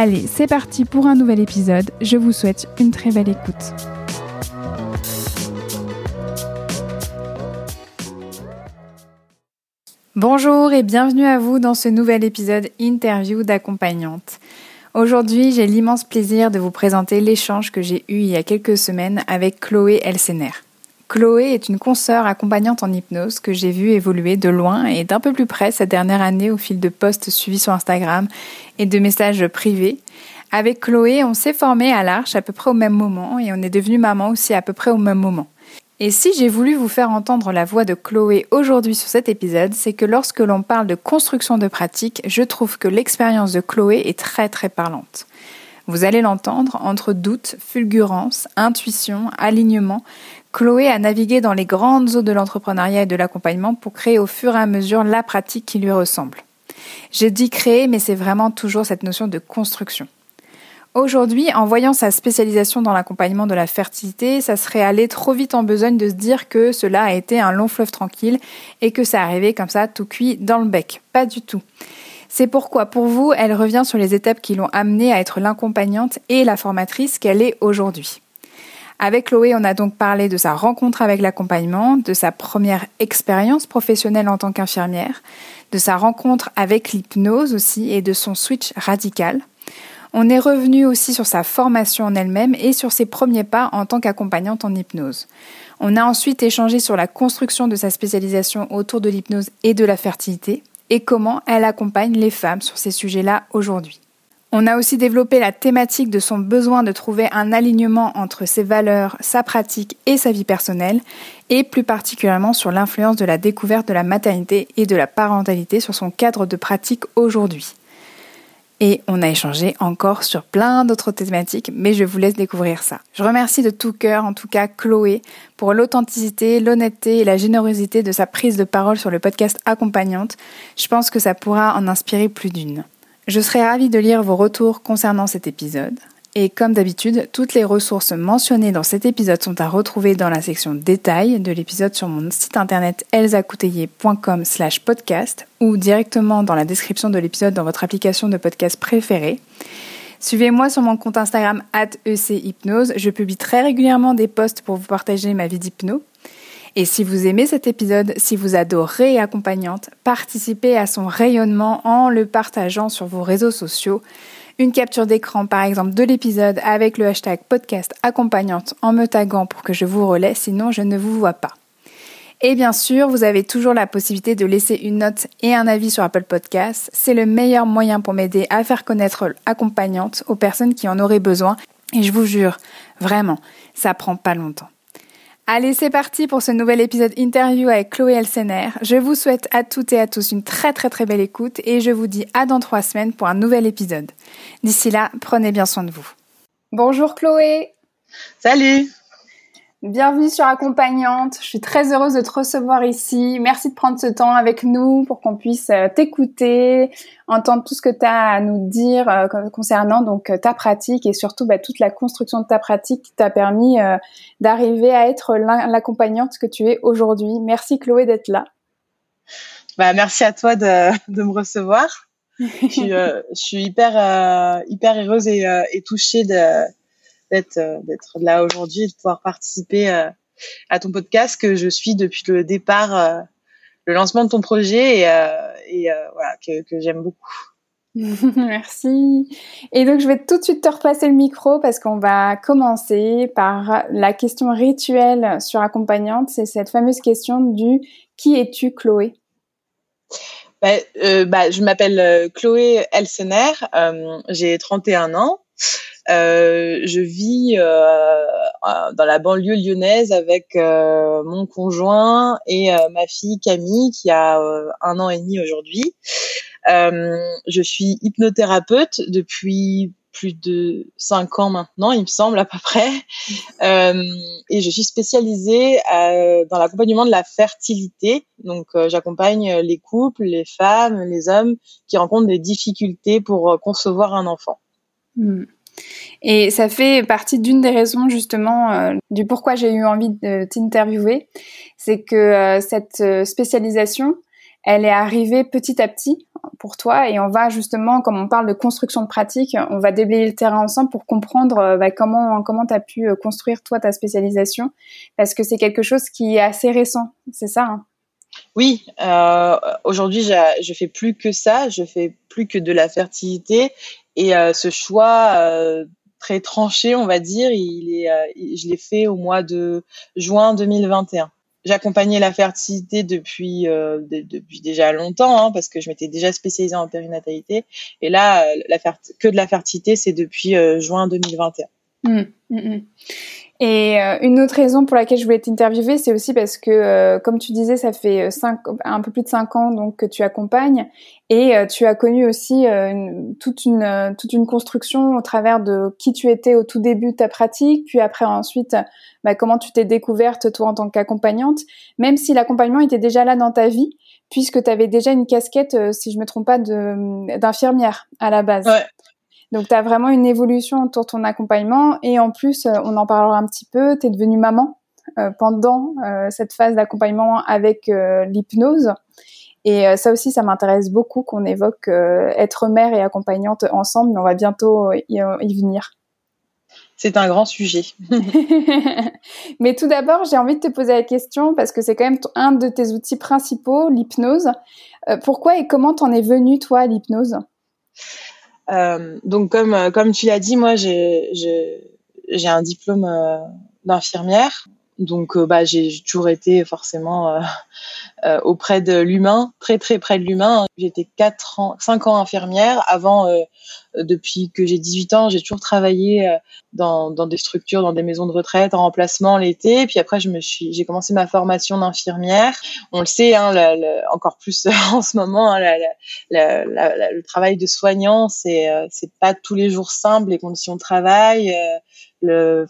Allez, c'est parti pour un nouvel épisode. Je vous souhaite une très belle écoute. Bonjour et bienvenue à vous dans ce nouvel épisode interview d'accompagnante. Aujourd'hui, j'ai l'immense plaisir de vous présenter l'échange que j'ai eu il y a quelques semaines avec Chloé Elsener. Chloé est une consoeur accompagnante en hypnose que j'ai vue évoluer de loin et d'un peu plus près cette dernière année au fil de posts suivis sur Instagram et de messages privés. Avec Chloé, on s'est formé à l'Arche à peu près au même moment et on est devenu maman aussi à peu près au même moment. Et si j'ai voulu vous faire entendre la voix de Chloé aujourd'hui sur cet épisode, c'est que lorsque l'on parle de construction de pratique, je trouve que l'expérience de Chloé est très très parlante. Vous allez l'entendre, entre doute, fulgurance, intuition, alignement, Chloé a navigué dans les grandes eaux de l'entrepreneuriat et de l'accompagnement pour créer au fur et à mesure la pratique qui lui ressemble. J'ai dit créer, mais c'est vraiment toujours cette notion de construction. Aujourd'hui, en voyant sa spécialisation dans l'accompagnement de la fertilité, ça serait aller trop vite en besogne de se dire que cela a été un long fleuve tranquille et que ça arrivait comme ça tout cuit dans le bec. Pas du tout. C'est pourquoi, pour vous, elle revient sur les étapes qui l'ont amenée à être l'accompagnante et la formatrice qu'elle est aujourd'hui. Avec Chloé, on a donc parlé de sa rencontre avec l'accompagnement, de sa première expérience professionnelle en tant qu'infirmière, de sa rencontre avec l'hypnose aussi et de son switch radical. On est revenu aussi sur sa formation en elle-même et sur ses premiers pas en tant qu'accompagnante en hypnose. On a ensuite échangé sur la construction de sa spécialisation autour de l'hypnose et de la fertilité et comment elle accompagne les femmes sur ces sujets-là aujourd'hui. On a aussi développé la thématique de son besoin de trouver un alignement entre ses valeurs, sa pratique et sa vie personnelle, et plus particulièrement sur l'influence de la découverte de la maternité et de la parentalité sur son cadre de pratique aujourd'hui. Et on a échangé encore sur plein d'autres thématiques, mais je vous laisse découvrir ça. Je remercie de tout cœur, en tout cas Chloé, pour l'authenticité, l'honnêteté et la générosité de sa prise de parole sur le podcast Accompagnante. Je pense que ça pourra en inspirer plus d'une. Je serai ravie de lire vos retours concernant cet épisode. Et comme d'habitude, toutes les ressources mentionnées dans cet épisode sont à retrouver dans la section détails de l'épisode sur mon site internet elsacouteiller.com slash podcast ou directement dans la description de l'épisode dans votre application de podcast préférée. Suivez-moi sur mon compte Instagram at echypnose. Je publie très régulièrement des posts pour vous partager ma vie d'hypno. Et si vous aimez cet épisode, si vous adorez Accompagnante, participez à son rayonnement en le partageant sur vos réseaux sociaux. Une capture d'écran par exemple de l'épisode avec le hashtag podcast accompagnante en me taguant pour que je vous relaie, sinon je ne vous vois pas. Et bien sûr, vous avez toujours la possibilité de laisser une note et un avis sur Apple Podcasts. C'est le meilleur moyen pour m'aider à faire connaître accompagnante aux personnes qui en auraient besoin. Et je vous jure, vraiment, ça prend pas longtemps. Allez, c'est parti pour ce nouvel épisode interview avec Chloé Elsener. Je vous souhaite à toutes et à tous une très très très belle écoute et je vous dis à dans trois semaines pour un nouvel épisode. D'ici là, prenez bien soin de vous. Bonjour Chloé. Salut. Bienvenue sur Accompagnante. Je suis très heureuse de te recevoir ici. Merci de prendre ce temps avec nous pour qu'on puisse euh, t'écouter, entendre tout ce que tu as à nous dire euh, concernant donc euh, ta pratique et surtout bah, toute la construction de ta pratique qui t'a permis d'arriver à être l'accompagnante que tu es aujourd'hui. Merci Chloé d'être là. Bah, merci à toi de, de me recevoir. je, suis, je suis hyper hyper heureuse et, et touchée de d'être d'être là aujourd'hui et de pouvoir participer à ton podcast que je suis depuis le départ, le lancement de ton projet et, et voilà que, que j'aime beaucoup. Merci. Et donc, je vais tout de suite te repasser le micro parce qu'on va commencer par la question rituelle sur accompagnante. C'est cette fameuse question du qui es-tu, Chloé? Bah, euh, bah, Je m'appelle euh, Chloé Elsener. Euh, J'ai 31 ans. Euh, je vis euh, dans la banlieue lyonnaise avec euh, mon conjoint et ma fille Camille qui a un an et demi aujourd'hui. je suis hypnothérapeute depuis plus de cinq ans maintenant, il me semble à peu près, euh, et je suis spécialisée dans l'accompagnement de la fertilité. Donc, j'accompagne les couples, les femmes, les hommes qui rencontrent des difficultés pour concevoir un enfant. Hmm. Et ça fait partie d'une des raisons justement euh, du pourquoi j'ai eu envie de t'interviewer, c'est que euh, cette euh, spécialisation, elle est arrivée petit à petit pour toi et on va justement, comme on parle de construction de pratique, on va déblayer le terrain ensemble pour comprendre bah, comment comment tu as pu construire toi ta spécialisation parce que c'est quelque chose qui est assez récent, c'est ça hein? Oui, aujourd'hui, je fais plus que ça. Je fais plus que de la fertilité et euh, ce choix euh, très tranché, on va dire, il est, euh, je l'ai fait au mois de juin 2021. J'accompagnais la fertilité depuis depuis déjà longtemps hein, parce que je m'étais déjà spécialisée en périnatalité et là la que de la fertilité c'est depuis juin 2021. Mmh, mmh, mmh. Et euh, une autre raison pour laquelle je voulais t'interviewer, c'est aussi parce que, euh, comme tu disais, ça fait euh, cinq, un peu plus de cinq ans donc que tu accompagnes, et tu as connu aussi une, toute une toute une construction au travers de qui tu étais au tout début de ta pratique, puis après ensuite bah, comment tu t'es découverte toi en tant qu'accompagnante, même si l'accompagnement était déjà là dans ta vie, puisque tu avais déjà une casquette, si je me trompe pas, d'infirmière à la base. Ouais. Donc, tu as vraiment une évolution autour de ton accompagnement. Et en plus, euh, on en parlera un petit peu, tu es devenue maman euh, pendant euh, cette phase d'accompagnement avec l'hypnose. Et ça aussi, ça m'intéresse beaucoup qu'on évoque être mère et accompagnante ensemble, mais on va bientôt y, venir. C'est un grand sujet. mais tout d'abord, j'ai envie de te poser la question, parce que c'est quand même un de tes outils principaux, l'hypnose. pourquoi et comment t'en es venue, toi, à l'hypnose? Donc comme euh, comme tu l'as dit, moi j'ai j'ai un diplôme euh, d'infirmière. Donc bah j'ai toujours été forcément euh, auprès de l'humain, très très près de l'humain. J'étais quatre ans, cinq ans infirmière. Avant, euh, depuis que j'ai 18 ans, j'ai toujours travaillé euh, dans, dans des structures, dans des maisons de retraite, en remplacement l'été. Puis après, je me suis, j'ai commencé ma formation d'infirmière. On le sait, hein, encore plus en ce moment, hein, le travail de soignant, c'est c'est pas tous les jours simple, les conditions de travail, le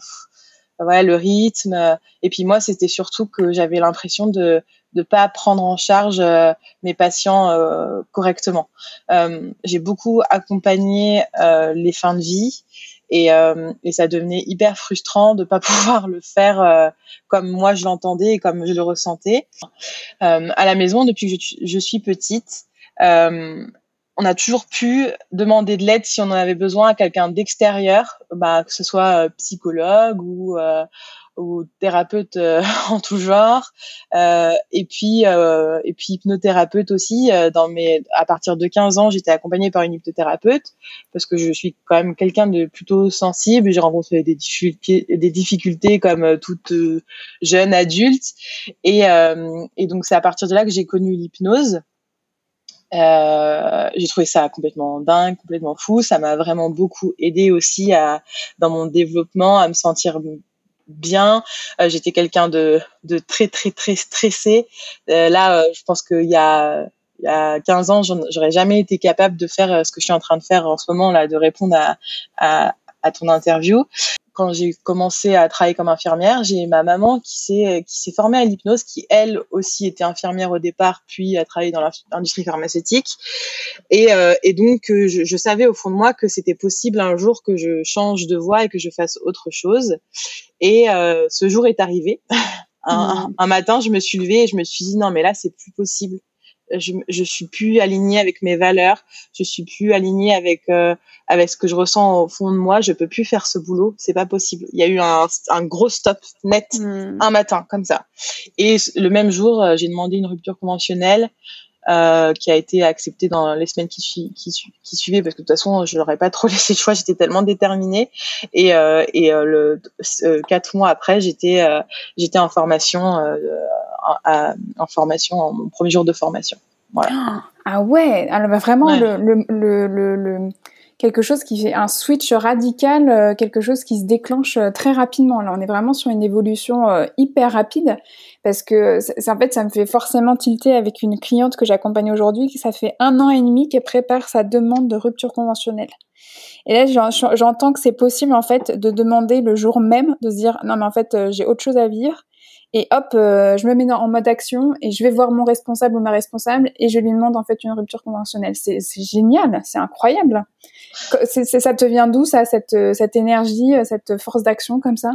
ouais, le rythme. Et puis moi, c'était surtout que j'avais l'impression de de pas prendre en charge euh, mes patients euh, correctement. Euh, j'ai beaucoup accompagné les fins de vie et, et ça devenait hyper frustrant de pas pouvoir le faire comme moi je l'entendais et comme je le ressentais. à la maison, depuis que je, je suis petite, on a toujours pu demander de l'aide si on en avait besoin à quelqu'un d'extérieur, bah, que ce soit psychologue ou ou thérapeute euh, en tout genre. Euh, et puis euh, et puis hypnothérapeute aussi. Dans mes à partir de 15 ans j'étais accompagnée par une hypnothérapeute parce que je suis quand même quelqu'un de plutôt sensible j'ai rencontré des difficultés des difficultés comme toute jeune adulte. Et et donc c'est à partir de là que j'ai connu l'hypnose euh, j'ai trouvé ça complètement dingue, complètement fou. Ça m'a vraiment beaucoup aidé aussi à dans mon développement, à me sentir bien. Euh, j'étais quelqu'un de, de très très très stressé. Euh, là, je pense qu'il y a il y a 15 ans, j'aurais jamais été capable de faire ce que je suis en train de faire en ce moment là, de répondre à, à, à ton interview quand j'ai commencé à travailler comme infirmière, j'ai ma maman qui s'est qui s'est formée à l'hypnose, qui elle aussi était infirmière au départ, puis a travaillé dans l'industrie pharmaceutique. Et, euh, et donc euh, je, je, savais au fond de moi que c'était possible un jour que je change de voie et que je fasse autre chose. Et euh, ce jour est arrivé. un, mmh. un, matin, je me suis levée et je me suis dit non mais là c'est plus possible. Je, je suis plus alignée avec mes valeurs, je suis plus alignée avec euh, avec ce que je ressens au fond de moi. Je peux plus faire ce boulot, c'est pas possible. Il y a eu un, un gros stop net hmm. un matin comme ça. Et le même jour, euh, j'ai demandé une rupture conventionnelle. Euh, qui a été acceptée dans les semaines qui, qui, qui suivaient parce que de toute façon je n'aurais pas trop laissé le choix j'étais tellement déterminée. Et, euh, et euh, le quatre mois après j'étais j'étais en formation en formation en mon premier jour de formation. Voilà. ah ouais. Alors bah, vraiment Le, le, le, le, quelque chose qui fait un switch radical, quelque chose qui se déclenche très rapidement. Là, on est vraiment sur une évolution hyper rapide parce que en fait ça me fait forcément tilter avec une cliente que j'accompagne aujourd'hui qui ça fait un an et demi qu'elle prépare sa demande de rupture conventionnelle. Et là j'entends que c'est possible en fait de demander le jour même de se dire non mais en fait euh, j'ai autre chose à vivre et hop euh, je me mets en mode action et je vais voir mon responsable ou ma responsable et je lui demande en fait une rupture conventionnelle. C'est génial, c'est incroyable. C'est ça te vient d'où ça cette cette énergie, cette force d'action comme ça?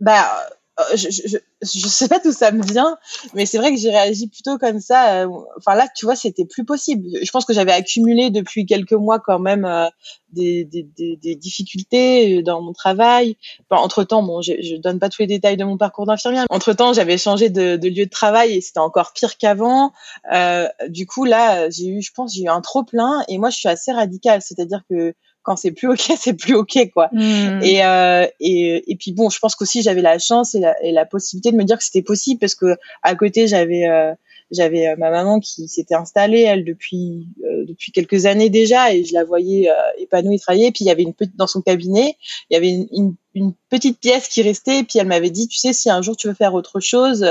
Bah euh, je, je, je, sais pas d'où ça me vient, mais c'est vrai que j'ai réagi plutôt comme ça. Euh, enfin là, tu vois, c'était plus possible. Je pense que j'avais accumulé depuis quelques mois quand même euh, des, des, des, des, difficultés dans mon travail. Enfin, entre temps, bon, je, je donne pas tous les détails de mon parcours d'infirmière. Entre temps, j'avais changé de, de, lieu de travail et c'était encore pire qu'avant. Euh, du coup, là, j'ai eu, je pense, j'ai eu un trop plein. Et moi, je suis assez radicale, c'est-à-dire que quand c'est plus ok, c'est plus ok quoi. Hmm. Et, euh, et et puis bon, je pense qu'aussi j'avais la chance et la, et la possibilité de me dire que c'était possible parce que à côté j'avais euh, j'avais euh, ma maman qui s'était installée elle depuis euh, depuis quelques années déjà et je la voyais épanouie travailler. Puis il y avait une petite dans son cabinet, il y avait une, une une petite pièce qui restait. Et puis elle m'avait dit, tu sais, si un jour tu veux faire autre chose,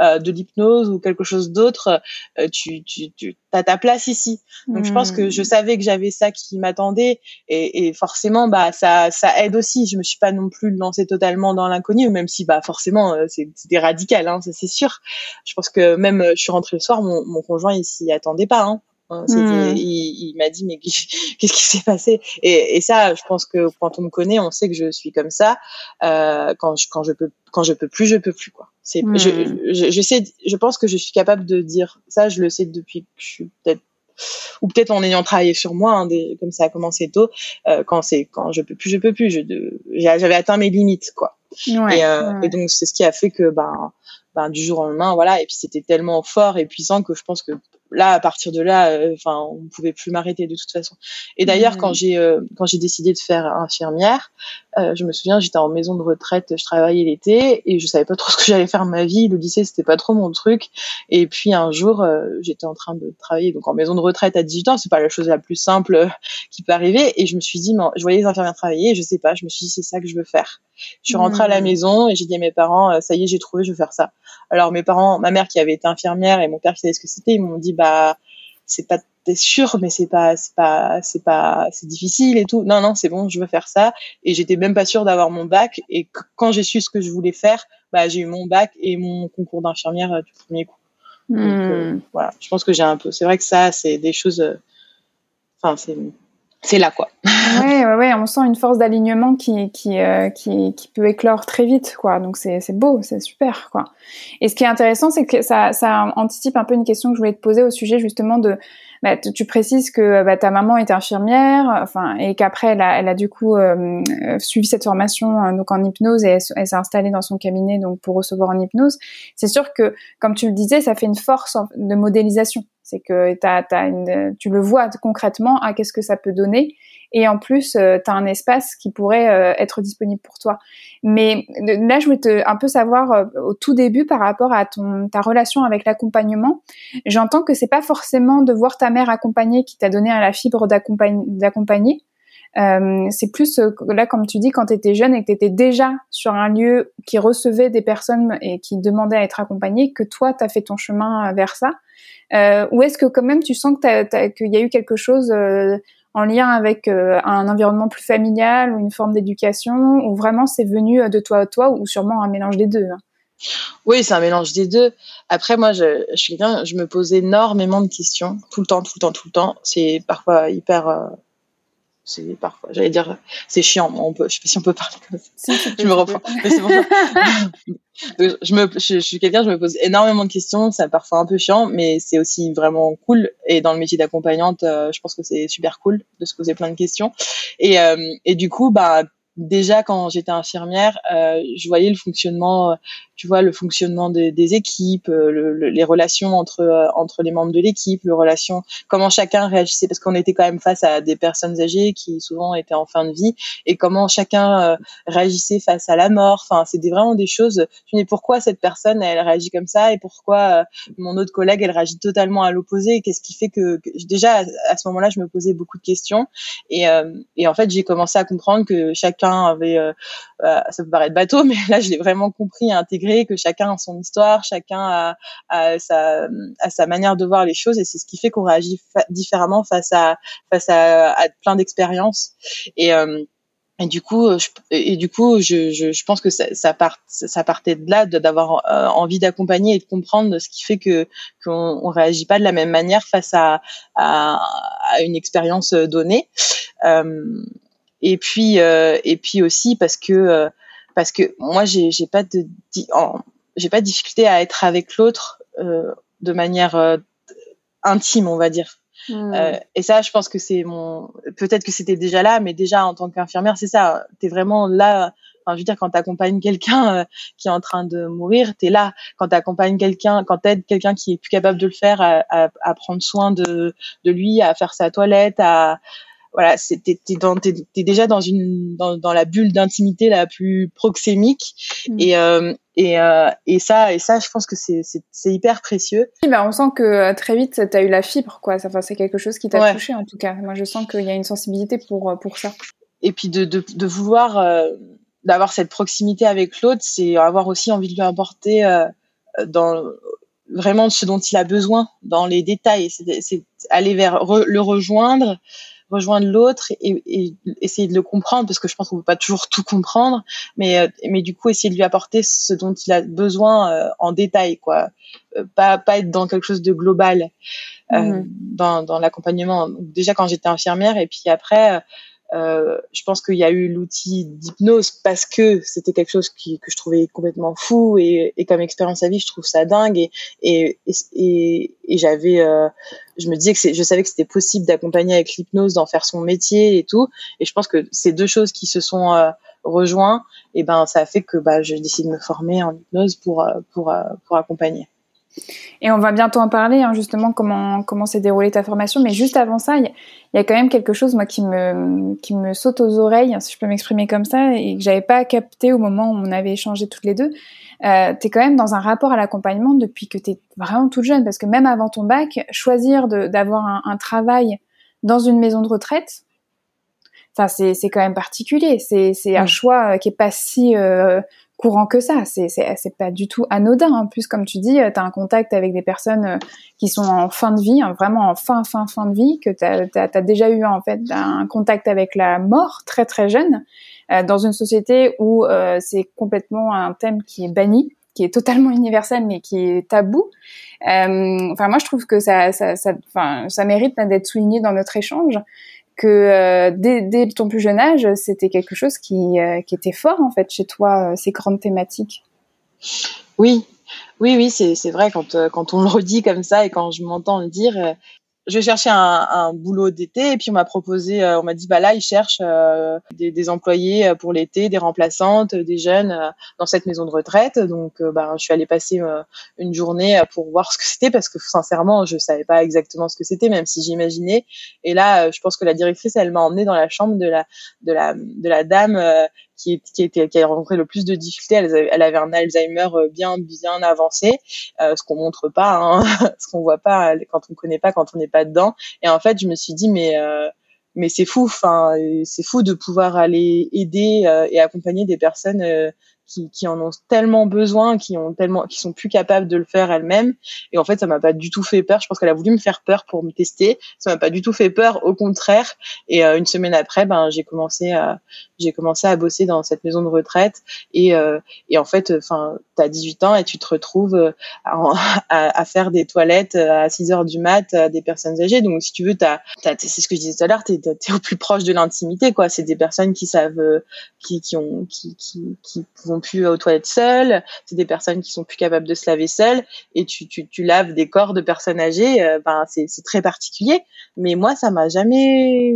euh, de l'hypnose ou quelque chose d'autre, euh, tu, tu, tu as ta place ici. Donc je pense que je hmm. savais que j'avais ça qui m'attendait et, et, forcément, bah ça, ça aide aussi. Je me suis pas non plus lancée totalement dans l'inconnu, même si bah forcément euh, c'était radical, hein, ça c'est sûr. Je pense que même je suis rentrée le soir, mon, mon conjoint il s'y attendait pas. Hein. Hein, hmm. Il, il m'a dit mais qu'est-ce qui s'est passé? Et, et, ça, je pense que quand on me connaît, on sait que je suis comme ça. Euh, quand je quand je peux quand je peux plus, je peux plus quoi. C'est hmm. je, je, je, sais, je pense que je suis capable de dire ça. Je le sais depuis que je suis peut-être ou peut-être en ayant travaillé sur moi, hein, des, comme ça a commencé tôt. Euh, quand c'est quand je peux plus, je peux plus. Je j'avais atteint mes limites quoi. Ouais, et, euh, et, donc c'est ce qui a fait que ben ben du jour au lendemain voilà et puis c'était tellement fort et puissant que je pense que là à partir de là euh, enfin on ne pouvait plus m'arrêter de toute façon. Et d'ailleurs quand j'ai euh, quand j'ai décidé de faire infirmière euh, je me souviens j'étais en maison de retraite je travaillais l'été et je savais pas trop ce que j'allais faire de ma vie. Le lycée c'était pas trop mon truc. Et puis un jour j'étais en train de travailler donc en maison de retraite à 18 ans c'est pas la chose la plus simple qui peut arriver. Et je me suis dit je voyais les infirmières travailler et je sais pas je me suis dit c'est ça que je veux faire je suis rentrée à la maison et j'ai dit à mes parents ça y est j'ai trouvé je veux faire ça. Alors mes parents ma mère qui avait été infirmière et mon père qui savait ce que c'était ils m'ont dit bah c'est pas t'es sûr mais c'est pas c'est pas c'est pas c'est difficile et tout. Non non c'est bon je veux faire ça. Et j'étais même pas sûre d'avoir mon bac. Et quand j'ai su ce que je voulais faire bah j'ai eu mon bac et mon concours d'infirmière euh, du premier coup. Donc euh, hmm. voilà. Je pense que j'ai un peu c'est vrai que ça c'est des choses euh, enfin c'est c'est là quoi. ouais, ouais, ouais, on sent une force d'alignement qui qui, euh, qui, qui peut éclore très vite quoi. Donc c'est beau, c'est super quoi. Et ce qui est intéressant, c'est que ça ça anticipe un peu une question que je voulais te poser au sujet justement de bah, tu précises que bah, ta maman est infirmière, enfin, et qu'après elle a, elle a du coup euh, suivi cette formation euh, donc en hypnose et elle, s'est installée dans son cabinet donc pour recevoir en hypnose. C'est sûr que, comme tu le disais, ça fait une force de modélisation. C'est que tu le vois concrètement à qu'est-ce que ça peut donner et en plus euh, tu as un espace qui pourrait euh, être disponible pour toi. Mais là je voulais te, un peu savoir euh, au tout début par rapport à ton ta relation avec l'accompagnement. J'entends que c'est pas forcément de voir ta mère accompagnée qui t'a donné à la fibre d'accompagner. Euh, c'est plus là, comme tu dis, quand tu étais jeune et que tu étais déjà sur un lieu qui recevait des personnes et qui demandait à être accompagné, que toi, tu as fait ton chemin vers ça. Euh, ou est-ce que quand même tu sens qu'il y a eu quelque chose en lien avec euh, un environnement plus familial ou une forme d'éducation ou vraiment c'est venu euh, de toi à toi ou sûrement un mélange des deux hein? Oui, c'est un mélange des deux. Après, moi, je, suis bien, je me pose énormément de questions tout le temps, tout le temps, tout le temps. C'est parfois hyper, euh, c'est parfois, j'allais dire, c'est chiant. On peut, je sais pas si on peut parler comme ça. je me reprends. Mais c'est bon. je me, je, suis quelqu'un, je me pose énormément de questions. C'est parfois un peu chiant, mais c'est aussi vraiment cool. Et dans le métier d'accompagnante, euh, je pense que c'est super cool de se poser plein de questions. Et, euh, et du coup, bah, déjà quand j'étais infirmière, euh, je voyais le fonctionnement, euh, tu vois, le fonctionnement des, équipes, euh, le, les relations entre euh, entre les membres de l'équipe, le relation, comment chacun réagissait, parce qu'on était quand même face à des personnes âgées qui souvent étaient en fin de vie, et comment chacun réagissait face à la mort. Enfin, c'était vraiment des choses. Je me dis pourquoi cette personne elle réagit comme ça et pourquoi mon autre collègue elle réagit totalement à l'opposé. Qu'est-ce qui fait que, que déjà à, à ce moment-là je me posais beaucoup de questions et et en fait j'ai commencé à comprendre que chacun avait, euh, euh, ça peut paraître bateau, mais là je l'ai vraiment compris et intégré que chacun a son histoire, chacun a, sa, manière de voir les choses et c'est ce qui fait qu'on réagit différemment face à face à, plein d'expériences et euh, du coup, je, et du coup, je, je, pense que ça, part, ça partait de là, d'avoir envie d'accompagner et de comprendre ce qui fait que qu'on on réagit pas de la même manière face à, à, une expérience donnée. Et puis euh, et puis aussi parce que euh, parce que moi j'ai j'ai pas de j'ai pas de difficulté à être avec l'autre euh, de manière intime on va dire mmh. et ça je pense que c'est mon peut-être que c'était déjà là mais déjà en tant qu'infirmière c'est ça t'es vraiment là Enfin, je veux dire, quand tu accompagnes quelqu'un qui est en train de mourir, tu es là. Quand tu accompagnes quelqu'un, quand tu aides quelqu'un qui est plus capable de le faire, à, à, à prendre soin de, de lui, à faire sa toilette, à, voilà, c'était t'es dans t'es, déjà dans une dans, dans la bulle d'intimité la plus proxémique mm. et euh, et euh, et ça et ça je pense que c'est c'est, c'est hyper précieux. Oui, bah on sent que euh, très vite tu as eu la fibre quoi, enfin c'est quelque chose qui t'a touché en tout cas. Moi je sens qu'il y a une sensibilité pour pour ça. Et puis de de, de vouloir euh, d'avoir cette proximité avec l'autre, c'est avoir aussi envie de lui apporter dans vraiment ce dont il a besoin dans les détails, c'est, c'est aller vers le rejoindre rejoindre l'autre et, et, essayer de le comprendre parce que je pense qu'on peut pas toujours tout comprendre mais euh, mais du coup essayer de lui apporter ce dont il a besoin euh, en détail quoi euh, pas pas être dans quelque chose de global mmh. dans dans l'accompagnement déjà quand j'étais infirmière et puis après euh, je pense qu'il y a eu l'outil d'hypnose parce que c'était quelque chose qui, que je trouvais complètement fou et, et, comme expérience à vie, je trouve ça dingue et, et, et, et j'avais, euh, je me disais que je savais que c'était possible d'accompagner avec l'hypnose, d'en faire son métier et tout. Et je pense que ces deux choses qui se sont euh, rejoints, et ben ça a fait que bah, je décide de me former en hypnose pour euh, pour pour accompagner. Et on va bientôt en parler, hein, justement, comment comment s'est déroulée ta formation. Mais juste avant ça, il y, a quand même quelque chose, moi, qui me qui me saute aux oreilles, si je peux m'exprimer comme ça, et que j'avais pas capté au moment où on avait échangé toutes les deux. Euh, tu es quand même dans un rapport à l'accompagnement depuis que tu es vraiment toute jeune, parce que même avant ton bac, choisir d'avoir un, un, travail dans une maison de retraite, enfin c'est quand même particulier. C'est un choix euh, qui est pas si euh, courant que ça. C'est c'est pas du tout anodin. En plus, comme tu dis, euh, tu as un contact avec des personnes euh, qui sont en fin de vie, hein, vraiment en fin fin fin de vie, que tu as, déjà eu en fait un contact avec la mort très très jeune, euh, dans une société où c'est complètement un thème qui est banni qui est totalement universel mais qui est tabou. enfin, moi, je trouve que ça, ça, ça, ça mérite d'être souligné dans notre échange que euh, dès, ton plus jeune âge, c'était quelque chose qui, euh, était fort en fait chez toi, euh, ces grandes thématiques. Oui, oui, oui, c'est vrai quand, quand on le redit comme ça et quand je m'entends le dire, je cherchais un, un boulot d'été et puis on m'a proposé, euh, on m'a dit bah là ils cherchent euh, des, des, employés euh, pour l'été, des remplaçantes, des jeunes dans cette maison de retraite. Donc bah je suis allée passer une journée pour voir ce que c'était parce que sincèrement je savais pas exactement ce que c'était même si j'imaginais. Et là je pense que la directrice elle m'a emmenée dans la chambre de la de la de la dame qui, était, qui a rencontré le plus de difficultés. Elle avait, elle avait un Alzheimer euh, bien bien avancé, euh, ce qu'on montre pas, hein, ce qu'on voit pas quand on connaît pas, quand on n'est pas dedans. Et en fait, je me suis dit mais euh, mais c'est fou, enfin c'est fou de pouvoir aller aider euh, et accompagner des personnes qui, qui en ont tellement besoin, qui ont tellement, qui sont plus capables de le faire elles-mêmes. Et en fait, ça m'a pas du tout fait peur. Je pense qu'elle a voulu me faire peur pour me tester. Ça m'a pas du tout fait peur, au contraire. Et euh, une semaine après, ben j'ai commencé à j'ai commencé à bosser dans cette maison de retraite. Et euh, et en fait, enfin, t'as 18 ans et tu te retrouves euh, à, à, faire des toilettes à 6 heures du mat à des personnes âgées. Donc si tu veux, t'as, c'est ce que je disais tout à l'heure, t'es, t'es au plus proche de l'intimité, quoi. C'est des personnes qui savent, qui qui ont qui qui qui plus aux toilettes seules, c'est des personnes qui sont plus capables de se laver seules, et tu, tu, laves des corps de personnes âgées, euh, ben c'est, c'est très particulier. Mais moi, ça m'a jamais,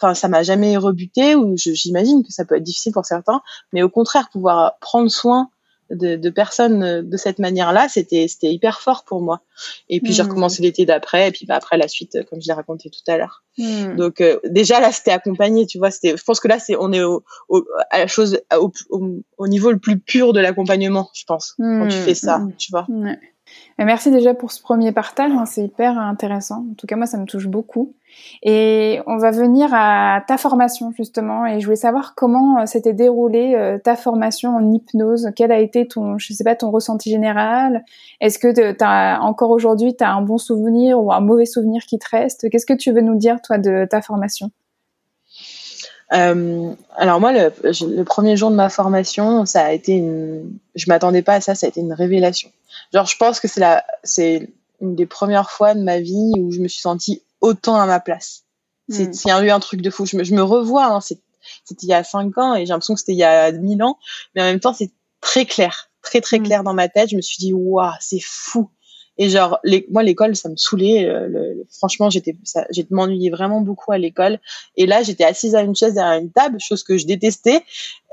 enfin ça m'a jamais rebuté, ou j'imagine que ça peut être difficile pour certains, mais au contraire, pouvoir prendre soin de, de, personnes euh, de cette manière-là, c'était c'était hyper fort pour moi. Et puis j'ai mmh. recommencé l'été d'après, et puis bah, après la suite, euh, comme je l'ai raconté tout à l'heure. Mmh. Donc euh, déjà là, c'était accompagné, tu vois. C'était, je pense que là, c'est on est au, au, à la chose au, au, niveau le plus pur de l'accompagnement, je pense, quand tu mmh. fais ça, tu vois. Ouais. Merci déjà pour ce premier partage, hein, c'est hyper intéressant. En tout cas, moi, ça me touche beaucoup. Et on va venir à ta formation justement, et je voulais savoir comment euh, s'était déroulée euh, ta formation en hypnose. Quel a été ton, je sais pas, ton ressenti général? Est-ce que as, encore aujourd'hui, tu as un bon souvenir ou un mauvais souvenir qui te reste? Qu'est-ce que tu veux nous dire toi de ta formation? Euh, alors moi, le, le, premier jour de ma formation, ça a été une, je m'attendais pas à ça, ça a été une révélation. Genre, je pense que c'est la, c'est une des premières fois de ma vie où je me suis sentie autant à ma place. C'est, mm. a eu un truc de fou. Je me, je me revois, hein, c'était il y a cinq ans et j'ai l'impression que c'était il y a mille ans, mais en même temps, c'est très clair, très très mm. clair dans ma tête. Je me suis dit, waouh, c'est fou. Et genre, les, moi, l'école, ça me saoulait. Euh, le, franchement, j'étais, j'ai m'ennuyais vraiment beaucoup à l'école. Et là, j'étais assise à une chaise derrière une table, chose que je détestais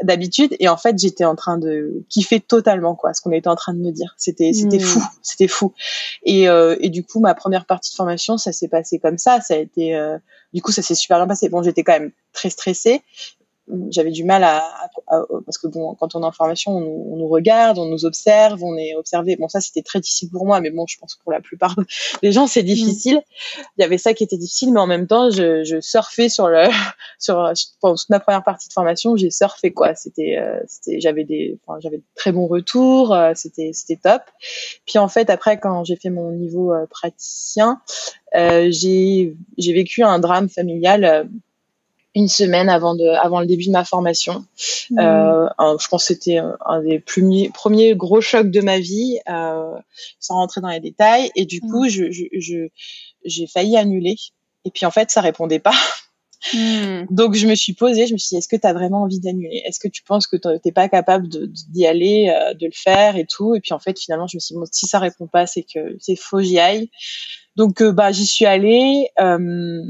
d'habitude. Et en fait, j'étais en train de kiffer totalement, quoi, ce qu'on était en train de me dire. C'était, c'était hmm. fou, c'était fou. Et, euh, et du coup, ma première partie de formation, ça s'est passé comme ça. Ça a été, euh, du coup, ça s'est super bien passé. Bon, j'étais quand même très stressée j'avais du mal à, parce que bon quand on est en formation on, nous regarde on nous observe on est observé. Bon ça c'était très difficile pour moi mais bon je pense que pour la plupart des gens c'est difficile. Il y avait ça qui était difficile mais en même temps je, je surfais sur le sur pendant toute ma première partie de formation j'ai surfé quoi. C'était euh, c'était j'avais des enfin, j'avais de très bons retours euh, c'était c'était top. Puis en fait après quand j'ai fait mon niveau euh, praticien j'ai j'ai vécu un drame familial une semaine avant de avant le début de ma formation. Mmh. Euh, je pense que c'était un des premiers premiers gros chocs de ma vie, euh, sans rentrer dans les détails. Et du mmh. coup, je je j'ai failli annuler. Et puis en fait, ça répondait pas. Mmh. Donc je me suis posée, je me suis dit, est-ce que tu as vraiment envie d'annuler? Est-ce que tu penses que t'es pas capable d'y aller, euh, de le faire et tout? Et puis en fait, finalement, je me suis dit, bon, si ça répond pas, c'est que c'est faux, j'y aille. Donc euh, bah j'y suis allée. Euh,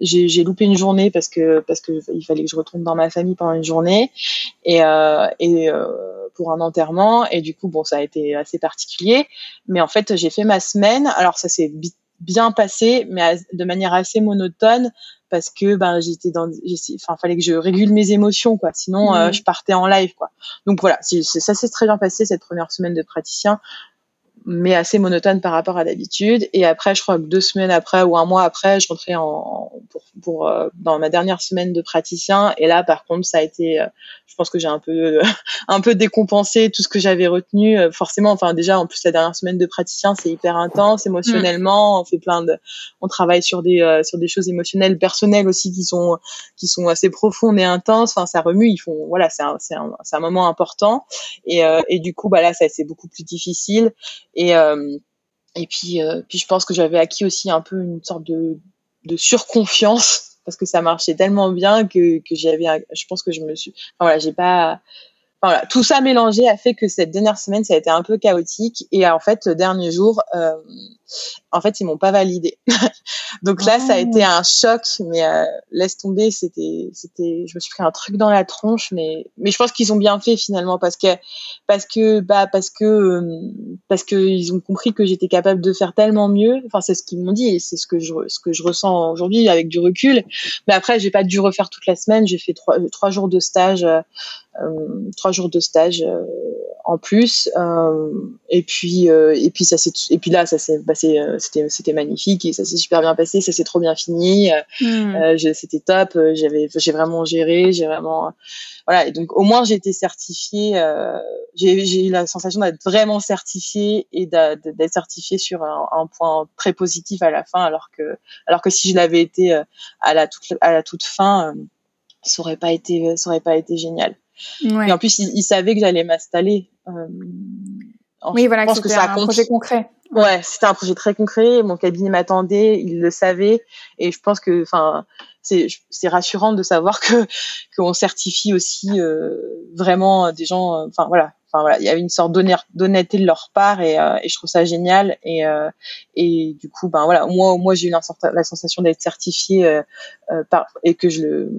j'ai loupé une journée parce que parce que il fallait que je retourne dans ma famille pendant une journée. Et euh, et euh, pour un enterrement. Et du coup bon ça a été assez particulier. Mais en fait j'ai fait ma semaine. Alors ça s'est bien passé mais de manière assez monotone parce que ben j'étais dans enfin fallait que je régule mes émotions quoi. Sinon euh, mmh. je partais en live quoi. Donc voilà ça s'est très bien passé cette première semaine de praticien mais assez monotone par rapport à d'habitude. Et après, je crois que deux semaines après ou un mois après, je rentrais en, pour, pour euh, dans ma dernière semaine de praticien. Et là, par contre, ça a été, euh, je pense que j'ai un peu, un peu décompensé tout ce que j'avais retenu. Euh, forcément, enfin déjà, en plus la dernière semaine de praticien, c'est hyper intense émotionnellement. On fait plein de, on travaille sur des, sur des choses émotionnelles, personnelles aussi qui sont, qui sont assez profondes et intenses. Enfin, ça remue. Ils font, voilà, c'est un, c'est un, un, moment important. Et, et du coup, bah là, ça c'est beaucoup plus difficile. Et et puis, puis je pense que j'avais acquis aussi un peu une sorte de surconfiance parce que ça marchait tellement bien que, que j'avais, je pense que je me suis, voilà, j'ai pas, voilà, tout ça mélangé a fait que cette dernière semaine ça a été un peu chaotique et en fait le dernier jour, euh, en fait ils m'ont pas validé. Donc là ça a été ah. un choc, mais euh, laisse tomber, c'était, c'était, je me suis pris un truc dans la tronche, mais mais je pense qu'ils ont bien fait finalement parce que parce que bah parce que euh, parce que ils ont compris que j'étais capable de faire tellement mieux. Enfin c'est ce qu'ils m'ont dit et c'est ce que je ce que je ressens aujourd'hui avec du recul. Mais après j'ai pas dû refaire toute la semaine, j'ai fait trois trois jours de stage. Euh, trois jours de stage en plus euh, et puis euh, et puis ça s'est et puis là ça s'est passé euh, c'était c'était magnifique et ça s'est super bien passé ça s'est trop bien fini hmm. c'était top j'avais j'ai vraiment géré j'ai vraiment voilà et donc au moins j'ai été certifiée j'ai j'ai eu la sensation d'être vraiment certifiée et d'être certifiée sur un, un, point très positif à la fin alors que alors que si je l'avais été à la toute à la toute fin ça aurait pas été ça aurait pas été génial et en plus, ils, savaient que j'allais m'installer. Euh, oui, voilà, que c'était un projet concret. Ouais, c'était un projet très concret. Mon cabinet m'attendait, ils le savaient, et je pense que, enfin, c'est c'est rassurant de savoir que qu'on certifie aussi euh, vraiment des gens. Enfin voilà, enfin voilà, il y avait une sorte d'honnêteté de leur part, et, euh, et je trouve ça génial. Et euh, et du coup, ben voilà, moi moi j'ai eu la, la sensation d'être certifiée euh, par et que je le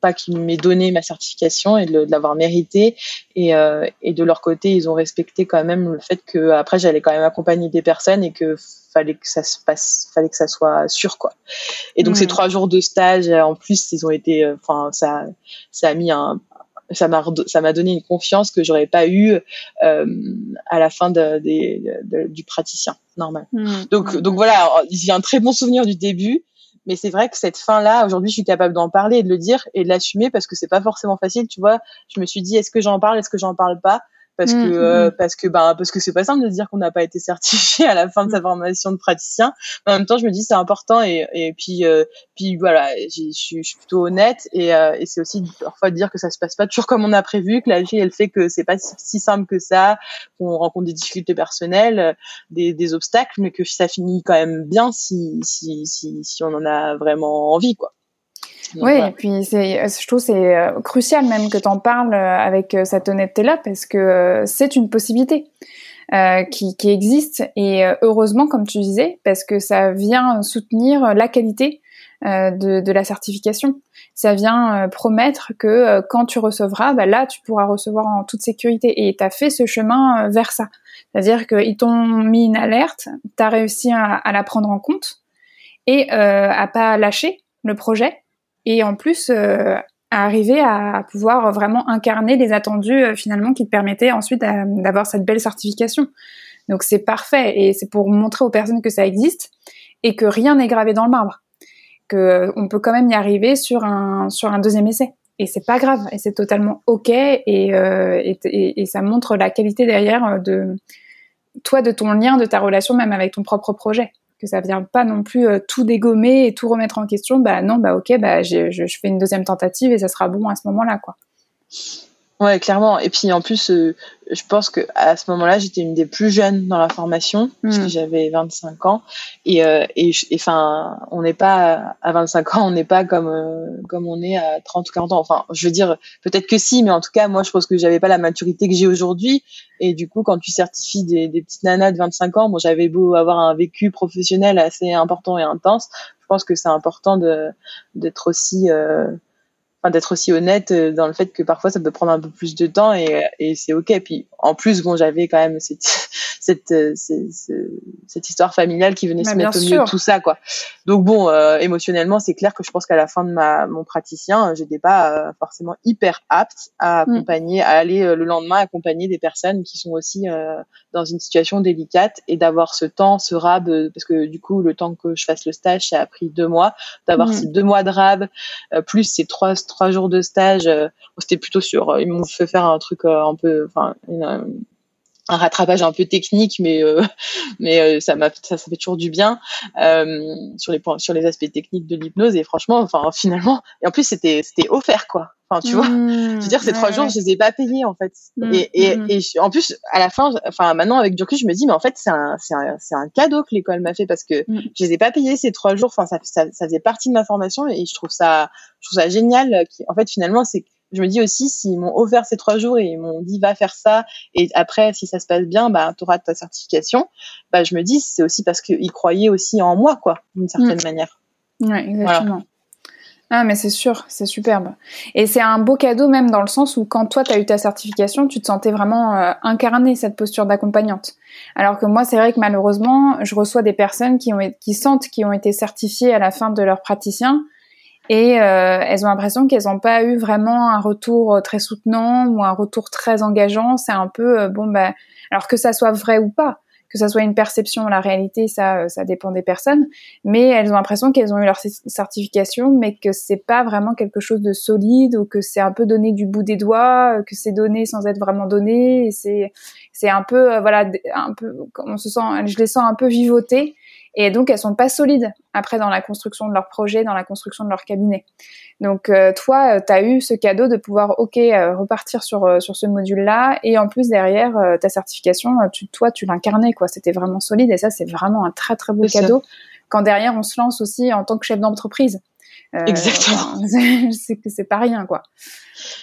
pas qu'ils m'aient donné ma certification et de, l'avoir mérité. Et, euh, et, de leur côté, ils ont respecté quand même le fait que après j'allais quand même accompagner des personnes et que fallait que ça se passe, fallait que ça soit sûr quoi. Et donc ces hmm. trois jours de stage, en plus, ils ont été, euh, enfin ça, ça a mis un, ça m'a ça m'a donné une confiance que j'aurais pas eu euh, à la fin de, de, du praticien normal. Hmm. Donc donc voilà, j'ai un très bon souvenir du début mais c'est vrai que cette fin-là, aujourd'hui, je suis capable d'en parler et de le dire et de l'assumer parce que c'est pas forcément facile, tu vois. Je me suis dit, est-ce que j'en parle, est-ce que j'en parle pas? Parce que mm, euh, mm. parce que ben parce que c'est pas simple de dire qu'on n'a pas été certifié à la fin de sa formation de praticien. Mais en même temps je me dis c'est important et et puis euh, puis voilà je suis plutôt honnête et euh, et c'est aussi parfois de dire que ça se passe pas toujours comme on a prévu que la vie elle fait que c'est pas si, simple que ça qu'on rencontre des difficultés personnelles des des obstacles mais que ça finit quand même bien si si si si on en a vraiment envie quoi oui, et puis c'est, euh, je trouve c'est euh, crucial même que tu en parles euh, avec cette honnêteté-là parce que c'est une possibilité euh, qui, qui, existe et heureusement comme tu disais parce que ça vient soutenir la qualité euh, de, de, la certification. Ça vient promettre que quand tu recevras, bah là tu pourras recevoir en toute sécurité et tu as fait ce chemin vers ça. C'est-à-dire qu'ils t'ont mis une alerte, tu as réussi à, à, la prendre en compte et à pas lâcher le projet et en plus euh, arriver à pouvoir vraiment incarner les attendus euh, finalement qui te permettaient ensuite euh, d'avoir cette belle certification. Donc c'est parfait. Et c'est pour montrer aux personnes que ça existe et que rien n'est gravé dans le marbre, que on peut quand même y arriver sur un sur un deuxième essai. Et c'est pas grave. Et c'est totalement ok. Et, et, et, ça montre la qualité derrière de toi de ton lien de ta relation même avec ton propre projet que ça vient pas non plus euh, tout dégommer et tout remettre en question. Bah non, bah ok, bah je, je fais une deuxième tentative et ça sera bon à ce moment-là, quoi. Ouais, clairement. Et puis en plus, euh, je pense que à ce moment-là, j'étais une des plus jeunes dans la formation, parce que hmm. j'avais 25 ans. Et euh, et enfin, on n'est pas à 25 ans, on n'est pas comme euh, comme on est à 30 ou 40 ans. Enfin, je veux dire, peut-être que si, mais en tout cas, moi, je pense que j'avais pas la maturité que j'ai aujourd'hui. Et du coup, quand tu certifies des, des petites nanas de 25 ans, bon, j'avais beau avoir un vécu professionnel assez important et intense, je pense que c'est important de d'être aussi euh, d'être aussi honnête euh, dans le fait que parfois ça peut prendre un peu plus de temps et, et c'est ok. Puis en plus, bon, j'avais quand même cette cette, euh, cette, cette histoire familiale qui venait se mettre au milieu de tout ça, quoi. Donc bon, euh, émotionnellement, c'est clair que je pense qu'à la fin de ma mon praticien, j'étais pas forcément hyper apte à mm. accompagner, à aller le lendemain accompagner des personnes qui sont aussi dans une situation délicate et d'avoir ce temps, ce rab, parce que du coup, le temps que je fasse le stage, ça a pris deux mois, d'avoir mm. ces deux mois de rab plus ces trois trois jours de stage. Euh, c'était plutôt sur, euh, ils m'ont fait faire un truc euh, un peu, enfin, un rattrapage un peu technique mais mais ça m'a ça, ça fait toujours du bien sur les points sur les aspects techniques de l'hypnose et franchement enfin finalement et en plus c'était c'était offert quoi enfin tu vois. Mmh, je veux dire ces trois jours je les ai pas payés en fait. Mmh, et et, mmh. et en plus à la fin enfin maintenant avec du recul je me dis mais en fait c'est un c'est un c'est un cadeau que l'école m'a fait parce que je les ai pas payés ces trois jours. Enfin ça, ça ça faisait partie de ma formation et je trouve ça je trouve ça génial en fait finalement c'est je me dis aussi s'ils m'ont offert ces trois jours et ils m'ont dit va faire ça et après si ça se passe bien bah tu auras ta certification bah je me dis c'est aussi parce qu'ils croyaient aussi en moi quoi d'une certaine manière. Ouais exactement Ah, mais c'est sûr, c'est superbe. Et c'est un beau cadeau même dans le sens où quand toi, tu as eu ta certification, tu te sentais vraiment euh, incarner cette posture d'accompagnante. Alors que moi, c'est vrai que malheureusement, je reçois des personnes qui, ont, qui sentent qu'ils ont été certifiées à la fin de leur praticien et euh, elles ont l'impression qu'elles n'ont pas eu vraiment un retour très soutenant ou un retour très engageant. C'est un peu bon bah alors que ça soit vrai ou pas que ça soit une perception la réalité, ça, euh, ça dépend des personnes. Mais elles ont l'impression qu'elles ont eu leur certification, mais que c'est pas vraiment quelque chose de solide ou que c'est un peu donné du bout des doigts, euh, que c'est donné sans être vraiment donné. C'est, c'est un peu, euh, voilà, un peu, on se sent, je les sens un peu vivoter. Et donc, elles sont pas solides après dans la construction de leur projet, dans la construction de leur cabinet. Donc, euh, toi, euh, tu as eu ce cadeau de pouvoir, OK, euh, repartir sur, sur ce module-là. Et en plus, derrière, ta certification, tu, toi, tu l'incarnais, quoi. C'était vraiment solide. Et ça, c'est vraiment un très, très beau cadeau. Quand derrière, on se lance aussi en tant que chef d'entreprise. Exactement. c'est que c'est pas rien, quoi.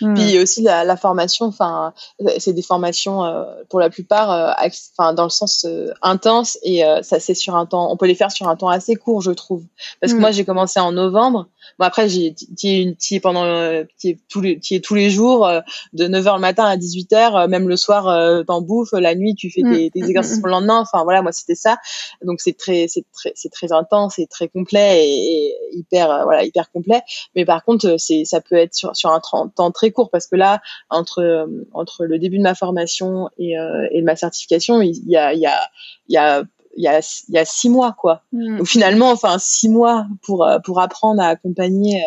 Hmm. Puis aussi la, la formation, enfin, c'est des formations euh, pour la plupart, euh, enfin, dans le sens euh, intense et ça c'est sur un temps, on peut les faire sur un temps assez court, je trouve. Parce que hmm. moi j'ai commencé en novembre. Bon après j'ai es pendant tu tous les tu tous les jours de 9h le matin à 18h, même le soir t'en bouffes, la nuit tu fais hmm. exercices pour le lendemain. Enfin voilà, moi c'était ça. Donc c'est très c'est très c'est très intense, c'est très complet et, hyper voilà hyper complet. Mais par contre c'est ça peut être sur sur un temps très court parce que là, entre euh, entre le début de ma formation et, euh, et de ma certification, il y a il y a il y a il y a, il y a six mois quoi. Mmh. Donc finalement, enfin six mois pour euh, pour apprendre à accompagner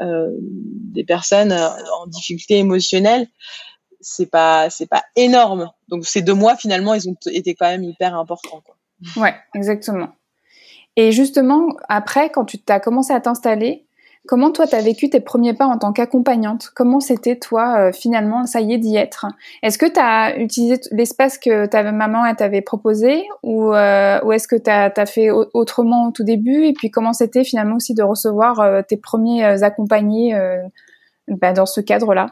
euh, des personnes en difficulté émotionnelle, c'est pas c'est pas énorme. Donc ces deux mois finalement, ils ont été quand même hyper importants quoi. Ouais, exactement. Et justement, après, quand tu as commencé à t'installer, Comment toi, tu as vécu tes premiers pas en tant qu'accompagnante? Comment c'était toi, euh, finalement, ça y est, d'y être? Est-ce que tu as utilisé l'espace que ta maman t'avait proposé? Ou, euh, ou est-ce que tu as, fait autrement au tout début? Et puis comment c'était finalement aussi de recevoir euh, tes premiers accompagnés bah, dans ce cadre-là?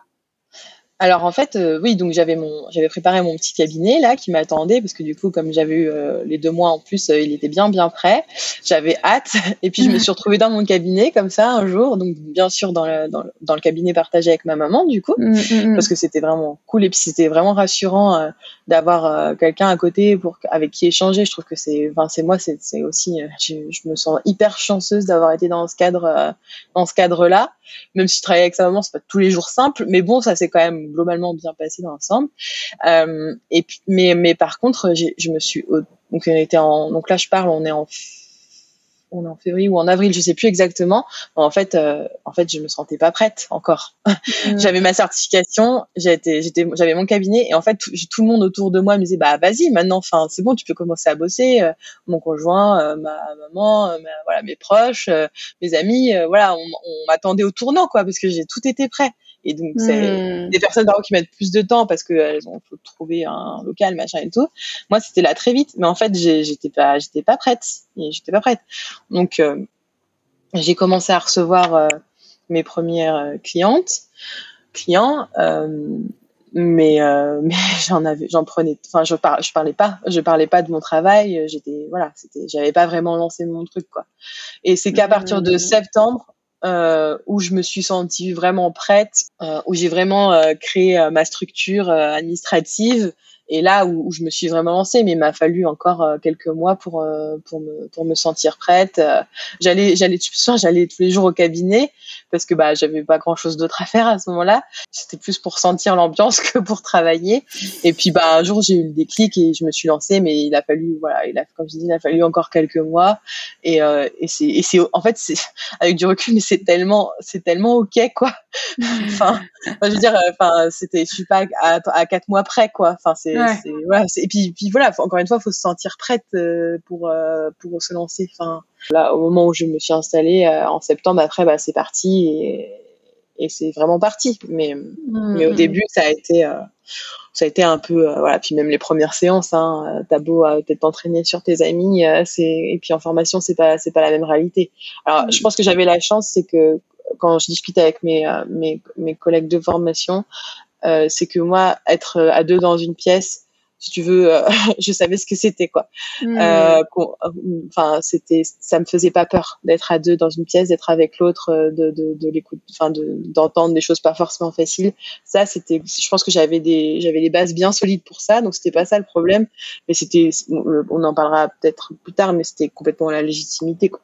Alors en fait, euh, oui, donc j'avais mon, j'avais préparé mon petit cabinet là qui m'attendait parce que du coup, comme j'avais eu euh, les deux mois en plus, euh, il était bien bien prêt. J'avais hâte et puis je me suis retrouvée dans mon cabinet comme ça un jour, donc bien sûr dans le dans, dans le cabinet partagé avec ma maman du coup, mm, mm, mm. parce que c'était vraiment cool et puis c'était vraiment rassurant d'avoir quelqu'un à côté pour avec qui échanger. Je trouve que c'est, enfin c'est moi, c'est c'est aussi, je, je, me sens hyper chanceuse d'avoir été dans ce cadre dans ce cadre là, même si je travaille avec sa maman, c'est pas tous les jours simple, mais bon, ça c'est quand même globalement bien passé dans l'ensemble. Euh, et puis, mais, mais par contre, je me suis donc on était en donc là je parle, on est en on est en février ou en avril, je sais plus exactement. En fait, euh, en fait, je me sentais pas prête encore. Mm. j'avais ma certification, j'étais, j'étais, j'avais mon cabinet et en fait, tout, tout, le monde autour de moi me disait bah vas-y, maintenant, enfin, c'est bon, tu peux commencer à bosser. Euh, mon conjoint, ma maman, voilà, mes proches, mes amis, voilà, on, on m'attendait au tournant quoi, parce que j'ai tout été prêt. Et donc, c'est hmm. des personnes par qui mettent plus de temps parce qu'elles ont faut trouver un local, machin et tout. Moi, c'était là très vite, mais en fait, j'étais pas, j'étais pas prête. J'étais pas prête. Donc, euh, j'ai commencé à recevoir euh, mes premières euh, clientes, clients, mais mais j'en avais, j'en prenais. Enfin, je, par, je parlais pas, je parlais pas de mon travail. J'étais, voilà, c'était, j'avais pas vraiment lancé mon truc, quoi. Et c'est qu'à partir de hmm. septembre euh, où je me suis sentie vraiment prête, euh, où j'ai vraiment euh, créé euh, ma structure administrative et là où, où, je me suis vraiment lancée, mais il m'a fallu encore euh, quelques mois pour euh, pour me pour me sentir prête. Euh, j'allais j'allais j'allais tous les jours au cabinet parce que bah j'avais pas grand chose d'autre à faire à ce moment-là. C'était plus pour sentir l'ambiance que pour travailler. Et puis bah un jour j'ai eu le déclic et je me suis lancée, mais il a fallu voilà, il a comme je dis, il a fallu encore quelques mois. Et et c'est et c'est en fait c'est avec du recul, mais c'est tellement c'est tellement ok quoi. enfin je veux dire enfin c'était je suis pas à, à quatre mois près quoi. Enfin c'est ouais. et puis, puis voilà, encore une fois, faut se sentir prête euh, pour euh, pour se lancer. Enfin, là, au moment où je me suis installée euh, en septembre, après, bah, c'est parti et, et c'est vraiment parti. Mais mmh. mais au début, ça a été ça a été un peu voilà. Puis même les premières séances, hein, t'as beau peut-être t'entraîner sur tes amis, c'est et puis en formation, c'est pas c'est pas la même réalité. Alors, mmh. je pense que j'avais la chance, c'est que quand je discute avec mes, mes, mes collègues de formation, c'est que moi, être à deux dans une pièce, si tu veux, euh, je savais ce que c'était quoi. Euh, enfin, c'était, ça me faisait pas peur d'être à deux dans une pièce, d'être avec l'autre, euh, de, de, de l'écoute, enfin, de, d'entendre des choses pas forcément faciles. Ça, c'était, je pense que j'avais des, j'avais les bases bien solides pour ça, donc c'était pas ça le problème. Mais c'était, on en parlera peut-être plus tard, mais c'était complètement la légitimité quoi.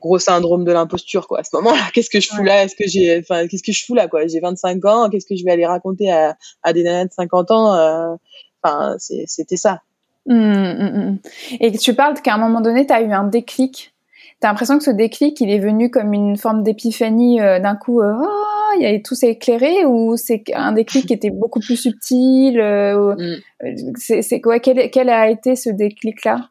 Gros syndrome de l'imposture quoi. À ce moment-là, qu'est-ce que je fous là? Est-ce que j'ai, enfin, qu'est-ce que je fous là quoi? J'ai 25 ans, qu'est-ce que je vais aller raconter à, à des nanas de 50 ans euh, Enfin, c'était ça. Mmh, mmh, mmh. Et tu parles qu'à un moment donné, tu as eu un déclic. Tu as l'impression que ce déclic, il est venu comme une forme d'épiphanie euh, d'un coup, euh, oh, il y a tout s'est éclairé ou c'est un déclic qui était beaucoup plus subtil euh, C'est quoi quel, quel, a été ce déclic-là?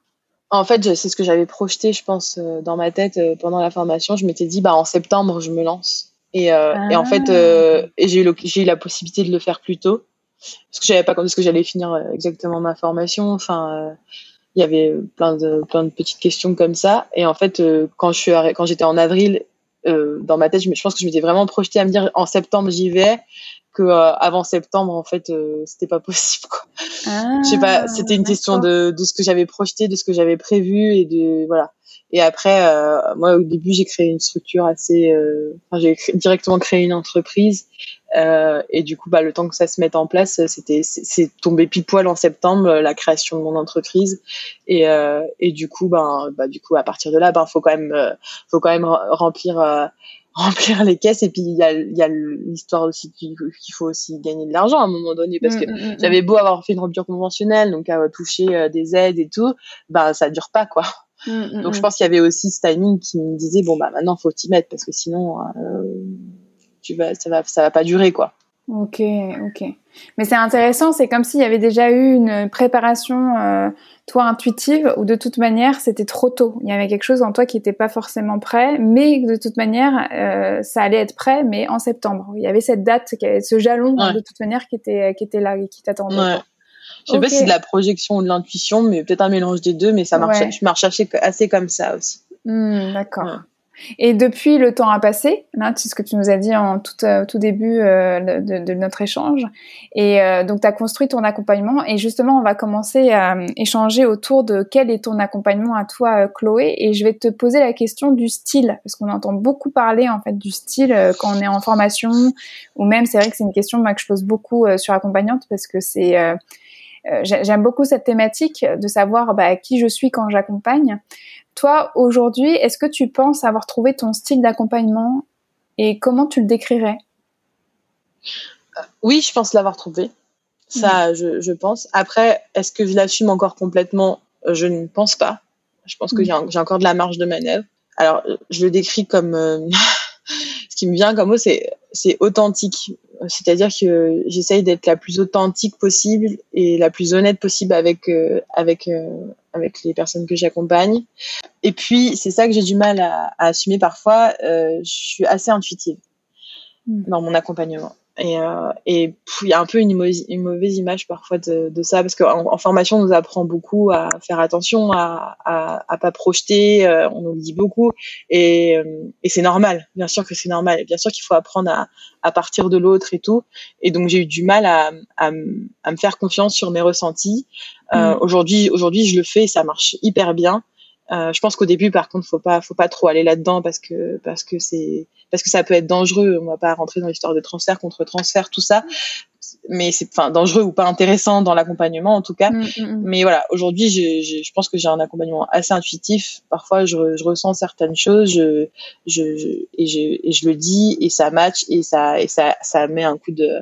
En fait, c'est ce que j'avais projeté, je pense, dans ma tête pendant la formation. Je m'étais dit, bah en septembre, je me lance. Et, et en fait, ah. j'ai eu, eu, la possibilité de le faire plus tôt parce que j'avais pas quand est-ce que j'allais finir euh, exactement ma formation. Enfin, euh, il y avait plein de plein de petites questions comme ça. Et en fait, euh, quand je suis quand j'étais en avril, dans ma tête, je, je pense que je m'étais vraiment projetée à me dire en septembre j'y vais. Que avant septembre, en fait, c'était pas possible. Quoi. Ah, je sais pas. C'était une question de de ce que j'avais projeté, de ce que j'avais prévu et de voilà. Et après, euh, moi, au début, j'ai créé une structure assez. Euh, enfin, j'ai directement créé une entreprise. Euh, et du coup, bah, le temps que ça se mette en place, c'était, c'est tombé pile poil en septembre, la création de mon entreprise. Et, euh, et du coup, ben, bah, du coup, à partir de là, ben, faut quand même, faut quand même remplir. remplir les caisses et puis il y a, y a l'histoire aussi qu'il faut aussi gagner de l'argent à un moment donné parce que mm, mm, mm, j'avais beau avoir fait une rupture conventionnelle donc à toucher des aides et tout bah ça dure pas quoi Mm, mm, Donc je mm. pense qu'il y avait aussi ce timing qui me disait bon bah maintenant faut t'y mettre parce que sinon euh, tu vas ça va ça va pas durer quoi. Ok ok. Mais c'est intéressant, c'est comme s'il y avait déjà eu une préparation euh, toi intuitive ou de toute manière c'était trop tôt. Il y avait quelque chose en toi qui n'était pas forcément prêt, mais de toute manière euh, ça allait être prêt, mais en septembre. Il y avait cette date, ce jalon de toute manière qui était qui était là et qui t'attendait. Ouais. Je sais pas si c'est de la projection ou de l'intuition, mais peut-être un mélange des deux, mais ça marche, je marche assez, comme ça aussi. Hmm, d'accord. Et depuis, le temps a passé, c'est ce que tu nous as dit en tout, euh, tout début euh, de, notre échange. Et euh, donc, tu as construit ton accompagnement. Et justement, on va commencer à échanger autour de quel est ton accompagnement à toi, Chloé. Et je vais te poser la question du style, parce qu'on entend beaucoup parler en fait du style quand on est en formation, ou même, c'est vrai que c'est une question moi, que je pose beaucoup sur accompagnante, parce que c'est j'aime beaucoup cette thématique de savoir bah, qui je suis quand j'accompagne. Toi, aujourd'hui, est-ce que tu penses avoir trouvé ton style d'accompagnement et comment tu le décrirais? Euh, Oui, je pense l'avoir trouvé. Ça, je, je, pense. Après, est-ce que je l'assume encore complètement? Euh, Je ne pense pas. Je pense que j'ai encore de la marge de manœuvre. Alors, je le décris comme... qui me vient comme mot, c'est authentique. C'est-à-dire que j'essaye d'être la plus authentique possible et la plus honnête possible avec euh, avec euh, avec les personnes que j'accompagne. Et puis c'est ça que j'ai du mal à, à assumer parfois. Euh, je suis assez intuitive mmh. dans mon accompagnement. Et euh, et il y a un peu une, mauvaise, une mauvaise image parfois de, de ça parce qu'en en formation on nous apprend beaucoup à faire attention, à à, à pas projeter, euh, on nous le dit beaucoup et, euh, et c'est normal, bien sûr que c'est normal, et bien sûr qu'il faut apprendre à, à partir de l'autre et tout. Et donc j'ai eu du mal à, à, à, me faire confiance sur mes ressentis. Euh, mm. Aujourd'hui aujourd'hui je le fais, ça marche hyper bien. Euh, je pense qu'au début, par contre, faut pas, faut pas trop aller là-dedans parce que parce que c'est parce que ça peut être dangereux. On va pas rentrer dans l'histoire de transfert contre transfert, tout ça. Mais c'est enfin dangereux ou pas intéressant dans l'accompagnement en tout cas. Mm, mm, mm. Mais voilà, aujourd'hui, je, je, je, pense que j'ai un accompagnement assez intuitif. Parfois, je, je ressens certaines choses, je, je, et je et je le dis et ça match et ça et ça ça met un coup de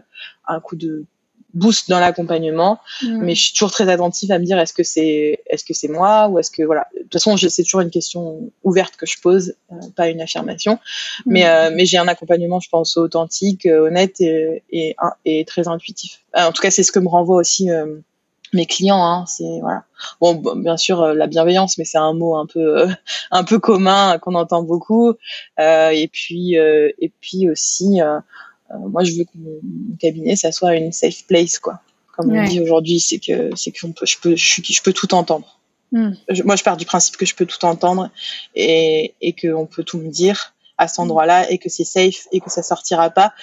un coup de boost dans l'accompagnement mm. mais je suis toujours très attentive à me dire est-ce que c'est est-ce que c'est moi ou est-ce que voilà. De toute façon c'est toujours une question ouverte que je pose euh, pas une affirmation. Mm. mais euh, mais j'ai un accompagnement je pense authentique euh, honnête et, et, et très intuitif. En tout cas c'est ce que me renvoie aussi mes clients hein, c'est voilà. Bon bien sûr la bienveillance mais c'est un mot un peu un peu commun qu'on entend beaucoup. Et puis et puis aussi euh, moi, je veux que mon, cabinet, ça soit une safe place, quoi. Comme on dit aujourd'hui, c'est que c'est que peut, je peux, je, je peux tout entendre. Hmm. moi, je pars du principe que je peux tout entendre et, et qu'on peut tout me dire. à cet endroit-là et que c'est safe et que ça sortira pas.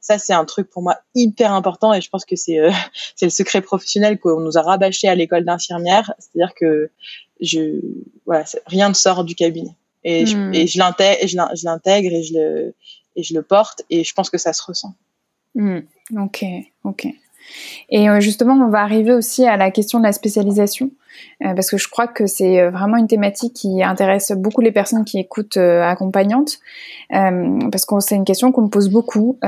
Ça, c'est un truc pour moi hyper important et je pense que c'est euh, c'est le secret professionnel qu'on nous a rabâché à l'école d'infirmière. C'est-à-dire que je voilà, rien ne sort du cabinet et je, et je l'intègre et je l'intègre et je le et je le porte et je pense que ça se ressent. Hmm. Ok, ok. Et euh, justement, on va arriver aussi à la question de la spécialisation. Euh, parce que je crois que c'est euh, vraiment une thématique qui intéresse beaucoup les personnes qui écoutent accompagnantes, parce que c'est une question qu'on me pose beaucoup,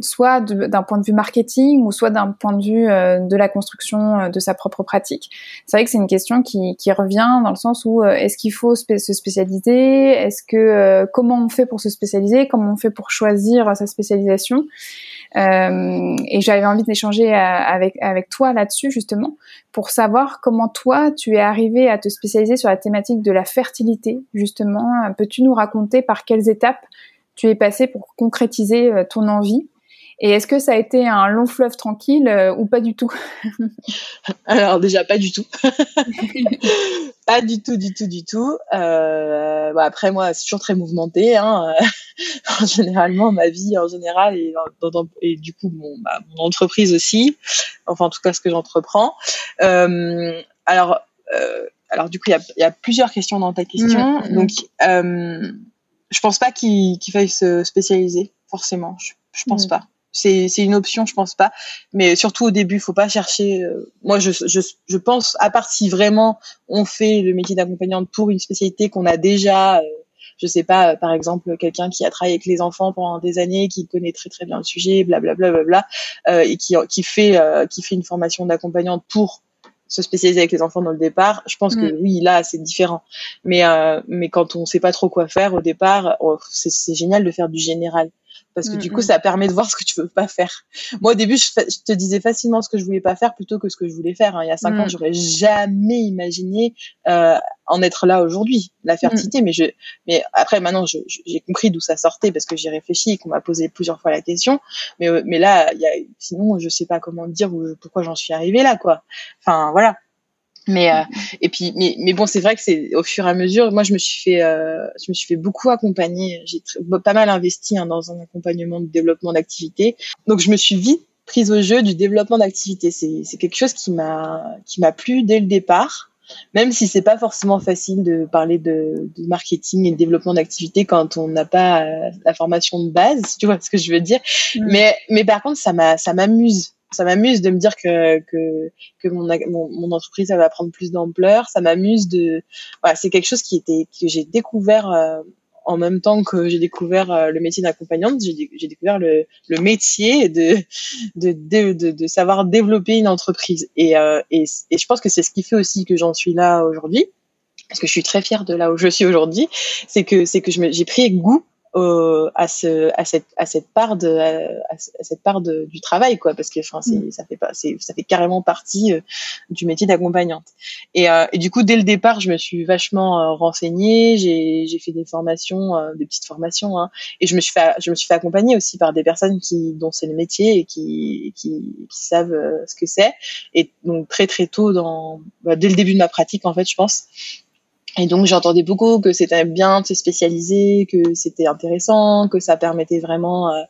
soit d'un point de vue marketing ou soit d'un point de vue de la construction de sa propre pratique. C'est vrai que c'est une question qui, qui, revient dans le sens où est-ce qu'il faut se spécialiser, est-ce que comment on fait pour se spécialiser, comment on fait pour choisir sa spécialisation? Euh, et j'avais envie d'échanger avec, avec toi là-dessus justement pour savoir comment toi tu es arrivé à te spécialiser sur la thématique de la fertilité justement. Peux-tu nous raconter par quelles étapes tu es passé pour concrétiser euh, ton envie? Et est-ce que ça a été un long fleuve tranquille euh, ou pas du tout Alors déjà pas du tout, pas du tout, du tout, du tout. Euh, bah, après moi c'est toujours très mouvementé. Hein. Généralement ma vie en général et, et du coup mon, bah, mon, entreprise aussi. Enfin en tout cas ce que j'entreprends. Euh, alors alors du coup il y a, y a, plusieurs questions dans ta question. Mmh. Donc je pense pas qu'il faille se spécialiser forcément. Je, je pense mmh. pas c'est c'est une option, je pense pas. Mais surtout au début, faut pas chercher. Euh, moi, je, je je pense à part si vraiment on fait le métier d'accompagnante pour une spécialité qu'on a déjà. Euh, je sais pas, euh, par exemple, quelqu'un qui a travaillé avec les enfants pendant des années, qui connaît très très bien le sujet, blablabla, bla, bla, bla, et qui qui fait qui fait une formation d'accompagnante pour se spécialiser avec les enfants dans le départ, je pense que mm. oui, là, c'est différent. Mais mais quand on sait pas trop quoi faire au départ, oh, c'est génial de faire du général parce que du coup, ça permet de voir ce que tu veux pas faire. Moi, au début, je, te disais facilement ce que je voulais pas faire plutôt que ce que je voulais faire. Hein. Il y a cinq ans, j'aurais jamais imaginé euh, en être là aujourd'hui, la fertilité. Mais je, mais après, maintenant, j'ai compris d'où ça sortait parce que j'ai réfléchi et qu'on m'a posé plusieurs fois la question. Mais, euh, mais là, il y a, sinon, je sais pas comment dire ou pourquoi j'en suis arrivée là, quoi. Enfin, voilà. Mais euh, et puis mais, mais bon c'est vrai que c'est au fur et à mesure moi je me suis fait euh, je me suis fait beaucoup accompagner. J'ai pas mal investi hein, dans un accompagnement de développement d'activité. Donc je me suis vite prise au jeu du développement d'activité. C'est c'est quelque chose qui m'a qui m'a plu dès le départ même si c'est pas forcément facile de parler de, de marketing et de développement d'activité quand on n'a pas euh, la formation de base tu vois ce que je veux dire. Mmh. mais mais par contre ça m'a ça m'amuse ça m'amuse de me dire que que, mon, mon, entreprise elle va prendre plus d'ampleur. Ça m'amuse de voilà, c'est quelque chose qui était que j'ai découvert euh, en même temps que j'ai découvert euh, le métier d'accompagnante, j'ai découvert le, métier de de, de, de, savoir développer une entreprise. Et, euh, et, et je pense que c'est ce qui fait aussi que j'en suis là aujourd'hui, parce que je suis très fière de là où je suis aujourd'hui, c'est que c'est que j'ai pris goût à ce à cette à cette part de à, cette part de, du travail quoi parce que enfin mm. ça fait pas c'est ça fait carrément partie euh, du métier d'accompagnante. Et, euh, et du coup dès le départ je me suis vachement euh, renseignée. J'ai j'ai fait des formations des petites formations hein, et je me suis fait je me suis fait accompagner aussi par des personnes qui dont c'est le métier et qui qui, qui savent ce que c'est. Et donc très très tôt dans bah, dès le début de ma pratique en fait je pense et donc j'entendais beaucoup que c'était bien de se spécialiser, que c'était intéressant, que ça permettait vraiment euh,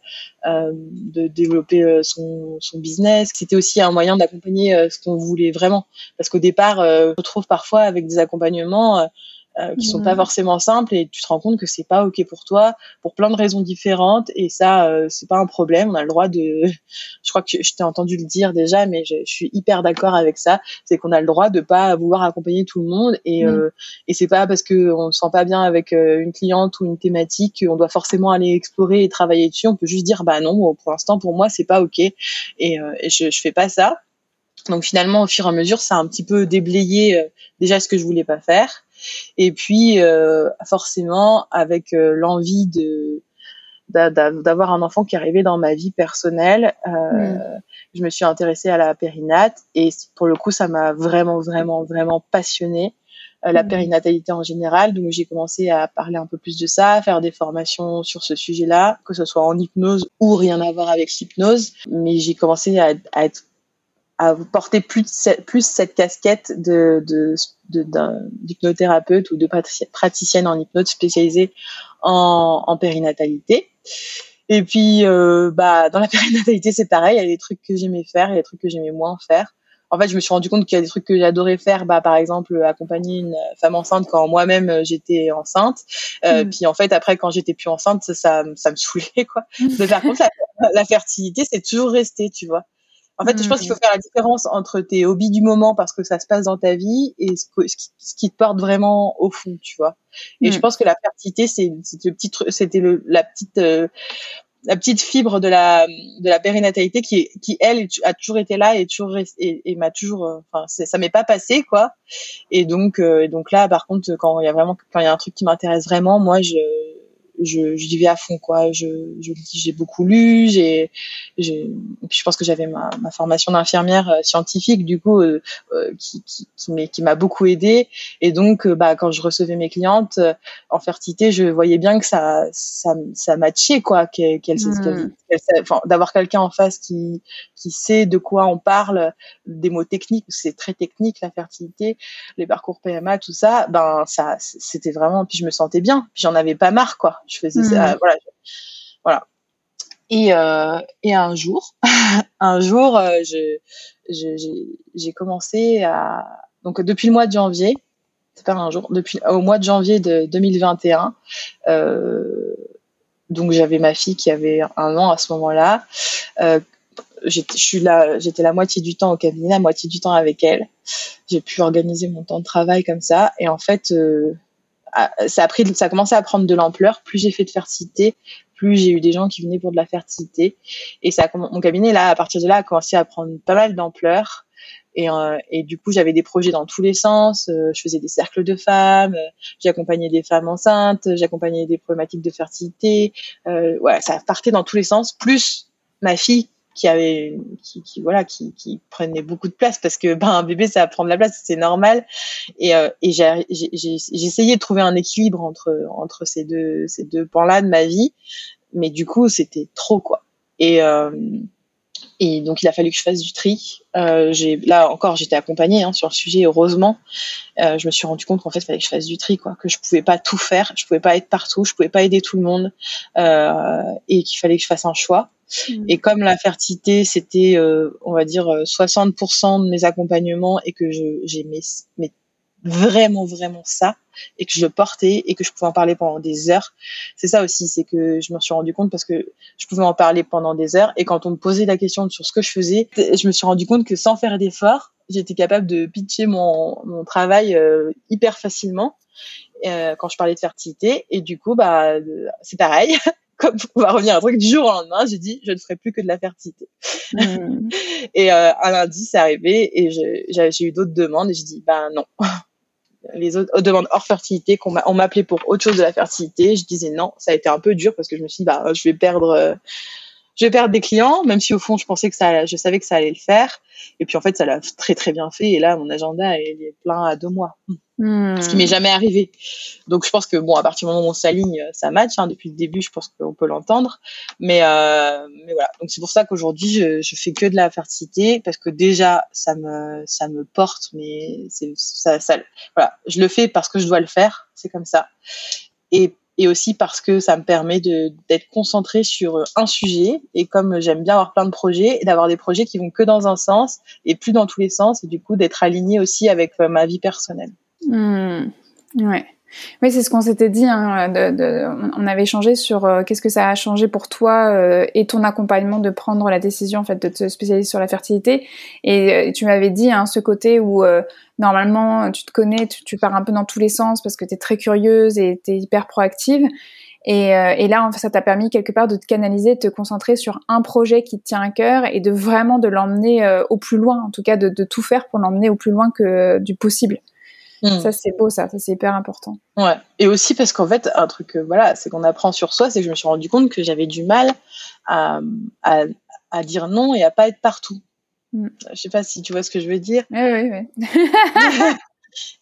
euh de développer euh, son, son business. C'était aussi un moyen d'accompagner euh, ce qu'on voulait vraiment. Parce qu'au départ, on se retrouve parfois avec des accompagnements euh, qui sont pas forcément simples et tu te rends compte que c'est pas ok pour toi pour plein de raisons différentes et ça euh, c'est pas un problème. On a le droit de je crois que je t'ai entendu le dire déjà mais je, je suis hyper d'accord avec ça c'est qu'on a le droit de pas vouloir accompagner tout le monde et euh, et c'est pas parce que on se sent pas bien avec euh, une cliente ou une thématique qu'on doit forcément aller explorer et travailler dessus. On peut juste dire bah non pour l'instant pour moi c'est pas ok et, et je, je fais pas ça. Donc finalement, au fur et à mesure, ça a un petit peu déblayé déjà ce que je voulais pas faire. Et puis euh, forcément avec euh, l'envie de d'avoir un enfant qui arrivait dans ma vie personnelle, euh, mm. je me suis intéressée à la périnate et pour le coup ça m'a vraiment vraiment vraiment passionnée la mm. périnatalité en général. Donc j'ai commencé à parler un peu plus de ça, à faire des formations sur ce sujet-là, que ce soit en hypnose ou rien à voir avec l'hypnose. Mais j'ai commencé à, à, être à porter plus plus cette casquette de d'hypnothérapeute ou de praticienne en hypnose spécialisée en, en périnatalité. Et puis, euh, bah, dans la périnatalité, c'est pareil. Il y a des trucs que j'aimais faire, il y a des trucs que j'aimais moins faire. En fait, je me suis rendu compte qu'il y a des trucs que j'adorais faire. Bah, par exemple, accompagner une femme enceinte quand moi-même euh, j'étais enceinte. Euh, mm. Puis en fait, après, quand j'étais plus enceinte, ça, ça, me saoulait, quoi. Mais par contre, la, la fertilité, c'est toujours resté, tu vois. En fait, je pense qu'il faut mm. faire la différence entre tes hobbies du moment parce que ça se passe dans ta vie et ce, ce, qui, te porte vraiment au fond, tu vois. Et je mm. pense que la fertilité, c'est le petit c'était la petite euh, la petite fibre de la de la périnatalité qui qui elle a toujours été là et toujours et, et m'a toujours euh, enfin ça m'est pas passé quoi. Et donc euh, donc là par contre quand il y a vraiment quand il y a un truc qui m'intéresse vraiment, moi je je, j'y vais à fond quoi. Je, je j'ai beaucoup lu, j'ai, j'ai, puis je pense que j'avais ma, ma formation d'infirmière euh, scientifique du coup euh, euh, qui, qui, qui, m'a beaucoup aidé. Et donc bah quand je recevais mes clientes en fertilité, je voyais bien que ça ça, ça matchait quoi, qu'elle, mmh. enfin, d'avoir quelqu'un en face qui qui sait de quoi on parle, des mots techniques, c'est très technique la fertilité, les parcours PMA, tout ça, ben ça c'était vraiment puis je me sentais bien, puis j'en avais pas marre quoi. Je faisais ça, hmm. voilà. voilà. Et, euh, et un jour, un jour, euh, je, j'ai commencé à donc depuis le mois de janvier, c'est pas un jour, depuis au mois de janvier de 2021. Euh, donc j'avais ma fille qui avait un an à ce moment-là. Euh, je suis là, j'étais la moitié du temps au cabinet, la moitié du temps avec elle. J'ai pu organiser mon temps de travail comme ça. Et en fait, euh, ça a pris, ça a commencé à prendre de l'ampleur. Plus j'ai fait de fertilité, plus j'ai eu des gens qui venaient pour de la fertilité. Et ça, mon cabinet là, à partir de là, a commencé à prendre pas mal d'ampleur. Et, euh, du coup, j'avais des projets dans tous les sens. Euh, je faisais des cercles de femmes, euh, j'accompagnais des femmes enceintes, j'accompagnais des problématiques de fertilité. Euh, ouais, ça partait dans tous les sens. Plus ma fille qui avait qui, qui voilà qui, qui, prenait beaucoup de place parce que ben un bébé ça va prendre la place c'est normal et, euh, et j'ai essayé de trouver un équilibre entre entre ces deux ces deux pans là de ma vie mais du coup c'était trop quoi et euh, et donc il a fallu que je fasse du tri. Euh, là encore j'étais accompagnée hein, sur le sujet heureusement. Euh, je me suis rendu compte qu'en fait il fallait que je fasse du tri quoi, que je pouvais pas tout faire, je pouvais pas être partout, je pouvais pas aider tout le monde euh, et qu'il fallait que je fasse un choix. Mm. Et comme la fertilité, c'était, euh, on va dire, 60% euh, de mes accompagnements et que j'aimais mais vraiment, vraiment ça, et que je le portais et que je pouvais en parler pendant des heures. C'est ça aussi, c'est que je me suis rendu compte parce que je pouvais en parler pendant des heures et quand on me posait la question sur ce que je faisais, je me suis rendu compte que sans faire d'efforts, j'étais capable de pitcher mon, mon travail euh, hyper facilement euh, quand je parlais de fertilité et du coup bah c'est pareil comme on va revenir à un truc du jour au lendemain, j'ai dit je ne ferai plus que de la fertilité. Mmh. et euh, un lundi, c'est arrivé et j'ai eu d'autres demandes et j'ai dit ben non. Les autres demandes hors fertilité qu'on on m'appelait pour autre chose de la fertilité, je disais non. Ça a été un peu dur parce que je me suis dit bah je vais perdre euh, je vais perdre des clients, même si au fond je pensais que ça, je savais que ça allait le faire. Et puis en fait, ça l'a très très bien fait. Et là, mon agenda il est plein à deux mois, hmm. ce qui m'est jamais arrivé. Donc je pense que bon, à partir du moment où on s'aligne, ça match. Hein. Depuis le début, je pense qu'on peut l'entendre. Mais euh, mais voilà. Donc c'est pour ça qu'aujourd'hui, je, je fais que de la fertilité parce que déjà ça me ça me porte, mais c'est ça, ça voilà, je le fais parce que je dois le faire. C'est comme ça. Et et aussi parce que ça me permet d'être concentré sur un sujet et comme j'aime bien avoir plein de projets et d'avoir des projets qui vont que dans un sens et plus dans tous les sens et du coup d'être aligné aussi avec euh, ma vie personnelle. Mmh. Ouais. Oui, c'est ce qu'on s'était dit. Hein, de, on avait échangé sur euh, qu'est-ce que ça a changé pour toi euh, et ton accompagnement de prendre la décision en fait de te spécialiser sur la fertilité. Et, tu m'avais dit hein, ce côté où normalement, tu te connais, tu, pars un peu dans tous les sens parce que tu es très curieuse et tu es hyper proactive. Et, euh, et là, ça t'a permis quelque part de te canaliser, de te concentrer sur un projet qui te tient à cœur et de vraiment de l'emmener euh, au plus loin, en tout cas de, de tout faire pour l'emmener au plus loin que du possible. Hmm. Ça, c'est beau, ça, ça c'est hyper important. Ouais. Et aussi parce qu'en fait, un truc, euh, voilà, c'est qu'on apprend sur soi, c'est que je me suis rendu compte que j'avais du mal à, à, à dire non et à pas être partout. Mm. Je sais pas si tu vois ce que je veux dire. Oui, oui, oui.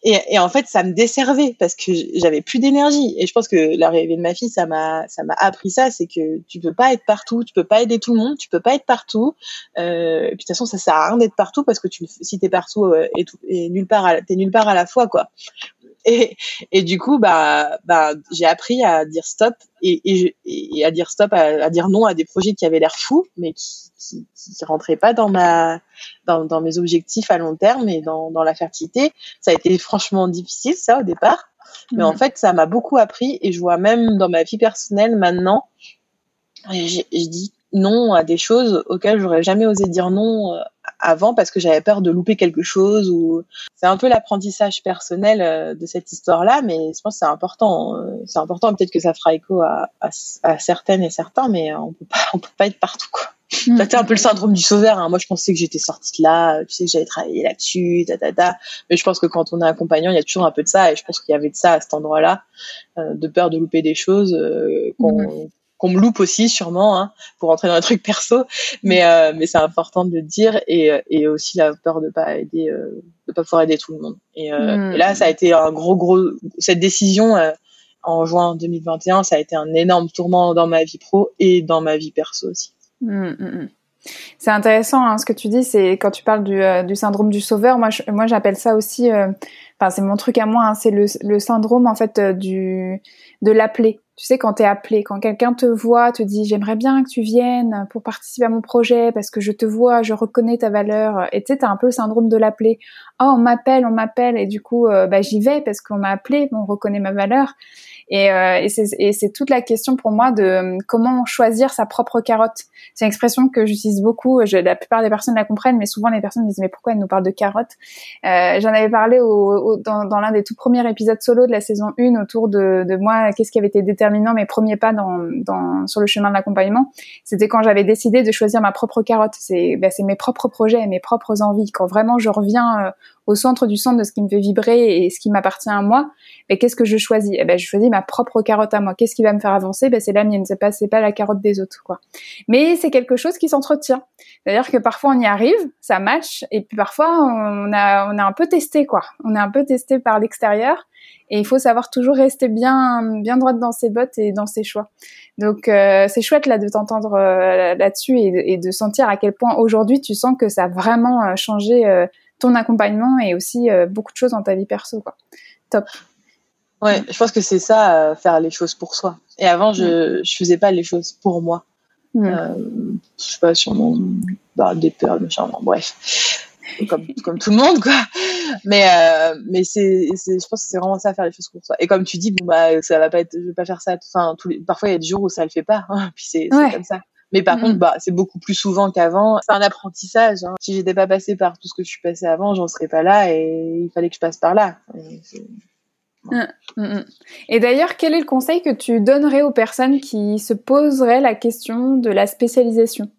et, en fait, ça me desservait parce que j'avais plus d'énergie. Et je pense que l'arrivée de ma fille, ça m'a, ça m'a appris ça, c'est que tu peux pas être partout, tu peux pas aider tout le monde, tu peux pas être partout. Euh, et puis de toute façon, ça sert à rien d'être partout parce que tu, si t'es partout euh, et nulle part, t'es nulle part à la fois, quoi. Et, et du coup, bah, bah, j'ai appris à dire stop et, et, et à dire stop, à, dire non à des projets qui avaient l'air fous, mais qui, qui, qui rentraient pas dans ma, dans, dans mes objectifs à long terme et dans, dans la fertilité. Ça a été franchement difficile, ça, au départ. Mais en fait, ça m'a beaucoup appris et je vois même dans ma vie personnelle maintenant, je, je dis non à des choses auxquelles j'aurais jamais osé dire non euh, avant parce que j'avais peur de louper quelque chose ou c'est un peu l'apprentissage personnel euh, de cette histoire-là, mais je pense que c'est important. Euh, c'est important. Peut-être que ça fera écho à, à, à, certaines et certains, mais on peut pas, on peut pas être partout quoi. Mm. C'était un peu le syndrome du sauveur. Hein. Moi, je pensais que j'étais sortie de là, tu sais que j'avais travaillé là-dessus, ta, ta, ta. Mais je pense que quand on est accompagnant, il y a toujours un peu de ça, et je pense qu'il y avait de ça à cet endroit-là, euh, de peur de louper des choses qu'on mm qu'on me loupe aussi sûrement hein, pour rentrer dans un truc perso mais euh, mais c'est important de le dire et, et aussi la peur de pas aider euh, de pas pouvoir aider tout le monde et, euh, hmm. et, là ça a été un gros gros cette décision euh, en juin 2021 ça a été un énorme tourment dans ma vie pro et dans ma vie perso aussi mmh, mmh. C'est intéressant hein, ce que tu dis, c'est quand tu parles du, euh, du syndrome du sauveur, moi, moi j'appelle ça aussi, euh, enfin c'est mon truc à moi, hein, c'est le, le, syndrome en fait du de l'appeler. Tu sais quand t'es appelé, quand quelqu'un te voit, te dit j'aimerais bien que tu viennes pour participer à mon projet parce que je te vois, je reconnais ta valeur. Et tu sais un peu le syndrome de l'appeler. Oh on m'appelle, on m'appelle et du coup euh, bah, j'y vais parce qu'on m'a appelé, on reconnaît ma valeur. Et, euh, et c'est toute la question pour moi de euh, comment choisir sa propre carotte. C'est une expression que j'utilise beaucoup. Je, la plupart des personnes la comprennent, mais souvent les personnes disent mais pourquoi elle nous parle de carotte euh, J'en avais parlé au, dans, dans l'un des tout premiers épisodes solo de la saison 1 autour de, de moi, qu'est-ce qui avait été déterminant mes premiers pas dans, dans sur le chemin de l'accompagnement. C'était quand j'avais décidé de choisir ma propre carotte. C'est ben, mes propres projets, mes propres envies. Quand vraiment je reviens euh, au centre du centre de ce qui me fait vibrer et ce qui m'appartient à moi, mais qu'est-ce que je choisis? Eh ben, je choisis ma propre carotte à moi. Qu'est-ce qui va me faire avancer? Ben, c'est la mienne. C'est pas, pas la carotte des autres, quoi. Mais c'est quelque chose qui s'entretient. C'est-à-dire que parfois on y arrive, ça match, et puis parfois on a, on a un peu testé, quoi. On est un peu testé par l'extérieur, et il faut savoir toujours rester bien, bien droite dans ses bottes et dans ses choix. Donc euh, c'est chouette là de t'entendre euh, là-dessus et, et, de sentir à quel point aujourd'hui tu sens que ça a vraiment euh, changé ton accompagnement et aussi euh, beaucoup de choses dans ta vie perso. Quoi. Top. Ouais, je pense que c'est ça, euh, faire les choses pour soi. Et avant, je, je faisais pas les choses pour moi. Euh, je sais pas, sur mon, bah, des peurs, machin, bref. Comme, comme tout le monde, quoi. Mais, euh, mais c'est, je pense que c'est vraiment ça, faire les choses pour soi. Et comme tu dis, bon, bah, ça va pas être, je vais pas faire ça, enfin, tous les, parfois il y a des jours où ça le fait pas, hein, puis c'est, comme ça. Mais par contre, mm. bah, c'est beaucoup plus souvent qu'avant. C'est un apprentissage. Hein. Si j'étais pas passée par tout ce que je suis passée avant, j'en serais pas là et il fallait que je passe par là. Mm, mm, et d'ailleurs, quel est le conseil que tu donnerais aux personnes qui se poseraient la question de la spécialisation?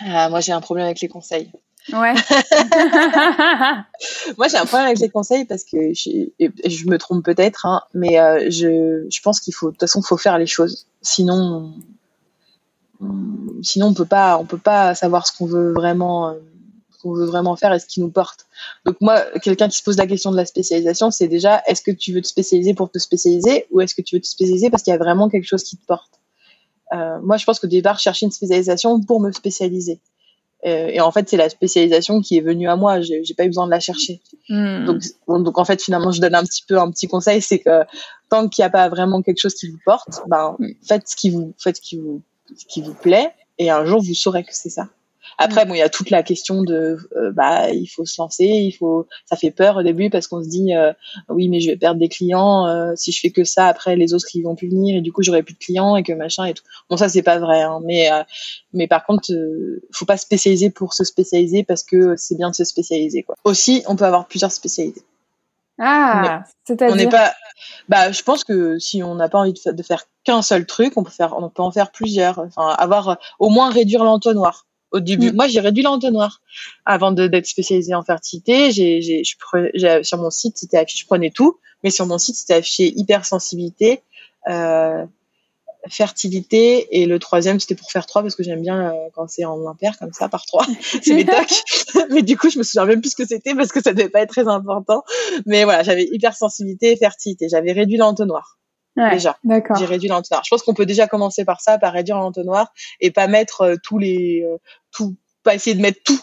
Ah, Moi, j'ai un problème avec les conseils. Ouais. moi, j'ai un problème avec les conseils parce que je, je me trompe peut-être, hein, mais euh, je, je pense qu'il faut, de toute façon, faut faire les choses. Sinon, sinon on peut pas on peut pas savoir ce qu'on veut vraiment euh, ce qu'on veut vraiment faire et ce qui nous porte. Donc moi quelqu'un qui se pose la question de la spécialisation c'est déjà est-ce que tu veux te spécialiser pour te spécialiser ou est-ce que tu veux te spécialiser parce qu'il y a vraiment quelque chose qui te porte? Euh, moi je pense qu'au départ je cherchais une spécialisation pour me spécialiser. Euh, et en fait c'est la spécialisation qui est venue à moi. J'ai, j'ai pas eu besoin de la chercher. Hmm. donc donc en fait finalement je donne un petit peu un petit conseil c'est que tant qu'il n'y a pas vraiment quelque chose qui vous porte ben faites ce qui vous faites ce qui vous ce qui vous plaît, et un jour vous saurez que c'est ça. Après, mm. bon, il y a toute la question de, euh, bah, il faut se lancer, il faut, ça fait peur au début parce qu'on se dit, euh, oui, mais je vais perdre des clients euh, si je fais que ça. Après, les autres ils vont plus venir et du coup j'aurai plus de clients et que machin et tout. Bon, ça c'est pas vrai, hein, mais mais par contre, faut pas spécialiser pour se spécialiser parce que c'est bien de se spécialiser quoi. Aussi, on peut avoir plusieurs spécialités. Ah, c'est-à-dire. On n'est pas. Bah, je pense que si on n'a pas envie de, faire qu'un seul truc, on peut faire, on peut en faire plusieurs. Enfin, avoir au moins réduire l'entonnoir. Au début, mm. moi, j'ai réduit l'entonnoir avant d'être spécialisée en fertilité. J'ai, j'ai, sur mon site, c'était affiché, je prenais tout, mais sur mon site, c'était affiché hypersensibilité. Euh, fertilité. Et le troisième c'était pour faire trois parce que j'aime bien euh, quand c'est en impair comme ça par trois. C'est mes tocs. Mais du coup je me souviens même plus ce que c'était parce que ça devait pas être très important. Mais voilà j'avais hypersensibilité et fertilité. J'avais réduit l'entonnoir. Ouais, déjà. d'accord. J'ai réduit l'entonnoir. Je pense qu'on peut déjà commencer par ça par réduire l'entonnoir et pas mettre euh, tous les euh, tout pas essayer de mettre tout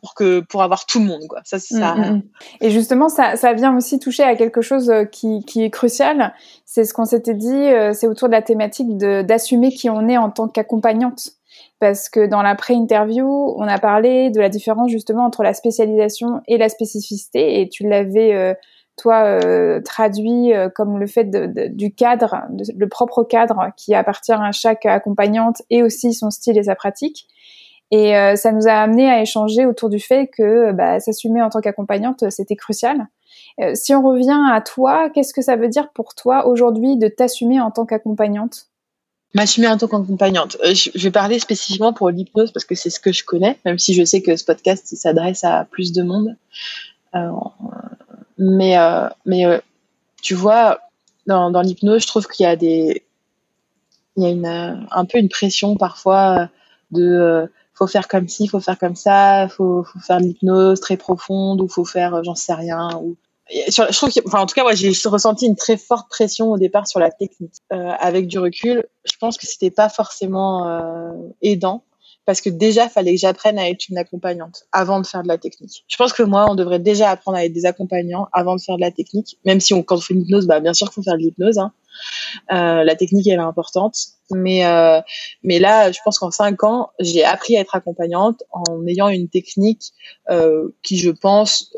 pour que pour avoir tout le monde quoi. Ça, ça. Mm, mm, Et justement, ça, ça vient aussi toucher à quelque chose qui, qui est crucial. C'est ce qu'on s'était dit. C'est autour de la thématique d'assumer qui on est en tant qu'accompagnante parce que dans la pré-interview, on a parlé de la différence justement entre la spécialisation et la spécificité, et tu l'avais euh, toi euh, traduit euh, comme le fait de, du cadre, le propre cadre qui appartient à chaque accompagnante et aussi son style et sa pratique. Et ça nous a amené à échanger autour du fait que bah, s'assumer en tant qu'accompagnante, c'était crucial. si on revient à toi, qu'est-ce que ça veut dire pour toi aujourd'hui de t'assumer en tant qu'accompagnante? M'assumer en tant qu'accompagnante. Euh, je vais parler spécifiquement pour l'hypnose parce que c'est ce que je connais, même si je sais que ce podcast s'adresse à plus de monde. Euh, mais euh, tu vois, dans, l'hypnose, je trouve qu'il y a un peu une pression parfois de faut faire comme ci, faut faire comme ça, faut, faut faire de l'hypnose très profonde ou faut faire j'en sais rien ou je trouve enfin, en tout cas, moi, j'ai ressenti une très forte pression au départ sur la technique. Euh, avec du recul, je pense que c'était pas forcément euh, aidant parce que déjà, fallait que j'apprenne à être une accompagnante avant de faire de la technique. Je pense que moi, on devrait déjà apprendre à être des accompagnants avant de faire de la technique, même si on, quand on fait une hypnose, bah, bien sûr faut faire de l'hypnose. Hein. Euh, la technique, elle est importante. Mais, euh, mais là, je pense qu'en cinq ans, j'ai appris à être accompagnante en ayant une technique euh, qui, je pense,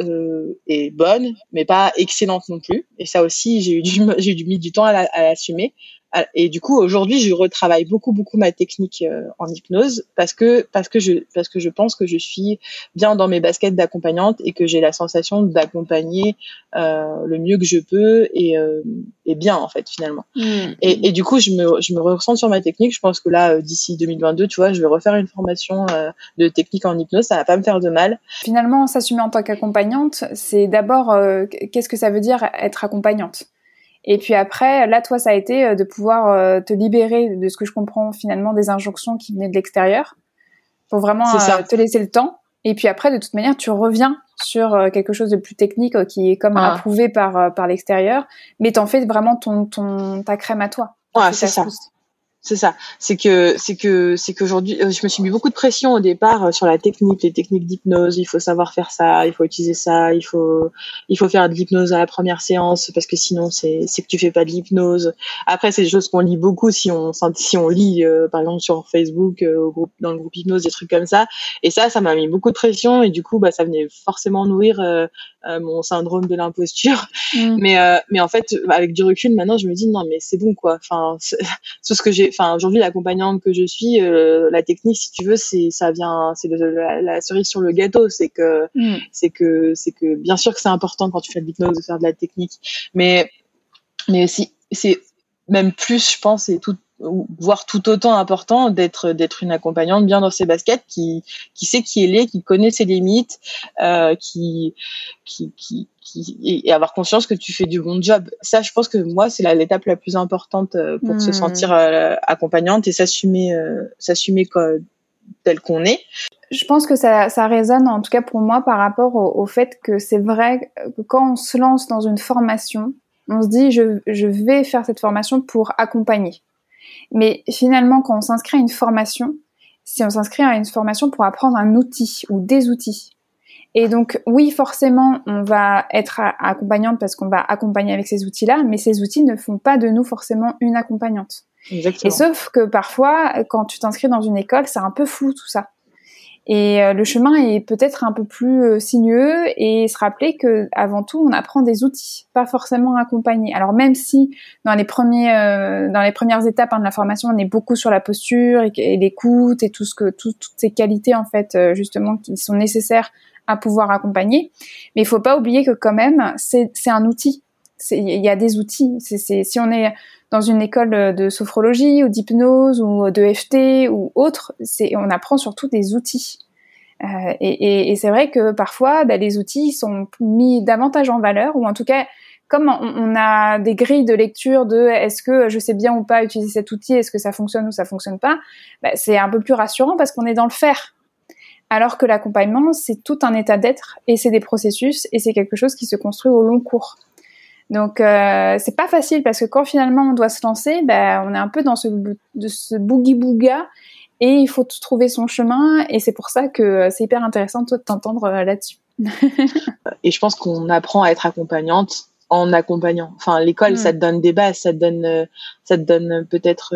est bonne, mais pas excellente non plus. Et ça aussi, j'ai eu du, j'ai eu mis du temps à l'assumer. Ah, et du coup, aujourd'hui, je retravaille beaucoup, beaucoup ma technique euh, en hypnose parce que parce que je parce que je pense que je suis bien dans mes baskets d'accompagnante et que j'ai la sensation d'accompagner euh, le mieux que je peux et, euh, et bien en fait finalement. Mmh. Et, et, du coup, je me je me ressens sur ma technique. Je pense que là, euh, d'ici 2022, tu vois, je vais refaire une formation de technique en hypnose. Ça va pas me faire de mal. Finalement, s'assumer en tant qu'accompagnante, c'est d'abord qu'est-ce que ça veut dire être accompagnante? Et puis après, là, toi, ça a été euh, de pouvoir euh, te libérer de ce que je comprends finalement des injonctions qui venaient de l'extérieur, pour vraiment euh, te laisser le temps. Et puis après, de toute manière, tu reviens sur quelque chose de plus technique qui est comme ah. approuvé par par l'extérieur, mais t'en fais vraiment ton ton ta crème à toi. Ouais, c'est ça. C'est ça. C'est que c'est que c'est qu'aujourd'hui, euh, je me suis mis beaucoup de pression au départ euh, sur la technique, les techniques d'hypnose. Il faut savoir faire ça, il faut utiliser ça, il faut il faut faire de l'hypnose à la première séance parce que sinon c'est c'est que tu fais pas de l'hypnose. Après, c'est des choses qu'on lit beaucoup si on si on lit euh, par exemple sur Facebook au groupe dans le groupe hypnose des trucs comme ça. Et ça, ça m'a mis beaucoup de pression et du coup, bah ça venait forcément nourrir mon syndrome de l'imposture. Mm. Mais mais en fait, avec du recul, maintenant, je me dis non mais c'est bon quoi. Enfin, c'est ce que j'ai enfin aujourd'hui l'accompagnante que je suis, euh, la technique, si tu veux, c'est ça vient, c'est la, cerise sur le gâteau, c'est que mm. c'est que c'est que bien sûr que c'est important quand tu fais de l'hypnose de faire de la technique, mais mais si c'est même plus, je pense, et tout voire tout autant important d'être d'être une accompagnante bien dans ses baskets qui qui sait qui elle est qui connaît ses limites euh, qui, qui qui et avoir conscience que tu fais du bon job. Ça, je pense que moi, c'est l'étape la plus importante euh, pour se hmm. sentir euh, accompagnante et s'assumer, euh, s'assumer tel qu'on est. Je pense que ça, ça résonne, en tout cas pour moi, par rapport au, fait que c'est vrai que quand on se lance dans une formation, on se dit je, je vais faire cette formation pour accompagner. Mais finalement, quand on s'inscrit à une formation, si on s'inscrit à une formation pour apprendre un outil ou des outils, et donc, oui, forcément, on va être accompagnante parce qu'on va accompagner avec ces outils-là, mais ces outils ne font pas de nous forcément une accompagnante. Exactement. Et sauf que parfois, quand tu t'inscris dans une école, c'est un peu flou tout ça. Et euh, le chemin est peut-être un peu plus euh, sinueux et se rappeler que avant tout, on apprend des outils, pas forcément accompagner. Alors même si dans les premiers, euh, dans les premières étapes hein, de la formation, on est beaucoup sur la posture et, l'écoute et tout ce que, toutes ces qualités en fait justement qui sont nécessaires à pouvoir accompagner. Mais il faut pas oublier que quand même, c'est un outil. Il y a des outils. Si on est dans une école de sophrologie ou d'hypnose ou de FT ou autre, on apprend surtout des outils. Euh, et c'est vrai que parfois, bah, les outils sont mis davantage en valeur, ou en tout cas, comme on, a des grilles de lecture de est-ce que je sais bien ou pas utiliser cet outil, est-ce que ça fonctionne ou ça fonctionne pas, bah, c'est un peu plus rassurant parce qu'on est dans le faire. Alors que l'accompagnement, c'est tout un état d'être et c'est des processus et c'est quelque chose qui se construit au long cours. Donc euh, c'est pas facile parce que quand finalement on doit se lancer, ben, on est un peu dans ce, de ce boogie booga et il faut trouver son chemin. Et c'est pour ça que c'est hyper intéressant toi de t'entendre là-dessus. et je pense qu'on apprend à être accompagnante en accompagnant. Enfin, l'école, ça mm. te donne des bases, ça te donne, ça te donne peut-être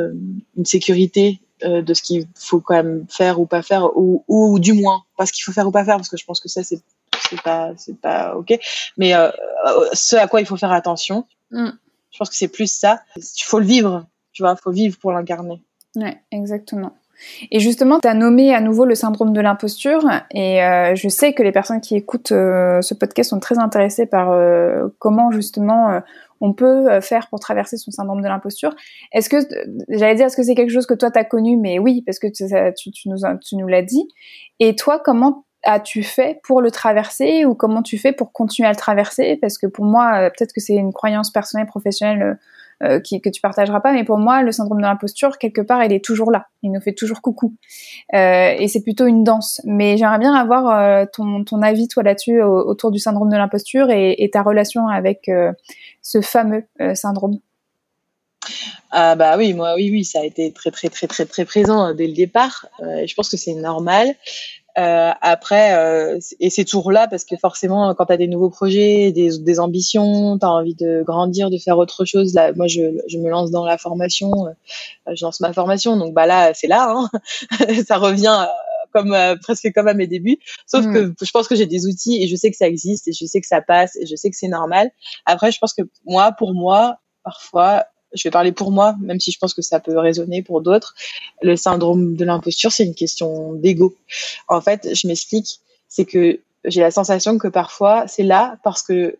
une sécurité de ce qu'il faut quand même faire ou pas faire, ou, ou du moins pas ce qu'il faut faire ou pas faire, parce que je pense que ça c'est c'est pas c'est pas ok. Mais euh, ce à quoi il faut faire attention, mm. je pense que c'est plus ça. Il faut le vivre, tu vois, il faut vivre pour l'incarner. Ouais, exactement. Et justement, tu as nommé à nouveau le syndrome de l'imposture, et euh, je sais que les personnes qui écoutent euh, ce podcast sont très intéressées par euh, comment justement on peut faire pour traverser son syndrome de l'imposture. Est-ce que, j'allais dire, est-ce que c'est quelque chose que toi tu as connu, mais oui, parce que tu, tu nous, tu nous l'as dit. Et toi, comment as-tu fait pour le traverser ou comment tu fais pour continuer à le traverser? Parce que pour moi, peut-être que c'est une croyance personnelle, professionnelle euh, qui, que tu partageras pas, mais pour moi, le syndrome de l'imposture, quelque part, il est toujours là. Il nous fait toujours coucou. Euh, et c'est plutôt une danse. Mais j'aimerais bien avoir euh, ton, ton avis, toi, là-dessus, autour du syndrome de l'imposture et, ta relation avec euh, ce fameux syndrome. Ah bah oui, moi oui oui, ça a été très très très très très présent dès le départ. Euh, je pense que c'est normal. Euh, après, euh, et c'est toujours là parce que forcément, quand tu as des nouveaux projets, des, des ambitions, tu as envie de grandir, de faire autre chose. Là, moi, je, je me lance dans la formation, euh, je lance ma formation, donc bah là, c'est là, hein. ça revient euh, comme euh, presque comme à mes débuts. Sauf que mm. je pense que j'ai des outils et je sais que ça existe et je sais que ça passe et je sais que c'est normal. Après, je pense que moi, pour moi, parfois, je vais parler pour moi, même si je pense que ça peut résonner pour d'autres. Le syndrome de l'imposture, c'est une question d'ego. En fait, je m'explique, c'est que j'ai la sensation que parfois c'est là parce que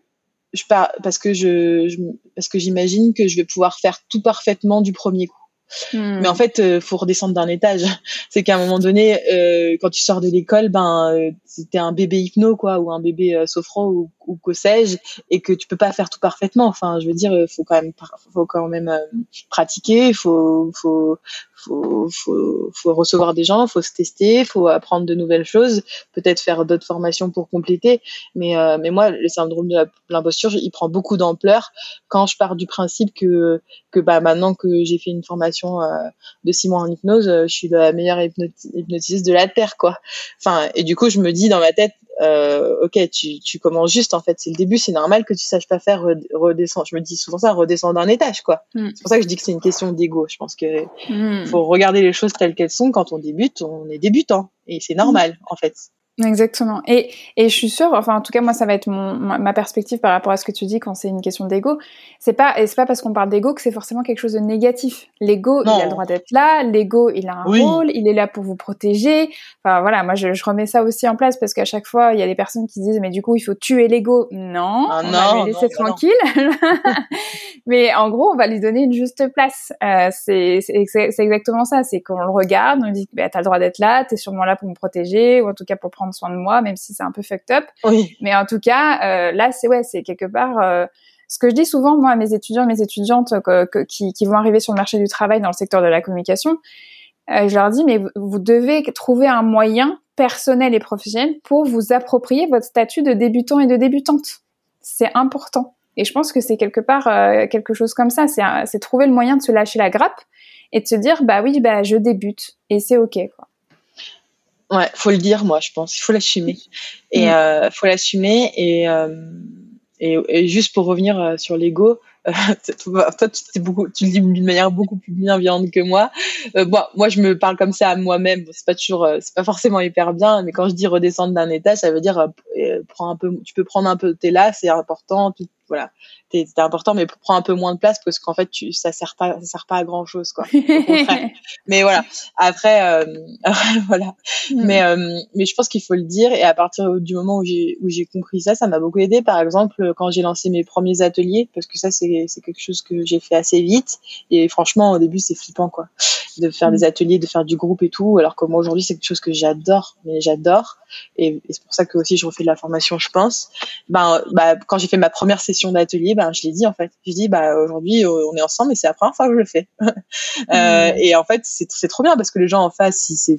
je parce que je parce que j'imagine que je vais pouvoir faire tout parfaitement du premier coup. Hmm. Mais en fait, euh, faut redescendre d'un étage. C'est qu'à un moment donné, euh, quand tu sors de l'école, ben, euh, c'était un bébé hypno, quoi, ou un bébé euh, sophro, ou, ou que sais-je, et que tu peux pas faire tout parfaitement. Enfin, je veux dire, faut quand même, faut quand même euh, pratiquer, faut, faut, faut, faut, recevoir des gens, faut se tester, faut apprendre de nouvelles choses, peut-être faire d'autres formations pour compléter. Mais, euh, mais moi, le syndrome de l'imposture, il prend beaucoup d'ampleur quand je pars du principe que, que bah, maintenant que j'ai fait une formation euh, de six mois en hypnose, euh, je suis la meilleure hypnotisiste de la Terre, quoi. Enfin, et du coup, je me dis dans ma tête, euh, ok, tu, tu commences juste en fait, c'est le début, c'est normal que tu saches pas faire redescendre. Je me dis souvent ça, redescendre d'un étage, quoi. Mm. C'est pour ça que je dis que c'est une question d'ego. Je pense que mm. faut regarder les choses telles qu'elles sont. Quand on débute, on est débutant et c'est normal en fait. Exactement. Et, et je suis sûre, enfin en tout cas moi ça va être mon, ma perspective par rapport à ce que tu dis quand c'est une question d'ego. C'est pas et c'est pas parce qu'on parle d'ego que c'est forcément quelque chose de négatif. L'ego, il a le droit d'être là. L'ego, il a un rôle. Il est là pour vous protéger. Enfin voilà, moi je, je remets ça aussi en place parce qu'à chaque fois il y a des personnes qui disent mais du coup il faut tuer l'ego. Non, ah, on va lui laisser tranquille. mais en gros on va lui donner une juste place. Euh, c'est c'est exactement ça. C'est qu'on le regarde, on lui dit bah, t'as le droit d'être là, t'es sûrement là pour me protéger ou en tout cas pour prendre soin de moi, même si c'est un peu fucked up. Mais en tout cas, euh, là, c'est ouais, c'est quelque part. Euh, ce que je dis souvent, moi, à mes étudiants, mes étudiantes qui, qui, vont arriver sur le marché du travail dans le secteur de la communication, euh, je leur dis, mais vous devez trouver un moyen personnel et professionnel pour vous approprier votre statut de débutant et de débutante. C'est important. Et je pense que c'est quelque part quelque chose comme ça. C'est trouver le moyen de se lâcher la grappe et de se dire, bah oui, bah je débute et c'est ok. Quoi. Ouais, faut le dire, moi, je pense. Il faut l'assumer. Et mm. euh, faut l'assumer. Et, euh, et, et, juste pour revenir euh, sur l'ego, euh, toi, tu, beaucoup, tu le dis d'une manière beaucoup plus bienveillante que moi. Euh, bon, moi, je me parle comme ça à moi-même. C'est pas toujours, euh, c'est pas forcément hyper bien, mais quand je dis redescendre d'un étage, ça veut dire prends un peu, tu peux prendre un peu, t'es là, c'est important, voilà c'était important mais prends un peu moins de place parce qu'en fait tu ça sert pas ça sert pas à grand chose quoi mais voilà. Après euh, voilà. Mm. mais euh, mais je pense qu'il faut le dire et à partir du moment où j'ai où j'ai compris ça ça m'a beaucoup aidé. Par exemple quand j'ai lancé mes premiers ateliers parce que ça c'est c'est quelque chose que j'ai fait assez vite et franchement au début c'est flippant quoi de faire des mm. ateliers de faire du groupe et tout alors que moi aujourd'hui c'est quelque chose que j'adore mais j'adore. Et, c'est pour ça que aussi je refais de la formation je pense. Ben bah, quand j'ai fait ma première session d'atelier ben je l'ai dit en fait je dis bah aujourd'hui euh, on est ensemble et c'est la première fois que je le fais euh, mm. et en fait c'est trop bien parce que les gens en face c'est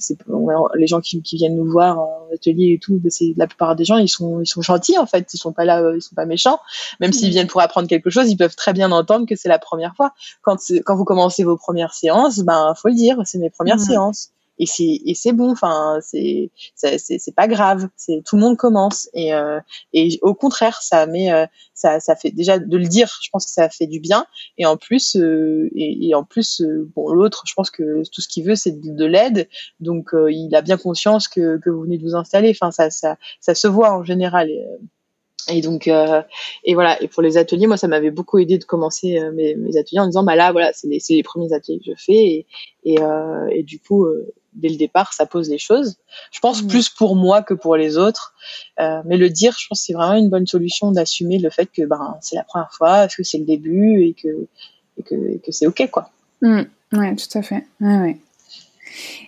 les gens qui, qui viennent nous voir en atelier et tout ben, c'est la plupart des gens ils sont ils sont gentils en fait ils sont pas là ils sont pas méchants même s'ils mm. viennent pour apprendre quelque chose ils peuvent très bien entendre que c'est la première fois quand quand vous commencez vos premières séances ben faut le dire c'est mes premières mm. séances et c'est et c'est bon enfin c'est c'est c'est pas grave. C'est tout le monde commence. Et euh, et au contraire ça met euh, ça ça fait déjà de le dire je pense que ça fait du bien. Et en plus euh, et, et, en plus bon l'autre je pense que tout ce qu'il veut c'est de, de l'aide. Donc il a bien conscience que que vous venez de vous installer. Enfin ça ça ça se voit en général. Et donc euh, et voilà. Et pour les ateliers moi ça m'avait beaucoup aidé de commencer euh, mes, mes, ateliers en disant bah là voilà c'est les, les premiers ateliers que je fais. Et et, euh, et du coup euh, dès le départ ça pose les choses je pense mmh. plus pour moi que pour les autres euh, mais le dire je pense c'est vraiment une bonne solution d'assumer le fait que ben c'est la première fois que c'est le début et que et que, et que c'est ok quoi mmh. ouais tout à fait ouais.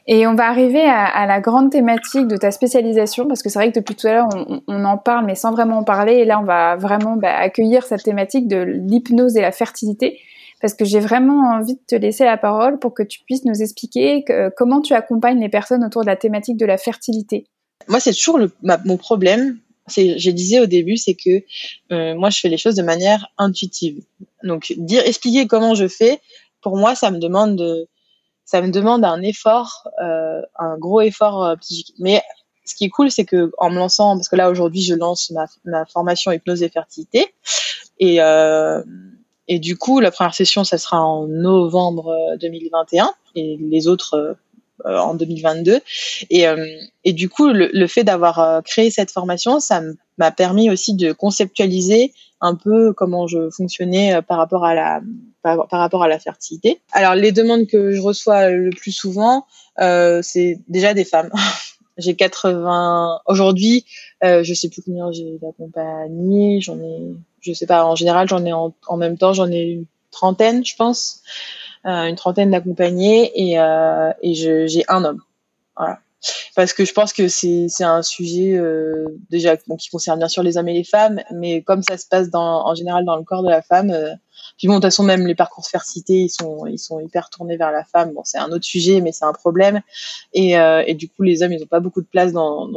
Et on va arriver à, à, la grande thématique de ta spécialisation, parce que c'est vrai que depuis tout à l'heure, on, on, en parle, mais sans vraiment en parler. Et là, on va vraiment bah, accueillir cette thématique de l'hypnose et la fertilité, parce que j'ai vraiment envie de te laisser la parole pour que tu puisses nous expliquer que, comment tu accompagnes les personnes autour de la thématique de la fertilité. Moi, c'est toujours mon problème. Je disais au début, c'est que euh, moi, je fais les choses de manière intuitive. Donc, dire, expliquer comment je fais, pour moi, ça me demande de ça me demande un effort, euh, un gros effort euh, psychique. Mais ce qui est cool, c'est que en me lançant, parce que là aujourd'hui, je lance ma, ma formation hypnose et fertilité, et euh, et du coup, la première session, ça sera en novembre 2021, euh, et les autres euh, en 2022. Et, euh, du coup, le, fait d'avoir créé cette formation, ça m'a permis aussi de conceptualiser un peu comment je fonctionnais par rapport à la par, rapport à la fertilité. Alors les demandes que je reçois le plus souvent, euh, c'est déjà des femmes. j'ai 80 aujourd'hui, euh, je sais plus combien j'ai d'accompagnés, j'en ai, je sais pas, en général j'en ai en, même temps j'en ai une trentaine, je pense, euh, une trentaine d'accompagnés et, euh, et j'ai un homme. Voilà parce que je pense que c'est un sujet euh, déjà qui concerne bien sûr les hommes et les femmes, mais comme ça se passe en général dans le corps de la femme. Euh, puis bon, de toute façon, même les parcours de fertilité, ils sont ils sont hyper tournés vers la femme. Bon, c'est un autre sujet, mais c'est un problème. Et, euh, et du coup, les hommes, ils n'ont pas beaucoup de place dans,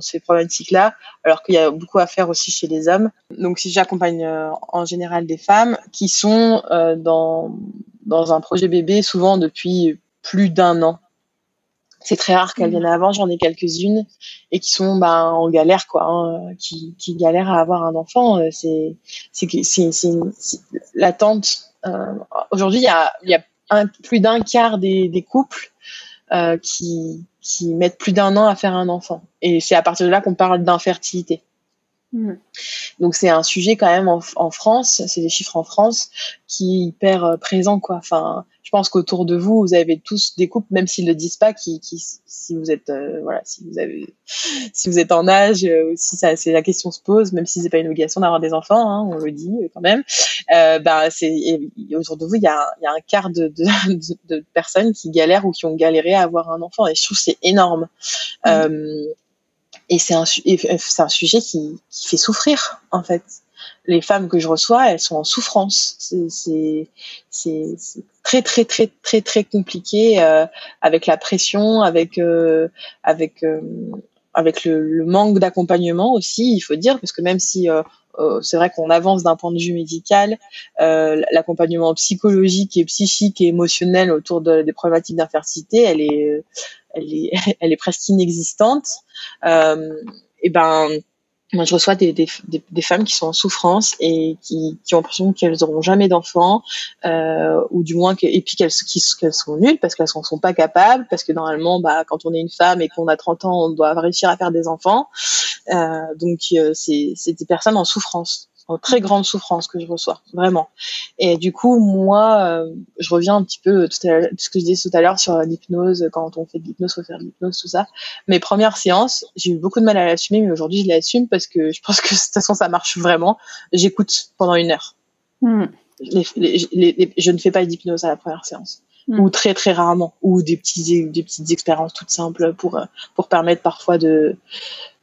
ces problématiques-là, alors qu'il y a beaucoup à faire aussi chez les hommes. Donc, si j'accompagne en général des femmes qui sont dans dans un projet bébé, souvent depuis plus d'un an c'est très rare qu'elles viennent avant, j'en ai quelques-unes et qui sont bah, en galère quoi, hein, qui, qui galèrent à avoir un enfant. Euh, c'est l'attente. Euh, Aujourd'hui, il y a, y a un, plus d'un quart des, des couples euh, qui qui mettent plus d'un an à faire un enfant et c'est à partir de là qu'on parle d'infertilité. Mmh. Donc c'est un sujet quand même en, en France, c'est des chiffres en France qui est hyper euh, présent quoi. Enfin, je pense qu'autour de vous, vous avez tous des couples, même s'ils le disent pas, qui, qui si vous êtes euh, voilà, si vous avez, si vous êtes en âge, euh, si ça, c'est la question se pose, même si c'est pas une obligation d'avoir des enfants, hein, on le dit quand même. Euh, bah c'est autour de vous, il y a, y a un quart de, de, de, personnes qui galèrent ou qui ont galéré à avoir un enfant, et je trouve c'est énorme. Mmh. Euh, et c'est un, c'est un sujet qui, qui fait souffrir en fait. Les femmes que je reçois, elles sont en souffrance. C'est très très très très très compliqué euh, avec la pression, avec euh, avec euh, avec le, le manque d'accompagnement aussi, il faut dire, parce que même si euh, euh, c'est vrai qu'on avance d'un point de vue médical, euh, l'accompagnement psychologique et psychique et émotionnel autour de, des problématiques d'infertilité, elle est, elle est, presque inexistante. Euh, et ben, moi, je reçois des, femmes qui sont en souffrance et qui, ont l'impression qu'elles auront jamais d'enfants, euh, ou du moins que, et puis qu'elles sont nulles parce qu'elles ne sont pas capables, parce que normalement, bah, quand on est une femme et qu'on a 30 ans, on doit réussir à faire des enfants. Euh, donc, c'est des personnes en souffrance en très grande souffrance que je reçois, vraiment. Et du coup, moi, euh, je reviens un petit peu tout à ce que je disais tout à l'heure sur l'hypnose, quand on fait de l'hypnose, faut faire de l'hypnose, tout ça. Mes premières séances, j'ai eu beaucoup de mal à l'assumer, mais aujourd'hui, je l'assume parce que je pense que de toute façon, ça marche vraiment. J'écoute pendant une heure. Mm. Les, les, les, je ne fais pas d'hypnose à la première séance. Mm. ou très très rarement ou des petits des petites expériences toutes simples pour pour permettre parfois de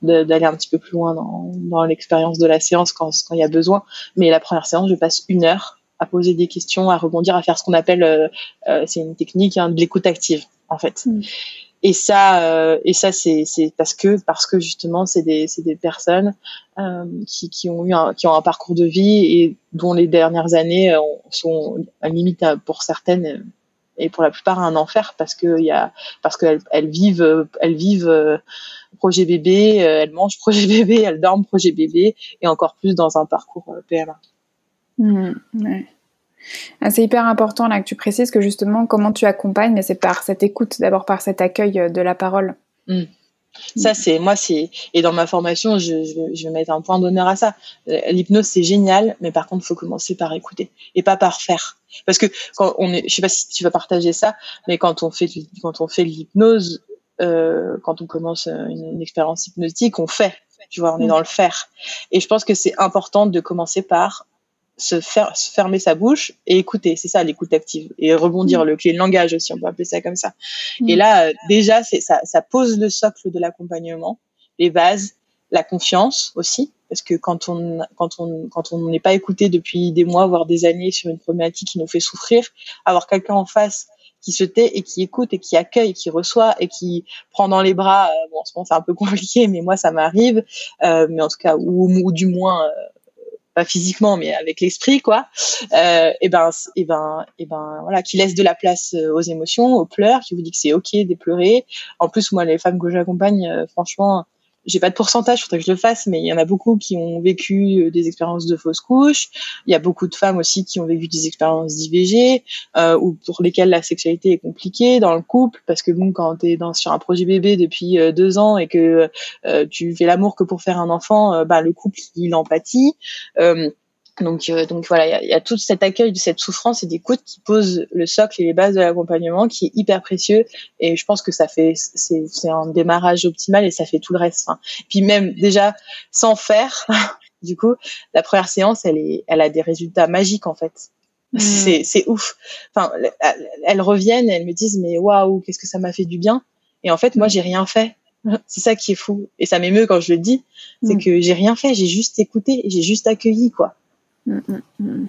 d'aller un petit peu plus loin dans, dans l'expérience de la séance quand il y a besoin. Mais la première séance, je passe une heure à poser des questions, à rebondir, à faire ce qu'on appelle, euh, euh, c'est une technique hein, de l'écoute active en fait. Mm. Et ça, euh, et ça, c'est parce que parce que justement, c'est des c'est des personnes euh, qui qui ont eu un, qui ont un parcours de vie et dont les dernières années sont à limite pour certaines et pour la plupart un enfer parce que il y a parce qu'elles elles vivent elles vivent projet bébé, elles mangent projet bébé, elles dorment projet bébé et encore plus dans un parcours PMA. Mmh, ah, c'est hyper important là que tu précises que justement comment tu accompagnes, mais c'est par cette écoute, d'abord par cet accueil de la parole. Mmh. Ça, c'est moi, c'est et dans ma formation, je, je, vais mettre un point d'honneur à ça. L'hypnose, c'est génial, mais par contre, il faut commencer par écouter et pas par faire. Parce que quand on est, je sais pas si tu vas partager ça, mais quand on fait quand on fait l'hypnose, euh, quand on commence une, une, expérience hypnotique, on fait. Tu vois, on est mmh. dans le faire. Et je pense que c'est important de commencer par se faire se fermer sa bouche et écouter c'est ça l'écoute active et rebondir mm. le clé de langage aussi on peut appeler ça comme ça mm. et là déjà c'est ça ça pose le socle de l'accompagnement les bases la confiance aussi parce que quand on quand on quand on n'est pas écouté depuis des mois voire des années sur une problématique qui nous fait souffrir avoir quelqu'un en face qui se tait et qui écoute et qui accueille, qui reçoit et qui prend dans les bras. Euh, bon, en ce moment c'est un peu compliqué, mais moi ça m'arrive. Euh, mais en tout cas, ou, ou du moins euh, pas physiquement mais avec l'esprit quoi euh, et ben et ben et ben voilà qui laisse de la place euh, aux émotions aux pleurs qui vous dit que c'est ok de pleurer en plus moi les femmes que j'accompagne euh, franchement j'ai pas de pourcentage, faudrait que je le fasse, mais il y en a beaucoup qui ont vécu euh, des expériences de fausses couches. Il y a beaucoup de femmes aussi qui ont vécu des expériences d'IVG euh, ou pour lesquelles la sexualité est compliquée dans le couple, parce que bon, quand t'es dans sur un projet bébé depuis euh, deux ans et que euh, tu fais l'amour que pour faire un enfant, bah le couple il empathie. Donc, euh, donc voilà, il y a, tout cet accueil de cette souffrance et d'écoute qui pose le socle et les bases de l'accompagnement, qui est hyper précieux. Et je pense que ça fait, c'est, un démarrage optimal et ça fait tout le reste. Enfin, puis même déjà sans faire, du coup, la première séance, elle est, elle a des résultats magiques en fait. Hmm. C'est, c'est ouf. Enfin, elles reviennent, elles me disent mais waouh, qu'est-ce que ça m'a fait du bien. Et en fait, moi, j'ai rien fait. C'est ça qui est fou. Et ça m'émeut quand je le dis, c'est hmm. que j'ai rien fait, j'ai juste écouté, j'ai juste accueilli quoi. Mm, mm,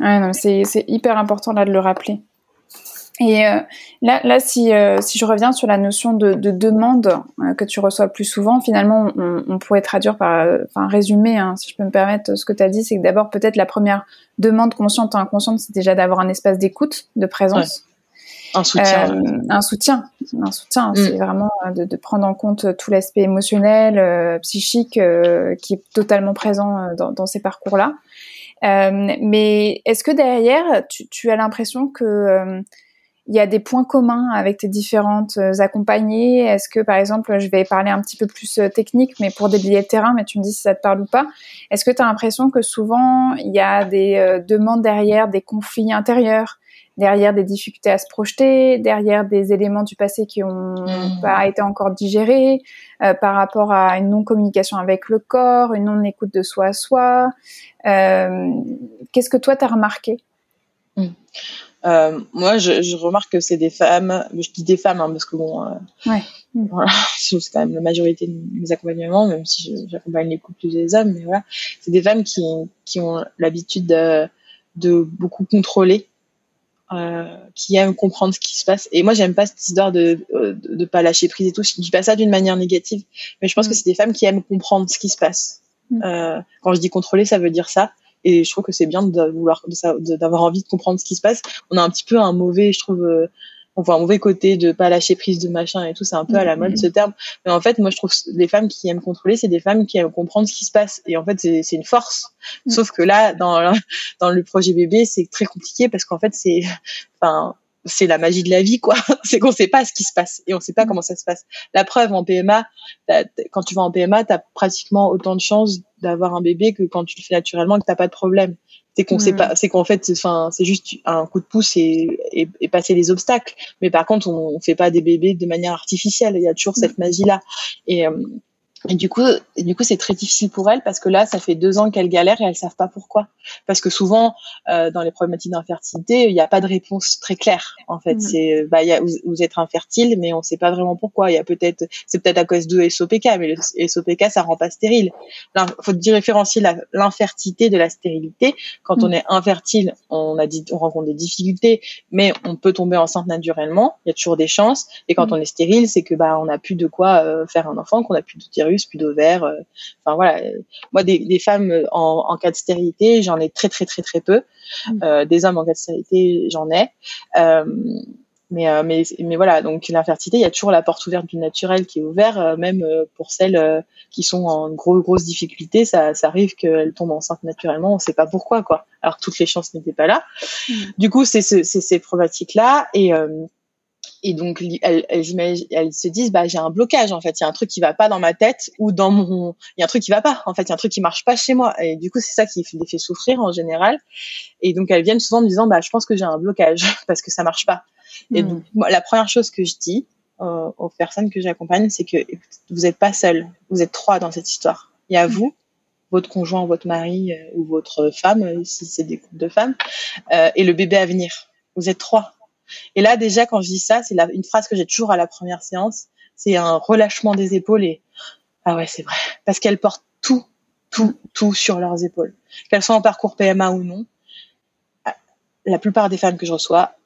mm. c'est hyper important là de le rappeler. Et euh, là, là si, euh, si je reviens sur la notion de, demande euh, que tu reçois plus souvent, finalement, on, pourrait traduire par, enfin, résumer, hein, si je peux me permettre, ce que tu as dit, c'est que d'abord, peut-être la première demande consciente ou inconsciente, c'est déjà d'avoir un espace d'écoute, de présence. Un soutien. un soutien. Un soutien. C'est vraiment de, prendre en compte tout l'aspect émotionnel, psychique, qui est totalement présent dans, dans ces parcours-là. mais est-ce que derrière, tu, tu as l'impression que il y a des points communs avec tes différentes euh, accompagnées? Est-ce que, par exemple, je vais parler un petit peu plus euh, technique, mais pour des billets de terrain, mais tu me dis si ça te parle ou pas. Est-ce que tu as l'impression que souvent, il y a des euh, demandes derrière, des conflits intérieurs, derrière des difficultés à se projeter, derrière des éléments du passé qui ont mmh. pas été encore digérés, par rapport à une non-communication avec le corps, une non-écoute de soi à soi Qu'est-ce que toi, tu as remarqué? Mmh. Euh, moi, je, je, remarque que c'est des femmes, je dis des femmes hein, parce que bon, euh, ouais. voilà, c'est quand même la majorité de mes accompagnements, même si j'accompagne les couples et les hommes, mais voilà, c'est des femmes qui, qui ont l'habitude de, de, beaucoup contrôler, euh, qui aiment comprendre ce qui se passe. Et moi, j'aime pas cette histoire de, de, de pas lâcher prise et tout. Je dis pas ça d'une manière négative, mais je pense mm. que c'est des femmes qui aiment comprendre ce qui se passe. Mm. Euh, quand je dis contrôler, ça veut dire ça. Et je trouve que c'est bien de vouloir, d'avoir envie de comprendre ce qui se passe. On a un petit peu un mauvais, je trouve, euh, on voit un mauvais côté de pas lâcher prise de machin et tout. C'est un peu à la mode ce terme. Mais en fait, moi, je trouve les femmes qui aiment contrôler, c'est des femmes qui aiment comprendre ce qui se passe. Et en fait, c'est une force. Mm. Sauf que là, dans dans le projet bébé, c'est très compliqué parce qu'en fait, c'est, enfin, c'est la magie de la vie, quoi. c'est qu'on sait pas ce qui se passe et on sait pas mm. comment ça se passe. La preuve en PMA, quand tu vas en PMA, tu as pratiquement autant de chances d'avoir un bébé que quand tu le fais naturellement, que t'as pas de problème. C'est qu'on sait pas, c'est qu'en fait, enfin, c'est juste un coup de pouce et, et, passer les obstacles. Mais par contre, on, on fait pas des bébés de manière artificielle. Il y a toujours cette magie là. Et euh, et du coup, du coup, c'est très difficile pour elles parce que là, ça fait deux ans qu'elles galèrent et elles savent pas pourquoi. Parce que souvent, euh, dans les problématiques d'infertilité, il n'y a pas de réponse très claire. En fait, mmh. c'est, bah, y a, vous, êtes infertile, mais on ne sait pas vraiment pourquoi. Il y a peut-être, c'est peut-être à cause de SOPK, mais le SOPK, ça rend pas stérile. Il faut différencier l'infertilité de la stérilité. Quand on mmh. est infertile, on a dit, on rencontre des difficultés, mais on peut tomber enceinte naturellement. Il y a toujours des chances. Et quand mmh. on est stérile, c'est que bah, on n'a plus de quoi euh, faire un enfant, qu'on n'a plus d'utérus plus d'ovaires. Enfin voilà, moi des, des femmes en, en, cas de stérilité, j'en ai très très très très peu. Mmh. des hommes en cas de stérilité, j'en ai. Mais, euh, mais, mais voilà, donc l'infertilité, il y a toujours la porte ouverte du naturel qui est ouverte, euh, même euh, pour celles qui sont en gros, grosse difficulté, ça, ça arrive qu'elles tombent enceintes naturellement, on ne sait pas pourquoi, quoi. Alors toutes les chances n'étaient pas là. Mm. Du coup, c'est ce, ces problématiques-là, et, et donc elles, elles, elles, se disent, bah j'ai un blocage, en fait, il y a un truc qui va pas dans ma tête ou dans mon, il y a un truc qui va pas, en fait, il y a un truc qui marche pas chez moi, et du coup c'est ça qui les fait souffrir en général. Et donc elles viennent souvent en me disant, bah je pense que j'ai un blocage parce que ça marche pas. Et hmm. donc, moi, la première chose que je dis euh, aux personnes que j'accompagne, c'est que vous n'êtes pas seul. Vous êtes trois dans cette histoire. Il y a vous, votre conjoint, votre mari euh, ou votre femme, euh, si c'est des couples de femmes, euh, et le bébé à venir. Vous êtes trois. Et là, déjà, quand je dis ça, c'est une phrase que j'ai toujours à la première séance. C'est un relâchement des épaules et ah ouais, c'est vrai, parce qu'elles portent tout, tout, tout sur leurs épaules. Qu'elles soient en parcours PMA ou non, la plupart des femmes que je reçois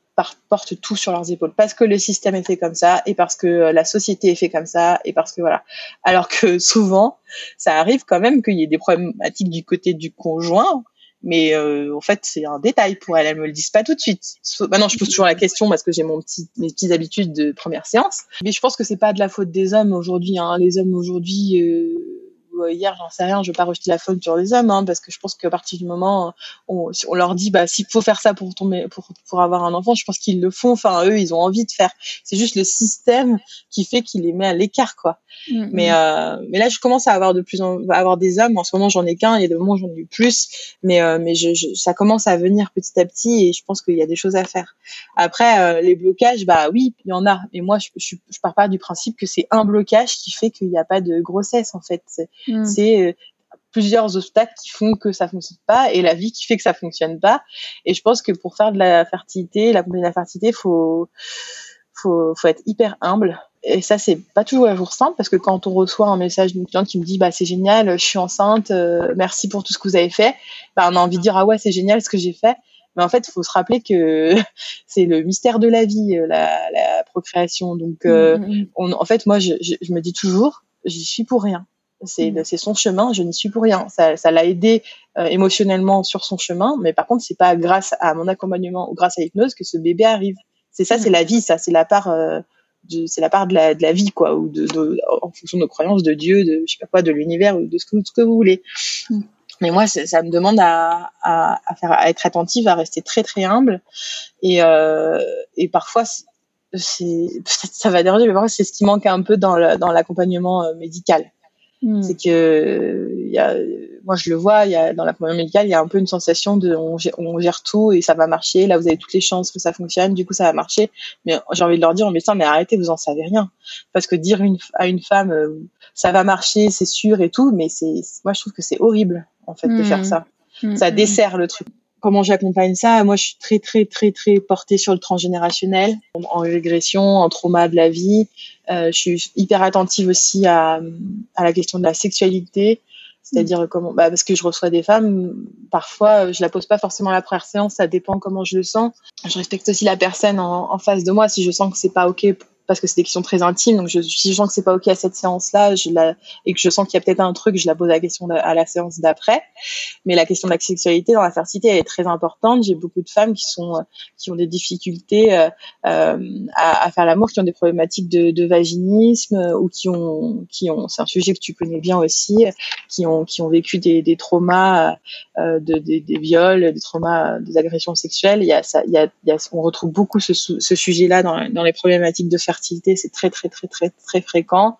portent tout sur leurs épaules parce que le système est fait comme ça et parce que euh, la société est fait comme ça et parce que voilà. Alors que souvent, ça arrive quand même qu'il y ait des problématiques du côté du conjoint, mais euh, en fait c'est un détail pour elle. Elle me le disent pas tout de suite. Maintenant, je pose toujours la question parce que j'ai mon petit mes petites habitudes de première séance, mais je pense que c'est pas de la faute des hommes aujourd'hui. Hein. Les hommes aujourd'hui. Euh euh, hier, j'en sais rien, je veux pas rejeter la faute sur les hommes, hein, parce que je pense qu'à partir du moment où on, leur dit, bah, s'il faut faire ça pour tomber, pour, pour avoir un enfant, je pense qu'ils le font. Enfin, eux, ils ont envie de faire. C'est juste le système qui fait qu'il les met à l'écart, quoi. Mm, mais, euh, mais là, je commence à avoir de plus en avoir des hommes. En ce moment, j'en ai qu'un. Il y a des moments, j'en ai eu plus. Mais, euh, mais je, ça commence à venir petit à petit et je pense qu'il y a des choses à faire. Après, euh, les blocages, bah oui, il y en a. Et moi, je, je, je pars pas du principe que c'est un blocage qui fait qu'il n'y a pas de grossesse, en fait. Mm. C'est euh, plusieurs obstacles qui font que ça fonctionne pas et la vie qui fait que ça fonctionne pas. Et je pense que pour faire de la fertilité, la de la fertilité, faut, faut, faut être hyper humble. Et ça, c'est pas toujours un jour simple parce que quand on reçoit un message d'une cliente qui me dit, bah, c'est génial, je suis enceinte, euh, merci pour tout ce que vous avez fait, bah, on a envie de dire, ah ouais, c'est génial ce que j'ai fait. Mais en fait, il faut se rappeler que c'est le mystère de la vie, euh, la, la procréation. Donc, euh, mm, mm, mm. on, en fait, moi, je, je, je me dis toujours, j'y suis pour rien. C'est c'est son chemin, je n'y suis pour rien. Ça ça l'a aidé euh, émotionnellement sur son chemin, mais par contre, c'est pas grâce à mon accompagnement ou grâce à l'hypnose que ce bébé arrive. C'est ça, c'est la vie, ça, c'est la part euh, c'est la part de la, de la vie quoi ou de, de, en fonction de nos croyances de Dieu de je sais pas quoi de l'univers ou de ce que, ce que vous voulez. Mais moi ça me demande à, à, à, faire à être attentive à rester très très humble. Et euh, et parfois c'est ça va déranger mais parfois c'est ce qui manque un peu dans dans l'accompagnement euh, médical Hmm. C'est que il y a, moi je le vois, il y a dans la première médicale, il y a un peu une sensation de on gère, on gère, tout et ça va marcher. Là, vous avez toutes les chances que ça fonctionne, du coup ça va marcher. Mais j'ai envie de leur dire en médecin, mais arrêtez, vous en savez rien. Parce que dire une, à une femme, euh, ça va marcher, c'est sûr et tout, mais c'est, moi je trouve que c'est horrible en fait de faire hmm. ça. Hmm. Ça dessert le truc comment j'accompagne ça Moi, je suis très, très, très, très portée sur le transgénérationnel, en régression, en trauma de la vie. Euh, je suis hyper attentive aussi à, la question de la sexualité, c'est-à-dire comment bah, Parce que je reçois des femmes, parfois, je la pose pas forcément à la première séance, ça dépend comment je le sens. Je respecte aussi la personne en, en face de moi. Si je sens que c'est pas OK parce que c'est des questions très intimes. Donc, je, si je sens que c'est pas ok à cette séance-là, et que je sens qu'il y a peut-être un truc, je la pose la question à la séance d'après. Mais la question de la sexualité dans la fertilité elle est très importante. J'ai beaucoup de femmes qui sont, qui ont des difficultés euh, euh à, faire l'amour, qui ont des problématiques de, vaginisme ou qui ont, qui ont, c'est un sujet que tu connais bien aussi, qui ont, qui ont vécu des, traumas, euh, de, des, viols, des traumas, des agressions sexuelles. Il y a ça, il y a, on retrouve beaucoup ce, ce sujet-là dans, dans les problématiques de fertilité c'est très très très très très fréquent.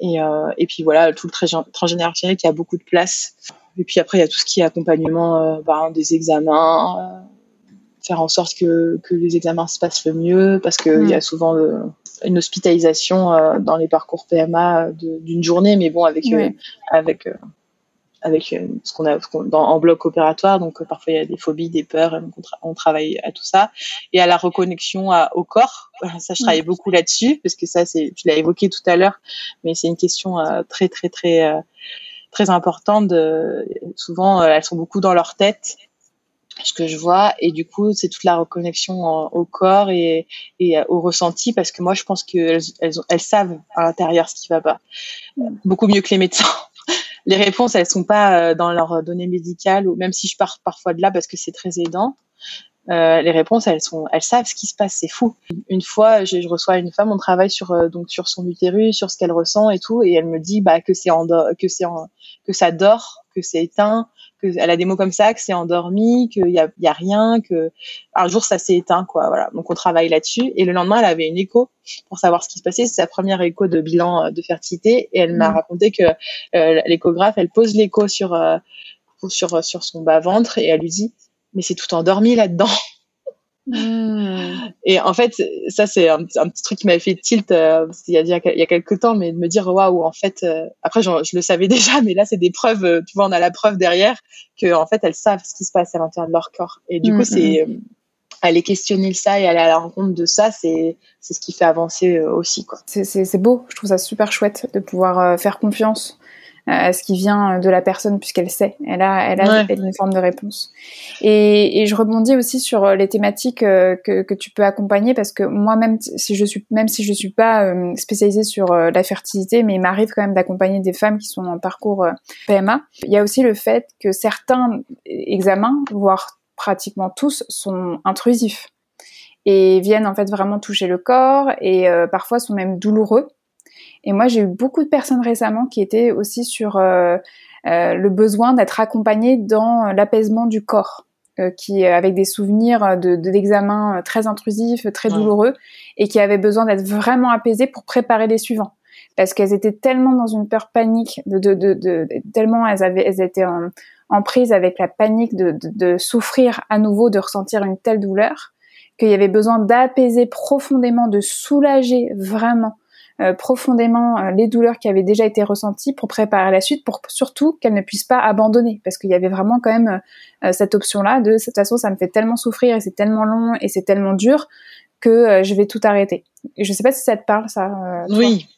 Et, euh, et puis voilà, tout le transgénérationnel qui a beaucoup de place. Et puis après, il y a tout ce qui est accompagnement euh, bah, des examens, euh, faire en sorte que, que les examens se passent le mieux, parce qu'il il y a mm. souvent une hospitalisation dans les parcours PMA d'une journée, mais bon, avec, avec avec euh, ce qu'on a en bloc opératoire. Donc euh, parfois il y a des phobies, des peurs, on, travaille à tout ça et à la reconnexion au corps. Ça, je travaille beaucoup là-dessus parce que ça, c'est, tu l'as évoqué tout à l'heure, mais c'est une question euh, très très très très importante. souvent, elles sont beaucoup dans leur tête ce que je vois et du coup c'est toute la reconnexion au corps et, et, au ressenti parce que moi je pense qu'elles elles, elles, savent à l'intérieur ce qui va pas beaucoup mieux que les médecins les réponses elles sont pas dans leurs données médicales ou même si je pars parfois de là parce que c'est très aidant euh, les réponses, elles sont, elles savent ce qui se passe, c'est fou. Une fois, je, je, reçois une femme, on travaille sur euh, donc sur son utérus, sur ce qu'elle ressent et tout, et elle me dit bah que c'est que c'est que ça dort, que c'est éteint, que elle a des mots comme ça, que c'est endormi, qu'il y a, y a rien, que un jour ça s'est éteint quoi. Voilà, donc on travaille là-dessus. Et le lendemain, elle avait une écho pour savoir ce qui se passait. C'est sa première écho de bilan euh, de fertilité, et elle m'a mmh. raconté que euh, l'échographe, elle pose l'écho sur sur sur son bas ventre et elle lui dit mais c'est tout endormi là-dedans. Hmm. Et en fait, ça c'est un, petit truc qui m'avait fait tilt euh, il, y a, il y a quelques temps, mais de me dire waouh, en fait, euh, après je, le savais déjà, mais là c'est des preuves, euh, tu vois, on a la preuve derrière que en fait elles savent ce qui se passe à l'intérieur de leur corps. Et du coup, hmm, c'est aller questionner ça et aller à la rencontre de ça, c'est c'est ce qui fait avancer aussi quoi. C'est beau, je trouve ça super chouette de pouvoir faire confiance à ce qui vient de la personne puisqu'elle sait, elle a, elle a, une forme de réponse. Et, et, je rebondis aussi sur les thématiques euh, que, que tu peux accompagner parce que moi même si je suis même si je suis pas euh, spécialisée sur euh, la fertilité, mais il m'arrive quand même d'accompagner des femmes qui sont en parcours PMA. Il y a aussi le fait que certains examens, voire pratiquement tous, sont intrusifs et viennent en fait vraiment toucher le corps et parfois sont même douloureux et moi, j'ai eu beaucoup de personnes récemment qui étaient aussi sur euh, euh, le besoin d'être accompagnées dans l'apaisement du corps. Euh, qui avec des souvenirs de d'examens très intrusifs, très douloureux, et qui avaient besoin d'être vraiment apaisées pour préparer les suivants, parce qu'elles étaient tellement dans une peur panique, de, de, de, de tellement elles avaient, elles étaient en, en prise avec la panique de, de, de, souffrir à nouveau, de ressentir une telle douleur, qu'il y avait besoin d'apaiser profondément, de soulager vraiment euh, profondément euh, les douleurs qui avaient déjà été ressenties pour préparer la suite, pour surtout qu'elles ne puissent pas abandonner, parce qu'il y avait vraiment quand même euh, cette option-là de cette façon ça me fait tellement souffrir et c'est tellement long et c'est tellement dur que je vais tout arrêter. Je sais pas si ça te parle ça. oui,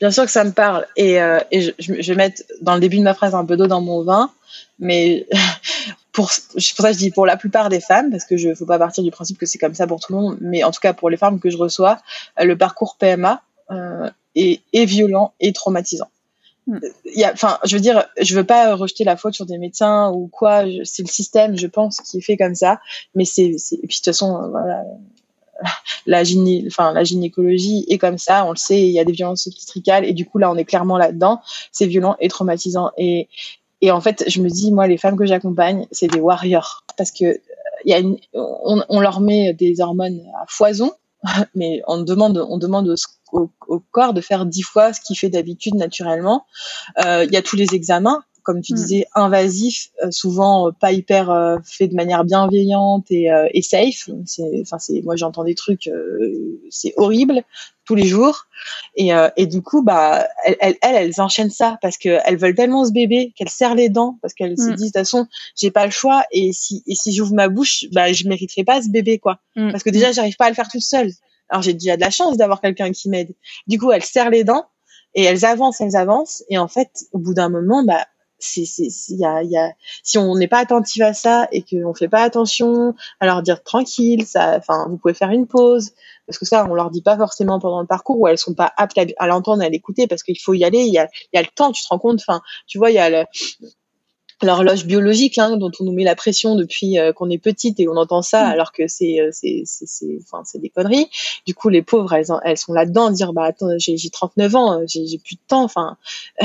bien sûr que ça me parle et, je, je, vais mettre dans le début de ma phrase un peu d'eau dans mon vin, mais pour, ça je dis pour la plupart des femmes, parce que je faut pas partir du principe que c'est comme ça pour tout le monde, mais en tout cas pour les femmes que je reçois, le parcours PMA, et, et, violent et traumatisant. Hmm. Il enfin, je veux dire, je veux pas rejeter la faute sur des médecins ou quoi. C'est le système, je pense, qui est fait comme ça. Mais c'est, et puis de toute façon, euh, voilà, la gyné, enfin la gynécologie est comme ça, on le sait, il y a des violences obstétricales et du coup là on est clairement là-dedans, c'est violent et traumatisant et et en fait je me dis moi les femmes que j'accompagne c'est des warriors parce que il y a une, on, on, leur met des hormones à foison mais on demande on demande au, au, corps de faire dix fois ce qu'il fait d'habitude naturellement. Euh, il y a tous les examens, comme tu mm. disais, invasifs, euh, souvent euh, pas hyper euh, fait de manière bienveillante et, et safe. Enfin, c'est, moi j'entends des trucs, c'est horrible tous les jours. Et, et du coup, bah, elles, elles, elles, enchaînent ça parce que elles veulent tellement ce bébé qu'elles serrent les dents parce qu'elles se mm. disent de toute façon, j'ai pas le choix et si et si j'ouvre ma bouche, bah, je mériterai pas ce bébé quoi. Mm. Parce que déjà, j'arrive pas à le faire toute seule. Alors j'ai déjà de la chance d'avoir quelqu'un qui m'aide. Du coup, elles serrent les dents et elles avancent, elles avancent. Et en fait, au bout d'un moment, bah, c'est, y a, y a, si on n'est pas attentif à ça et qu'on fait pas attention à leur dire tranquille, ça, enfin, vous pouvez faire une pause. Parce que ça, on leur dit pas forcément pendant le parcours où elles sont pas aptes à, l'entendre, à l'écouter parce qu'il faut y aller. Il y a, y a le temps, tu te rends compte. Enfin, tu vois, il y a le, l'horloge biologique hein, dont on nous met la pression depuis euh, qu'on est petite et on entend ça mm. alors que c'est euh, c'est c'est enfin c'est des conneries. Du coup les pauvres elles elles sont là dedans dire bah attends j'ai j'ai 39 ans euh, j'ai j'ai plus de temps enfin.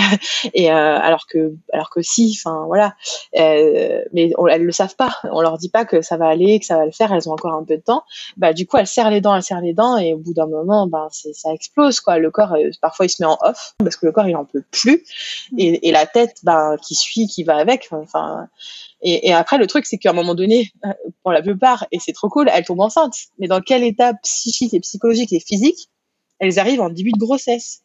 Et alors que alors que si enfin voilà. Mais on, elles le savent pas. On leur dit pas que ça va aller que ça va le faire elles ont encore un peu de temps. Bah du coup elles serrent les dents elles serrent les dents et au bout d'un moment bah c'est ça explose quoi. Le corps parfois il se met en off parce que le corps il en peut plus. Mm. et, et la tête bah qui suit qui va avec Et, et après, le truc, c'est qu'à un moment donné, euh, pour la plupart, et c'est trop cool, elles tombent enceintes. Mais dans quel état psychique et psychologique et physique elles arrivent en début de grossesse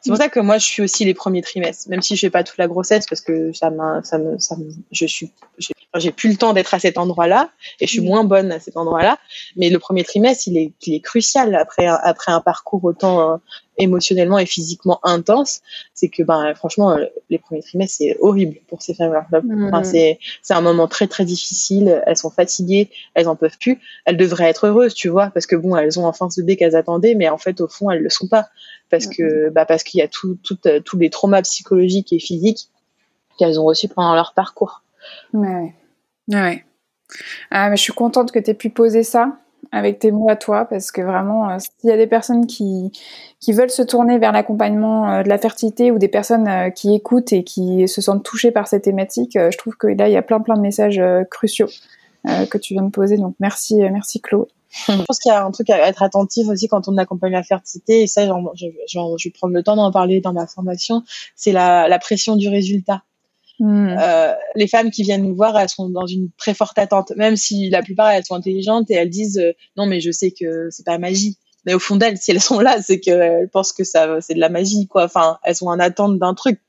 C'est pour ça que moi, je suis aussi les premiers trimestres, même si je fais pas toute la grossesse parce que ça m'a, ça me, ça me, je suis, j'ai plus le temps d'être à cet endroit-là et je suis moins bonne à cet endroit-là. Mais le premier trimestre, il est, il est crucial après, après un parcours autant euh, émotionnellement et physiquement intense. C'est que, ben, franchement, euh, les premiers trimestres, c'est horrible pour ces femmes-là. Enfin, mm. c'est, c'est un moment très, très difficile. Elles sont fatiguées, elles en peuvent plus. Elles devraient être heureuses, tu vois, parce que bon, elles ont enfin ce bébé qu'elles attendaient, mais en fait, au fond, elles le sont pas parce que, bah, parce qu'il y a tout, tout, euh, tous les traumas psychologiques et physiques qu'elles ont reçus pendant leur parcours. Ouais. Ouais. Ah, mais je suis contente que tu aies pu poser ça avec tes mots à toi, parce que vraiment, euh, s'il y a des personnes qui, qui veulent se tourner vers l'accompagnement euh, de la fertilité ou des personnes euh, qui écoutent et qui se sentent touchées par cette thématique, je trouve que là, il y a plein plein de messages cruciaux que tu viens de poser. Donc merci, merci Chloé. Je pense qu'il y a un truc à être attentif aussi quand on accompagne la fertilité, et ça, je, je, vais prendre le temps d'en parler dans ma formation, c'est la, la pression du résultat. Hmm. Euh, les femmes qui viennent nous voir, elles sont dans une très forte attente, même si la plupart elles sont intelligentes et elles disent euh, non mais je sais que c'est pas magie. Mais au fond d'elles, si elles sont là, c'est qu'elles pensent que ça c'est de la magie quoi. Enfin, elles sont en attente d'un truc.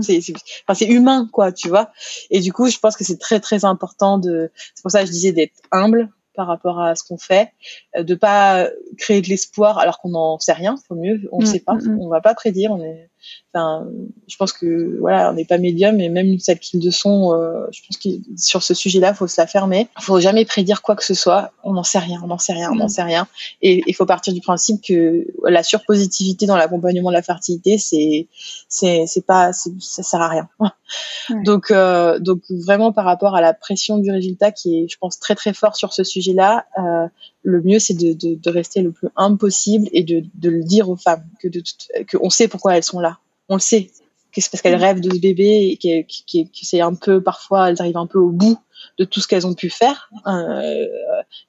C'est enfin c'est humain quoi, tu vois. Et du coup, je pense que c'est très très important de. C'est pour ça que je disais d'être humble par rapport à ce qu'on fait, euh, de pas créer de l'espoir alors qu'on n'en sait rien. Faut mieux, on ne hmm, sait pas, on va pas prédire. On est Enfin, je pense que voilà, on n'est pas médium et même celles qui le sont, euh, je pense que sur ce sujet-là, faut se la fermer. Faut jamais prédire quoi que ce soit. On n'en sait rien, on n'en sait rien, on n'en mm. sait rien. Et il faut partir du principe que la surpositivité dans l'accompagnement de la fertilité, c'est c'est c'est pas ça sert à rien. Donc euh, donc vraiment par rapport à la pression du résultat qui est, je pense, très très fort sur ce sujet-là. Euh, le mieux c'est de, de, de, rester le plus humble possible et de, de le dire aux femmes que de que on sait pourquoi elles sont là. On le sait. Que c'est parce qu'elles rêvent de ce bébé et que, c'est un peu parfois elles arrivent un peu au bout de tout ce qu'elles ont pu faire euh,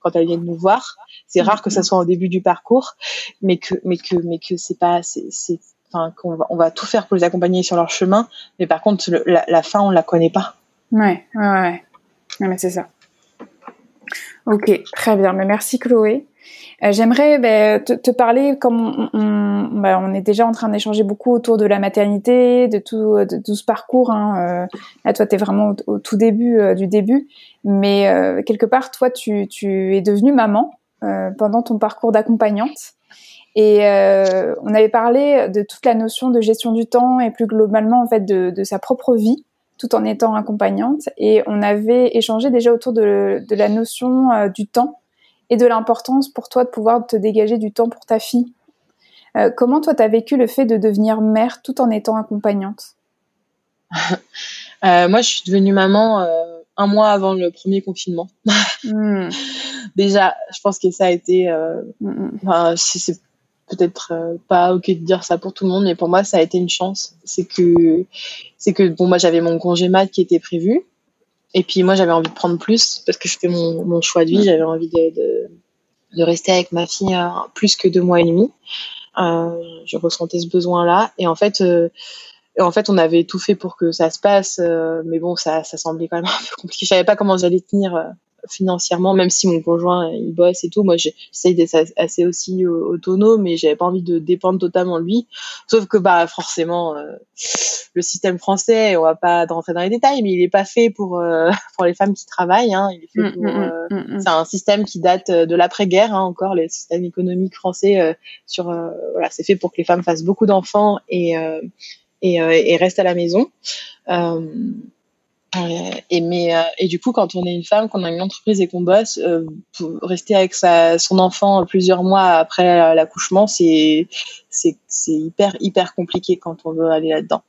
quand elles viennent nous voir. C'est rare que ça soit au début du parcours mais que mais que mais que c'est pas c'est enfin qu'on va on va tout faire pour les accompagner sur leur chemin. Mais par contre la, fin on la connaît pas. Ouais ouais ouais, mais c'est ça ok très bien mais merci Chloé euh, j'aimerais ben, te, parler, comme on, ben, on, est déjà en train d'échanger beaucoup autour de la maternité, de tout, tout ce parcours. Hein. Euh, là, toi, tu es vraiment au, tout début euh, du début. Mais quelque part, toi, tu, es devenue maman pendant ton parcours d'accompagnante. Et on avait parlé de toute la notion de gestion du temps et plus globalement, en fait, de sa propre vie tout en étant accompagnante. Et on avait échangé déjà autour de, de la notion du temps et de l'importance pour toi de pouvoir te dégager du temps pour ta fille. Euh, comment toi, tu as vécu le fait de devenir mère tout en étant accompagnante? Euh, Moi, je suis devenue maman euh, un mois avant le premier confinement. Hmm. Déjà, je pense que ça a été... Hmm, hmm. Peut-être pas ok de dire ça pour tout le monde, mais pour moi, ça a été une chance. C'est que, c'est que bon, moi, j'avais mon congé mat qui était prévu. Et puis moi, j'avais envie de prendre plus parce que fais mon, choix de vie. J'avais envie de, rester avec ma fille euh, plus que deux mois et demi. Euh, je ressentais ce besoin-là. Et en fait, euh, en fait, on avait tout fait pour que ça se passe, euh, mais bon, ça, ça semblait quand même un peu compliqué. Je savais pas comment j'allais tenir euh, financièrement, même si mon conjoint il bosse et tout. Moi, j'essaye d'être assez aussi autonome, mais j'avais pas envie de dépendre totalement de lui. Sauf que bah forcément, euh, le système français, on va pas rentrer dans les détails, mais il est pas fait pour euh, pour les femmes qui travaillent. Hein. Il est fait mm, pour. Mm, mm, euh, c'est un système qui date de l'après-guerre, hein, encore les systèmes économiques français. sur voilà, c'est fait pour que les femmes fassent beaucoup d'enfants et et, et restent à la maison. Euh, et mais euh, et du coup, quand on est une femme, qu'on a une entreprise et qu'on bosse, euh, rester avec sa, son enfant plusieurs mois après l'accouchement, c'est hyper hyper compliqué quand on veut aller là-dedans.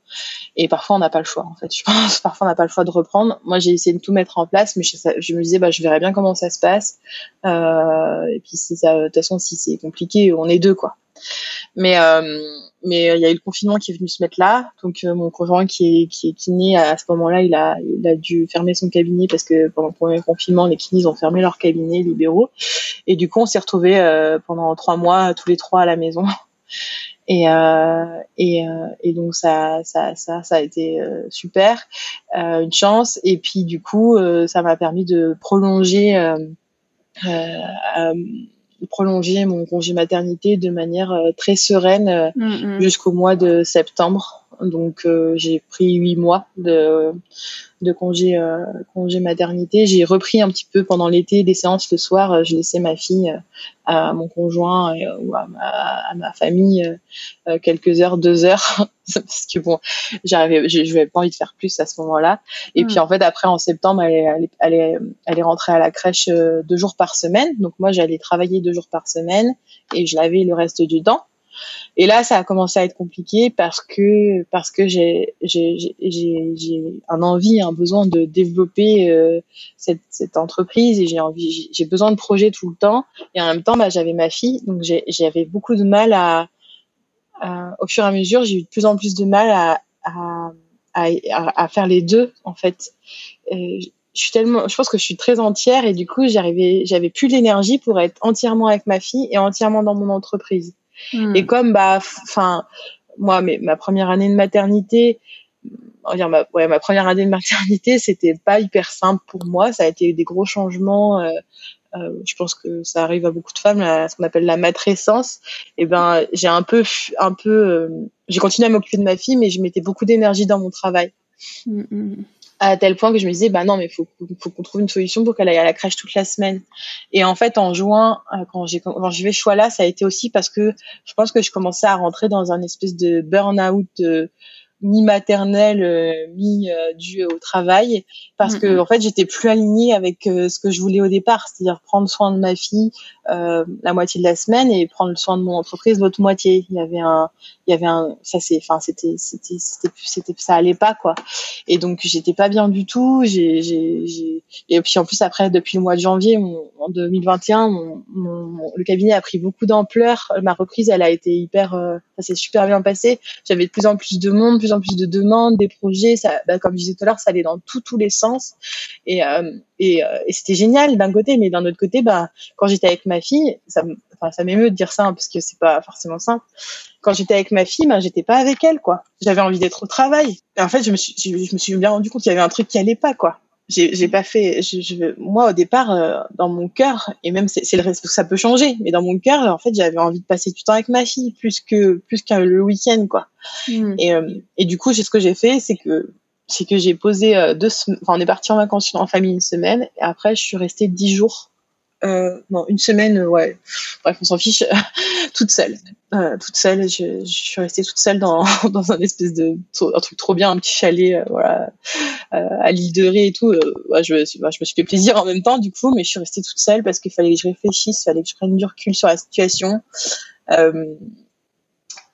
Et parfois, on n'a pas le choix. En fait, je pense parfois on n'a pas le choix de reprendre. Moi, j'ai essayé de tout mettre en place, mais je, je me disais, bah, je verrai bien comment ça se passe. Euh, et puis, si ça, de toute façon, si c'est compliqué, on est deux, quoi. Mais euh, mais euh, il y a eu le confinement qui est venu se mettre là. Donc euh, mon conjoint qui est qui est kiné à, ce moment-là, il a il a dû fermer son cabinet parce que pendant le premier confinement, les kinés ont fermé leur cabinet libéraux. Et du coup, on s'est retrouvés euh, pendant trois mois tous les trois à la maison. Et euh, et, et donc ça ça ça ça a été super, une chance. Et puis du coup, ça m'a permis de prolonger prolonger mon congé maternité de manière très sereine mm, mm. jusqu'au mois de septembre. Donc j'ai pris huit mois de de congé euh, congé maternité. J'ai repris un petit peu pendant l'été des séances le soir. Euh, je laissais ma fille euh, à mon conjoint ou à ma, famille quelques heures, deux heures, parce que bon, j'arrivais, je n'avais pas envie de faire plus à ce moment-là. Et hmm. puis en fait après en septembre, elle est, elle est, elle est, rentrée à la crèche deux jours par semaine. Donc moi j'allais travailler deux jours par semaine et je l'avais le reste du temps. Et là, ça a commencé à être compliqué parce que parce que j'ai un envie, un besoin de développer euh, cette entreprise et j'ai envie j'ai besoin de projets tout le temps et en même temps, bah, j'avais ma fille, donc j'avais beaucoup de mal à, au fur et à mesure, j'ai eu de plus en plus de mal à à, à, à faire les deux en fait. je suis tellement, je pense que je suis très entière et du coup, j'arrivais, j'avais plus l'énergie pour être entièrement avec ma fille et entièrement dans mon entreprise. Et hmm. comme bah, enfin, moi, mais, ma première année de maternité, on va dire ma, ouais, ma première année de maternité, c'était pas hyper simple pour moi. Ça a été des gros changements. Euh, euh, je pense que ça arrive à beaucoup de femmes, ce qu'on appelle la matrescence. Et ben, j'ai un peu, un peu, euh, j'ai continué à m'occuper de ma fille, mais je mettais beaucoup d'énergie dans mon travail. Hmm, hmm à tel point que je me disais bah non mais faut faut qu'on trouve une solution pour qu'elle aille à la crèche toute la semaine. Et en fait en juin euh, quand j'ai quand je vais choix là ça a été aussi parce que je pense que je commençais à rentrer dans un espèce de burn out euh, mi maternelle euh, mi euh, dû au travail parce que en fait j'étais plus alignée avec euh, ce que je voulais au départ c'est-à-dire prendre soin de ma fille la moitié de la semaine et prendre soin de mon entreprise l'autre moitié. Il y avait un il y avait un ça c'est enfin c'était c'était c'était c'était ça allait pas quoi. Et donc j'étais pas bien du tout. J'ai j'ai et puis en plus après depuis le mois de janvier en 2021 mon, mon, le cabinet a pris beaucoup d'ampleur. Ma reprise elle a été hyper ça s'est super bien passé. J'avais de plus en plus de monde plus en plus de demandes, des projets. Ça, bah, comme je disais tout à l'heure, ça allait dans tous les sens. Et, euh, euh, et c'était génial d'un côté, mais d'un autre côté, bah, quand j'étais avec ma fille, ça, ça m'émeut de dire ça hein, parce que c'est pas forcément simple. Quand j'étais avec ma fille, bah, j'étais pas avec elle, quoi. J'avais envie d'être au travail. Et en fait, je me suis, je me suis bien rendu compte qu'il y avait un truc qui allait pas, quoi j'ai pas fait je, je, moi au départ euh, dans mon cœur et même c'est le reste ça peut changer mais dans mon cœur en fait j'avais envie de passer du temps avec ma fille plus que plus qu'un le week-end quoi hmm. et, euh, et du coup ce que j'ai fait c'est que c'est que j'ai posé euh, deux enfin on est parti en vacances en famille une semaine et après je suis restée dix jours euh, non, une semaine, ouais. Bref, on s'en fiche. toute seule, euh, toute seule. Je, suis restée toute seule dans, dans un espèce de truc trop bien, un petit chalet, euh, voilà, euh, à l'île de Ré et tout. Bah, je me suis fait plaisir en même temps, du coup, mais je suis restée toute seule parce qu'il fallait que je réfléchisse, il fallait que je prenne du recul sur la situation.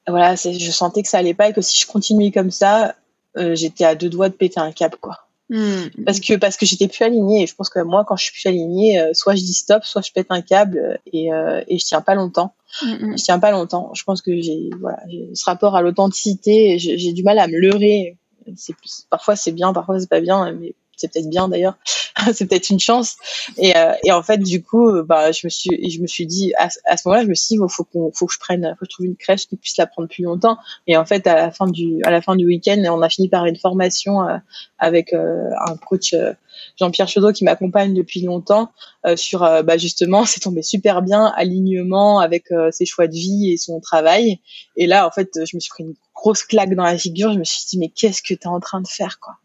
voilà, je sentais que ça allait pas et que si je continuais comme ça, j'étais à deux doigts de péter un câble, quoi. Hmm. Parce que parce que j'étais plus alignée et je pense que moi quand je suis plus alignée, euh, soit je dis stop, soit je pète un câble et euh, et je tiens pas longtemps. Hmm, hmm. Je tiens pas longtemps. Je pense que j'ai voilà ce rapport à l'authenticité. J'ai du mal à me leurrer. C'est parfois c'est bien, parfois c'est pas bien, mais c'est peut-être bien d'ailleurs, c'est peut-être une chance. Et, euh, en fait, du coup, bah, je me suis, dit à, ce moment-là, je me suis dit, faut que je prenne, trouve une crèche qui puisse la prendre plus longtemps. Et en fait, à la fin du, week-end, on a fini par une formation euh, avec euh, un coach. Jean-Pierre Chaudot qui m'accompagne depuis longtemps sur bah justement c'est tombé super bien alignement avec ses choix de vie et son travail et là en fait je me suis pris une grosse claque dans la figure je me suis dit mais qu'est-ce que tu es en train de faire quoi?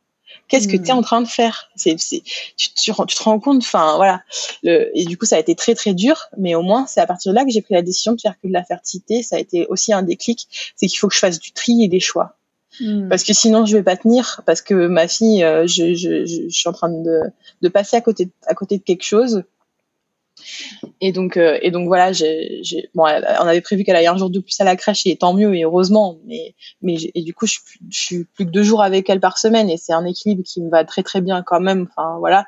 Qu'est-ce que tu es hmm. en train de faire? C'est, c'est, tu, tu, te rends compte, enfin voilà. Le, et du coup, ça a été très très dur, mais au moins c'est à partir de là que j'ai pris la décision de faire que de la fertilité. Ça a été aussi un déclic, c'est qu'il faut que je fasse du tri et des choix. Hmm. Parce que sinon je vais pas tenir, parce que ma fille, euh, je, je, je, je, suis en train de, de passer à côté, à côté de quelque chose et donc, euh, et donc voilà, j'ai, bon, on avait prévu qu'elle aille un jour de plus à la crèche et tant mieux et heureusement. Mais, mais et du coup, je, suis plus que deux jours avec elle par semaine et c'est un équilibre qui me va très très bien quand même. Enfin voilà,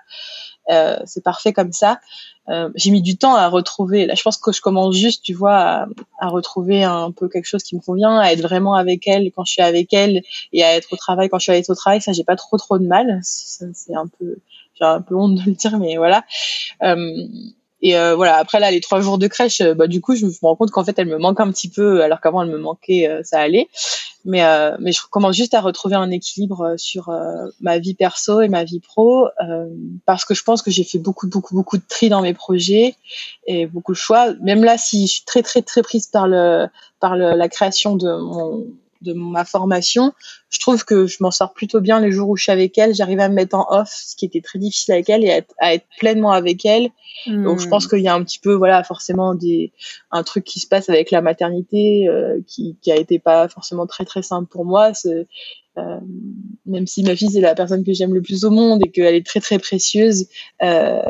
euh, c'est parfait comme ça. Euh, j'ai mis du temps à retrouver. Là, je pense que je commence juste, tu vois, à, à, retrouver un peu quelque chose qui me convient, à être vraiment avec elle quand je suis avec elle et à être au travail quand je suis au travail. Ça, j'ai pas trop trop de mal. C'est un peu, j'ai un peu honte de le dire, mais voilà. Euh, et euh, voilà, après là, les trois jours de crèche, euh, bah, du coup, je me rends compte qu'en fait, elle me manque un petit peu, alors qu'avant, elle me manquait, euh, ça allait. Mais, mais je commence juste à retrouver un équilibre sur ma vie perso et ma vie pro, parce que je pense que j'ai fait beaucoup, beaucoup, beaucoup de tri dans mes projets et beaucoup de choix. Même là, si je suis très, très, très prise par le, par le, la création de mon de ma formation, je trouve que je m'en sors plutôt bien les jours où je suis avec elle. J'arrive à me mettre en off, ce qui était très difficile avec elle, et à être, pleinement avec elle. Donc je pense hmm. qu'il y a un petit peu, voilà, forcément des un truc qui se passe avec la maternité euh, qui qui a été pas forcément très très simple pour moi. Euh, même si ma fille c'est la personne que j'aime le plus au monde et qu'elle est très très précieuse. Euh,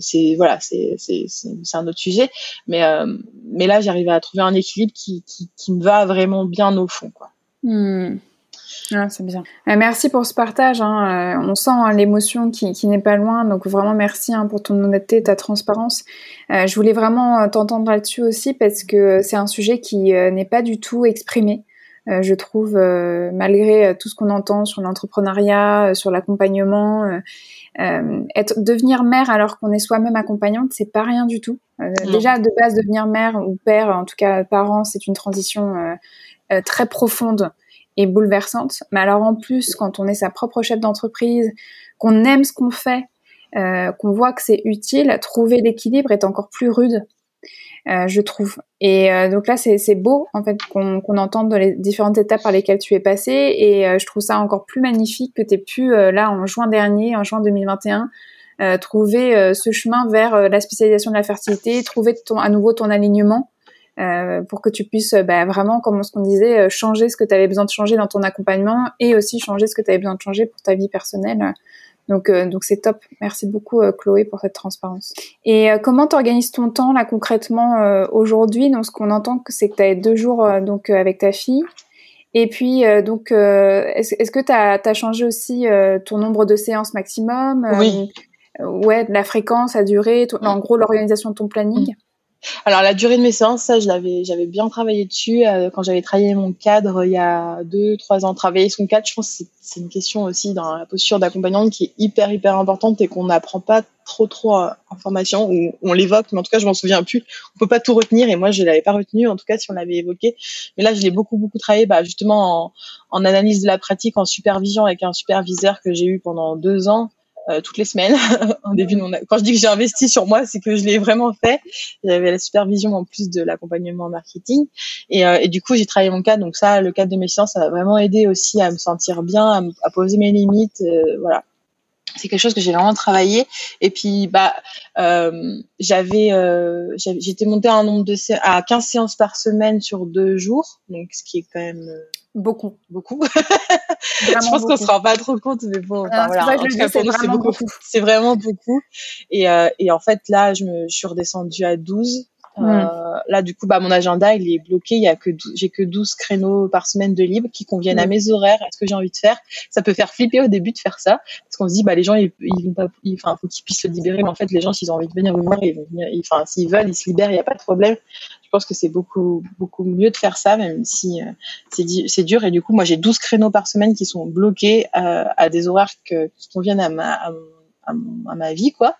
c'est voilà, c'est c'est c'est un autre sujet. Mais euh, mais là, j'arrive à trouver un équilibre qui, qui, qui me va vraiment bien au fond, quoi. Hmm. Ah, c'est bien. Euh, merci pour ce partage. Hein. Euh, on sent hein, l'émotion qui, qui n'est pas loin. Donc vraiment merci hein, pour ton honnêteté, ta transparence. je voulais vraiment t'entendre là-dessus aussi parce que c'est un sujet qui n'est pas du tout exprimé. Je trouve, malgré tout ce qu'on entend sur l'entrepreneuriat, sur l'accompagnement, euh, être devenir mère alors qu'on est soi-même accompagnante, c'est pas rien du tout. Euh, déjà de base devenir mère ou père, en tout cas parent, c'est une transition euh, très profonde et bouleversante. Mais alors en plus, quand on est sa propre chef d'entreprise, qu'on aime ce qu'on fait, qu'on voit que c'est utile, trouver l'équilibre est encore plus rude euh, je trouve. Et euh, donc là, c'est beau en fait qu'on qu'on entende les différentes étapes par lesquelles tu es passé, et euh, je trouve ça encore plus magnifique que tu aies pu là en juin dernier, en juin 2021, trouver ce chemin vers la spécialisation de la fertilité, trouver ton, à nouveau ton alignement. pour que tu puisses bah, vraiment, comme ce qu'on disait, changer ce que tu avais besoin de changer dans ton accompagnement et aussi changer ce que tu avais besoin de changer pour ta vie personnelle. Donc, euh, donc c'est top. Merci beaucoup, euh, Chloé, pour cette transparence. Et euh, comment t'organises ton temps là concrètement aujourd'hui? Donc, ce qu'on entend, c'est que tu as deux jours donc avec ta fille. Et puis, donc, est-ce, est-ce que tu as, changé aussi ton nombre de séances maximum? Oui. ouais, la fréquence, la durée, en gros l'organisation de ton planning? Alors la durée de mes séances, ça, je l'avais, j'avais bien travaillé dessus euh, quand j'avais travaillé mon cadre il y a deux, trois ans. Travailler son cadre, je pense, que c'est une question aussi dans la posture d'accompagnante qui est hyper, hyper importante et qu'on n'apprend pas trop, trop en formation ou on l'évoque, mais en tout cas, je m'en souviens plus. On peut pas tout retenir et moi, je l'avais pas retenu. En tout cas, si on l'avait évoqué, mais là, je l'ai beaucoup, beaucoup travaillé, bah, justement en, en analyse de la pratique, en supervision avec un superviseur que j'ai eu pendant deux ans euh, toutes les semaines. en début, quand je dis que j'ai investi sur moi, c'est que je l'ai vraiment fait. J'avais la supervision en plus de l'accompagnement marketing. Et, euh, du coup, j'ai travaillé mon cadre. Donc ça, le cadre de mes séances, ça m'a vraiment aidé aussi à me sentir bien, à, poser mes limites. Euh, voilà c'est quelque chose que j'ai vraiment travaillé et puis bah j'avais j'étais montée à un nombre de à 15 séances par semaine sur deux jours donc ce qui est quand même beaucoup. Beaucoup. Je pense qu'on se rend pas trop compte mais bon enfin, voilà. c'est beaucoup. c'est vraiment beaucoup. Et euh, et en fait là je me je suis redescendue à 12 euh, là, du coup, bah, mon agenda, il est bloqué. Il y a que j'ai que 12 créneaux par semaine de libre qui conviennent à mes horaires, à ce que j'ai envie de faire? Ça peut faire flipper au début de faire ça, parce qu'on se dit, bah, les gens, ils, ils vont pas, enfin, faut qu'ils puissent se libérer. Mais en fait, les gens, s'ils ont envie de venir vous voir, ils vont venir. Enfin, s'ils veulent, ils se libèrent. Il n'y a pas de problème. Je pense que c'est beaucoup, beaucoup mieux de faire ça, même si euh, c'est dur. Et du coup, moi, j'ai 12 créneaux par semaine qui sont bloqués euh, à des horaires que, qui conviennent à ma, à à, ma vie quoi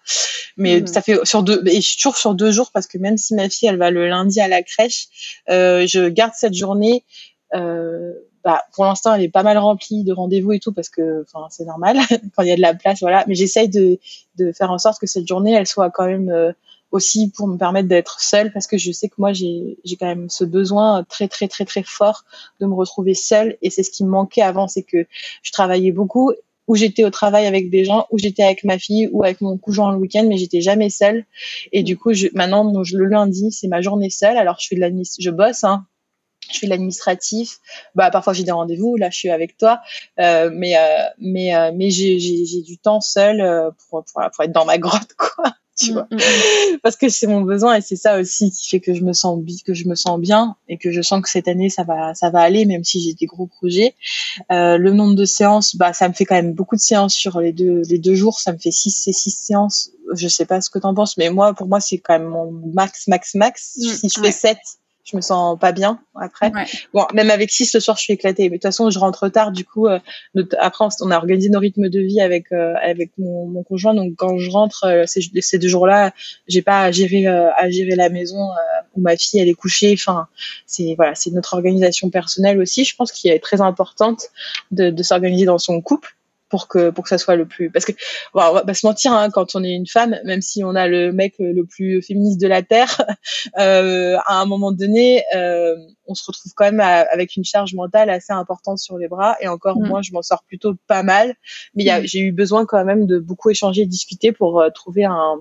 mais mm. ça fait sur deux et je suis toujours sur deux jours parce que même si ma fille elle va le lundi à la crèche euh, je garde cette journée euh, bah, pour l'instant elle est pas mal remplie de rendez-vous et tout parce que enfin c'est normal quand il y a de la place voilà mais j'essaye de de faire en sorte que cette journée elle soit quand même euh, aussi pour me permettre d'être seule parce que je sais que moi j'ai j'ai quand même ce besoin très très très très fort de me retrouver seule et c'est ce qui me manquait avant c'est que je travaillais beaucoup où j'étais au travail avec des gens, où j'étais avec ma fille ou avec mon conjoint le week-end, mais j'étais jamais seule. Et du coup, je, maintenant, le lundi, c'est ma journée seule. Alors, je fais de je bosse, hein, je fais de l'administratif. Bah, parfois j'ai des rendez-vous. Là, je suis avec toi, euh, mais euh, mais euh, mais j'ai j'ai du temps seul euh, pour, pour pour être dans ma grotte, quoi tu mm, vois. Mm, mm. Parce que c'est mon besoin et c'est ça aussi qui fait que je me sens que je me sens bien et que je sens que cette année ça va ça va aller même si j'ai des gros projets. Euh, le nombre de séances, bah ça me fait quand même beaucoup de séances sur les deux les deux jours, ça me fait six et six séances. Je sais pas ce que t'en penses, mais moi pour moi c'est quand même mon max max max. si je fais sept je me sens pas bien après. Bon, même avec 6 le soir, je suis éclatée. Mais de toute façon, je rentre tard. Du coup, euh, après, on a organisé nos rythmes de vie avec euh, avec mon, mon, conjoint. Donc, quand je rentre euh, ces, ces deux jours-là, j'ai pas à gérer à gérer la maison où ma fille elle est couchée. Enfin, c'est voilà, c'est notre organisation personnelle aussi. Je pense qu'il est très importante de, de s'organiser dans son couple pour que pour que ça soit le plus parce que bon, on va pas se mentir hein, quand on est une femme même si on a le mec le plus féministe de la terre euh, à un moment donné euh, on se retrouve quand même avec une charge mentale assez importante sur les bras et encore mm. moi je m'en sors plutôt pas mal mais mm. j'ai eu besoin quand même de beaucoup échanger et discuter pour euh, trouver un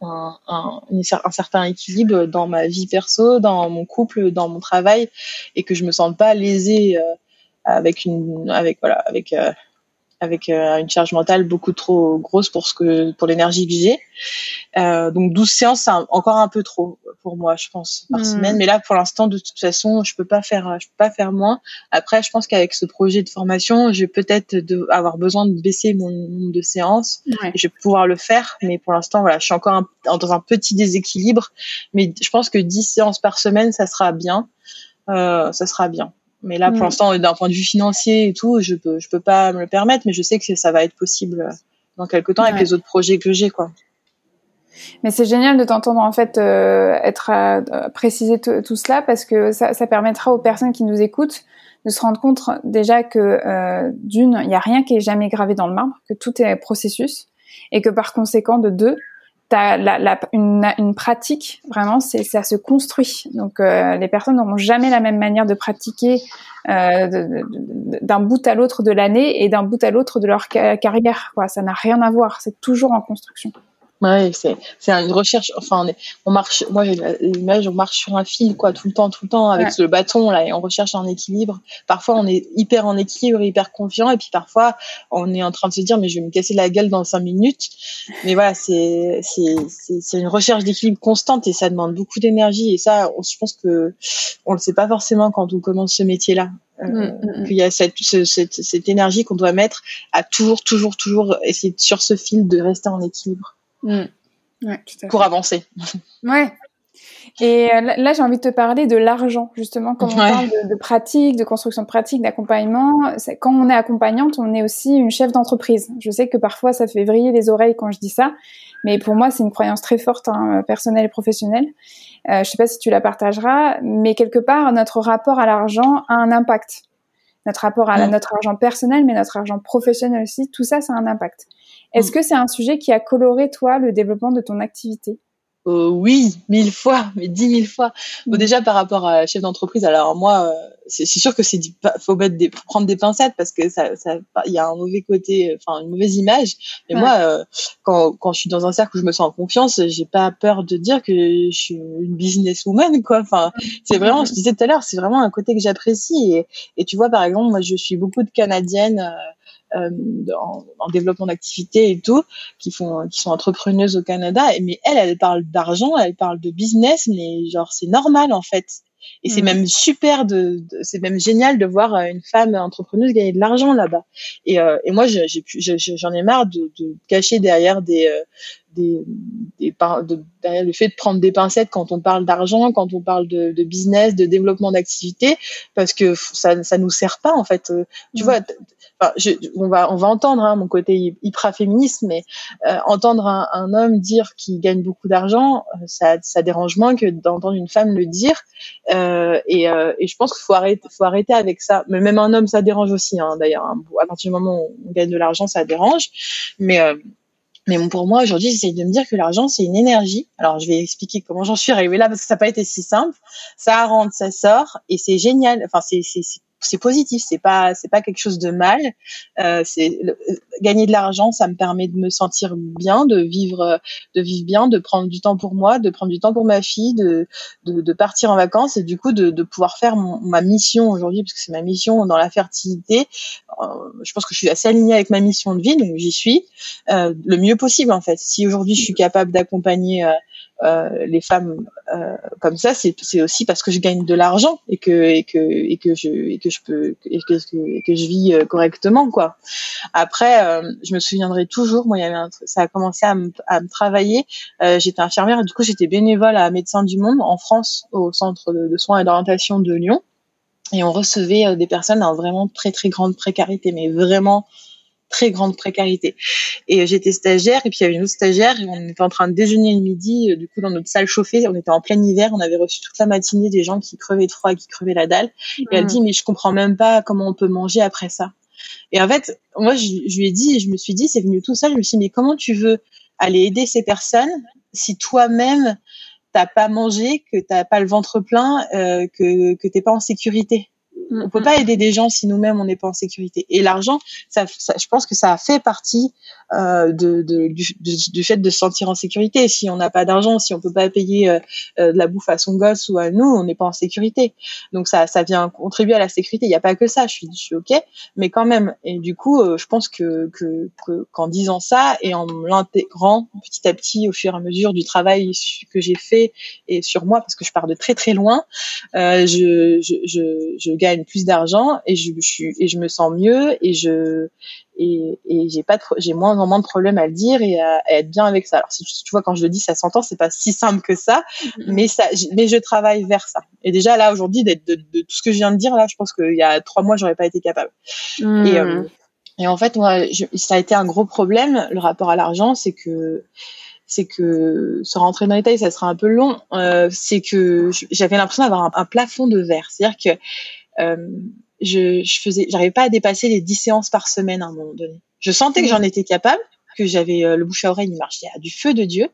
un, un, un, certain équilibre dans ma vie perso, dans mon couple, dans mon travail, et que je me sente pas lésée euh, avec une, avec voilà, avec euh, avec euh, une charge mentale beaucoup trop grosse pour ce que pour l'énergie que j'ai. Euh, donc 12 séances, c'est encore un peu trop pour moi, je pense, par hmm. semaine. Mais là, pour l'instant, de toute façon, je peux pas faire, je peux pas faire moins. Après, je pense qu'avec ce projet de formation, je vais peut-être avoir besoin de baisser mon nombre de séances. je vais pouvoir le faire, mais pour l'instant, voilà, je suis encore dans un petit déséquilibre. Mais je pense que 10 séances par semaine, ça sera bien. Euh, ça sera bien. Mais là, pour mm. l'instant, d'un point de vue financier et tout, je peux, je peux pas me le permettre, mais je sais que ça va être possible euh, dans quelques temps avec les autres projets que j'ai, quoi. Mais c'est génial de t'entendre en fait euh, être à, préciser tout cela parce que ça, ça, permettra aux personnes qui nous écoutent de se rendre compte déjà que euh, d'une, il n'y a rien qui est jamais gravé dans le marbre, que tout est processus et que par conséquent de deux, une, pratique, vraiment, c'est ça se construit. Donc, euh, les personnes n'auront jamais la même manière de pratiquer euh, d'un bout à l'autre de l'année et d'un bout à l'autre de leur carrière. Ça n'a rien à voir. C'est toujours en construction. Ouais, c'est c'est une recherche. Enfin, on, est, on marche. Moi, j'ai l'image, on marche sur un fil, quoi, tout le temps, tout le temps, avec le bâton là, et on recherche un équilibre. Parfois, on est hyper en équilibre, hyper confiant, et puis parfois, on est en train de se dire, mais je vais me casser la gueule dans cinq minutes. Mais voilà, c'est c'est c'est une recherche d'équilibre constante et ça demande beaucoup d'énergie. Et ça, je pense que on le sait pas forcément quand on commence ce métier-là. Euh, mm, mm, mm. qu'il y a cette, cette, cette énergie qu'on doit mettre à toujours, toujours, toujours essayer sur ce fil de rester en équilibre. Mm. pour avancer. Ouais. Et euh, là, j'ai envie de te parler de l'argent, justement, quand on parle de, pratique, de construction de pratique, d'accompagnement. Quand on est accompagnante, on est aussi une chef d'entreprise. Je sais que parfois, ça fait vriller les oreilles quand je dis ça, mais pour moi, c'est une croyance très forte, hein, personnelle et professionnelle. Euh, je sais pas si tu la partageras, mais quelque part, notre rapport à l'argent a un impact. Notre rapport à notre argent personnel, mais notre argent professionnel aussi, tout ça, ça a un impact. Est-ce mm. que c'est un sujet qui a coloré, toi, le développement de ton activité? Euh, oui, mille fois, mais dix mille fois. Bon, mm. déjà par rapport à chef d'entreprise, alors moi, euh, c'est sûr que c'est faut mettre des, prendre des pincettes parce que ça, ça, il y a un mauvais côté, enfin une mauvaise image. Mais moi, euh, quand, quand je suis dans un cercle où je me sens en confiance, j'ai pas peur de dire que je suis une businesswoman, quoi. Enfin, c'est vraiment, je disais tout à l'heure, c'est vraiment un côté que j'apprécie. Et, et tu vois, par exemple, moi, je suis beaucoup de Canadiennes euh, en, en, développement d'activité et tout, qui font, qui sont entrepreneuses au Canada. Mais elle, elle parle d'argent, elle parle de business, mais genre c'est normal en fait. Et c'est mm. même super de, c'est même génial de voir euh, une femme entrepreneuse gagner de l'argent là-bas. Et, euh, et moi, j'ai j'en ai marre de, de cacher derrière des, euh, des, des de, derrière le fait de prendre des pincettes quand on parle d'argent, quand on parle de, de business, de développement d'activité, parce que ça, ça nous sert pas en fait. Tu mm. vois, je, on va on va entendre hein, mon côté hyper féministe, mais euh, entendre un, un, homme dire qu'il gagne beaucoup d'argent, euh, ça, ça dérange moins que d'entendre une femme le dire. Euh, et, euh, et, je pense qu'il faut arrêter, faut arrêter avec ça. Mais même un homme, ça dérange aussi. Hein, D'ailleurs, hein. à partir du moment où on gagne de l'argent, ça dérange. Mais mais pour moi, aujourd'hui, j'essaie de me dire que l'argent, c'est une énergie. Alors, je vais expliquer comment j'en suis arrivée là, parce que ça n'a pas été si simple. Ça rentre, ça sort, et c'est génial. Enfin, c'est c'est positif, c'est pas c'est pas quelque chose de mal. Euh, c'est gagner de l'argent, ça me permet de me sentir bien, de vivre de vivre bien, de prendre du temps pour moi, de prendre du temps pour ma fille, de de, de partir en vacances et du coup de, de pouvoir faire ma mission aujourd'hui parce que c'est ma mission dans la fertilité. Euh, je pense que je suis assez alignée avec ma mission de vie, donc j'y suis euh, le mieux possible en fait. Si aujourd'hui je suis capable d'accompagner euh, euh, les femmes euh, comme ça, c'est aussi parce que je gagne de l'argent et que et que et que je et que je peux et que je vis euh, correctement quoi. Après, euh, je me souviendrai toujours. Moi, il y avait un, ça a commencé à me, à me travailler. Euh, j'étais infirmière du coup, j'étais bénévole à Médecins du Monde en France au centre de, de soins et d'orientation de Lyon et on recevait des personnes en vraiment très très grande précarité, mais vraiment très grande précarité. Et j'étais stagiaire, et puis il y avait une autre stagiaire, et on était en train de déjeuner le midi, euh, du coup, dans notre salle chauffée. On était en plein hiver, on avait reçu toute la matinée des gens qui crevaient de froid, qui crevaient la dalle. Et elle mmh. dit, mais je comprends même pas comment on peut manger après ça. Et en fait, moi, je, lui ai dit, je me suis dit, c'est venu tout ça. Je me suis dit, mais comment tu veux aller aider ces personnes si toi-même t'as pas mangé, que t'as pas le ventre plein, euh, que que t'es pas en sécurité? Mm, on peut mm. pas aider des gens si nous-mêmes on n'est pas en sécurité. Et l'argent, ça, ça, je pense que ça fait partie euh, de, de, du, du, fait de se sentir en sécurité. Si on n'a pas d'argent, si on peut pas payer euh, euh, de la bouffe à son gosse ou à nous, on n'est pas en sécurité. Donc ça, ça vient contribuer à la sécurité. Il n'y a pas que ça. Je suis, je suis ok, mais quand même. Et du coup, euh, je pense que qu'en que, disant ça et en l'intégrant petit à petit au fur et à mesure du travail que j'ai fait et sur moi, parce que je pars de très très loin, euh, je, je, je, je gagne plus d'argent et je, je, suis et je me sens mieux et je et, et j'ai pas j'ai moins en moins de problèmes à le dire et à, être bien avec ça. Alors si tu, vois quand je le dis ça s'entend, c'est pas si simple que ça, mm-hmm. mais ça mais je travaille vers ça. Et déjà là aujourd'hui d'être de, de, tout ce que je viens de dire là, je pense qu'il y a trois mois j'aurais pas été capable. Mm. Et euh, et en fait moi ça a été un gros problème le rapport à l'argent, c'est que c'est que sans rentrer dans les détails, ça sera un peu long. Euh, c'est que j'avais l'impression d'avoir un, un, plafond de verre, c'est-à-dire que je, je faisais, j'arrivais pas à dépasser les 10 séances par semaine à un moment donné. Je sentais que j'en étais capable, que j'avais euh, le bouche à oreille, il marchait à du feu de Dieu.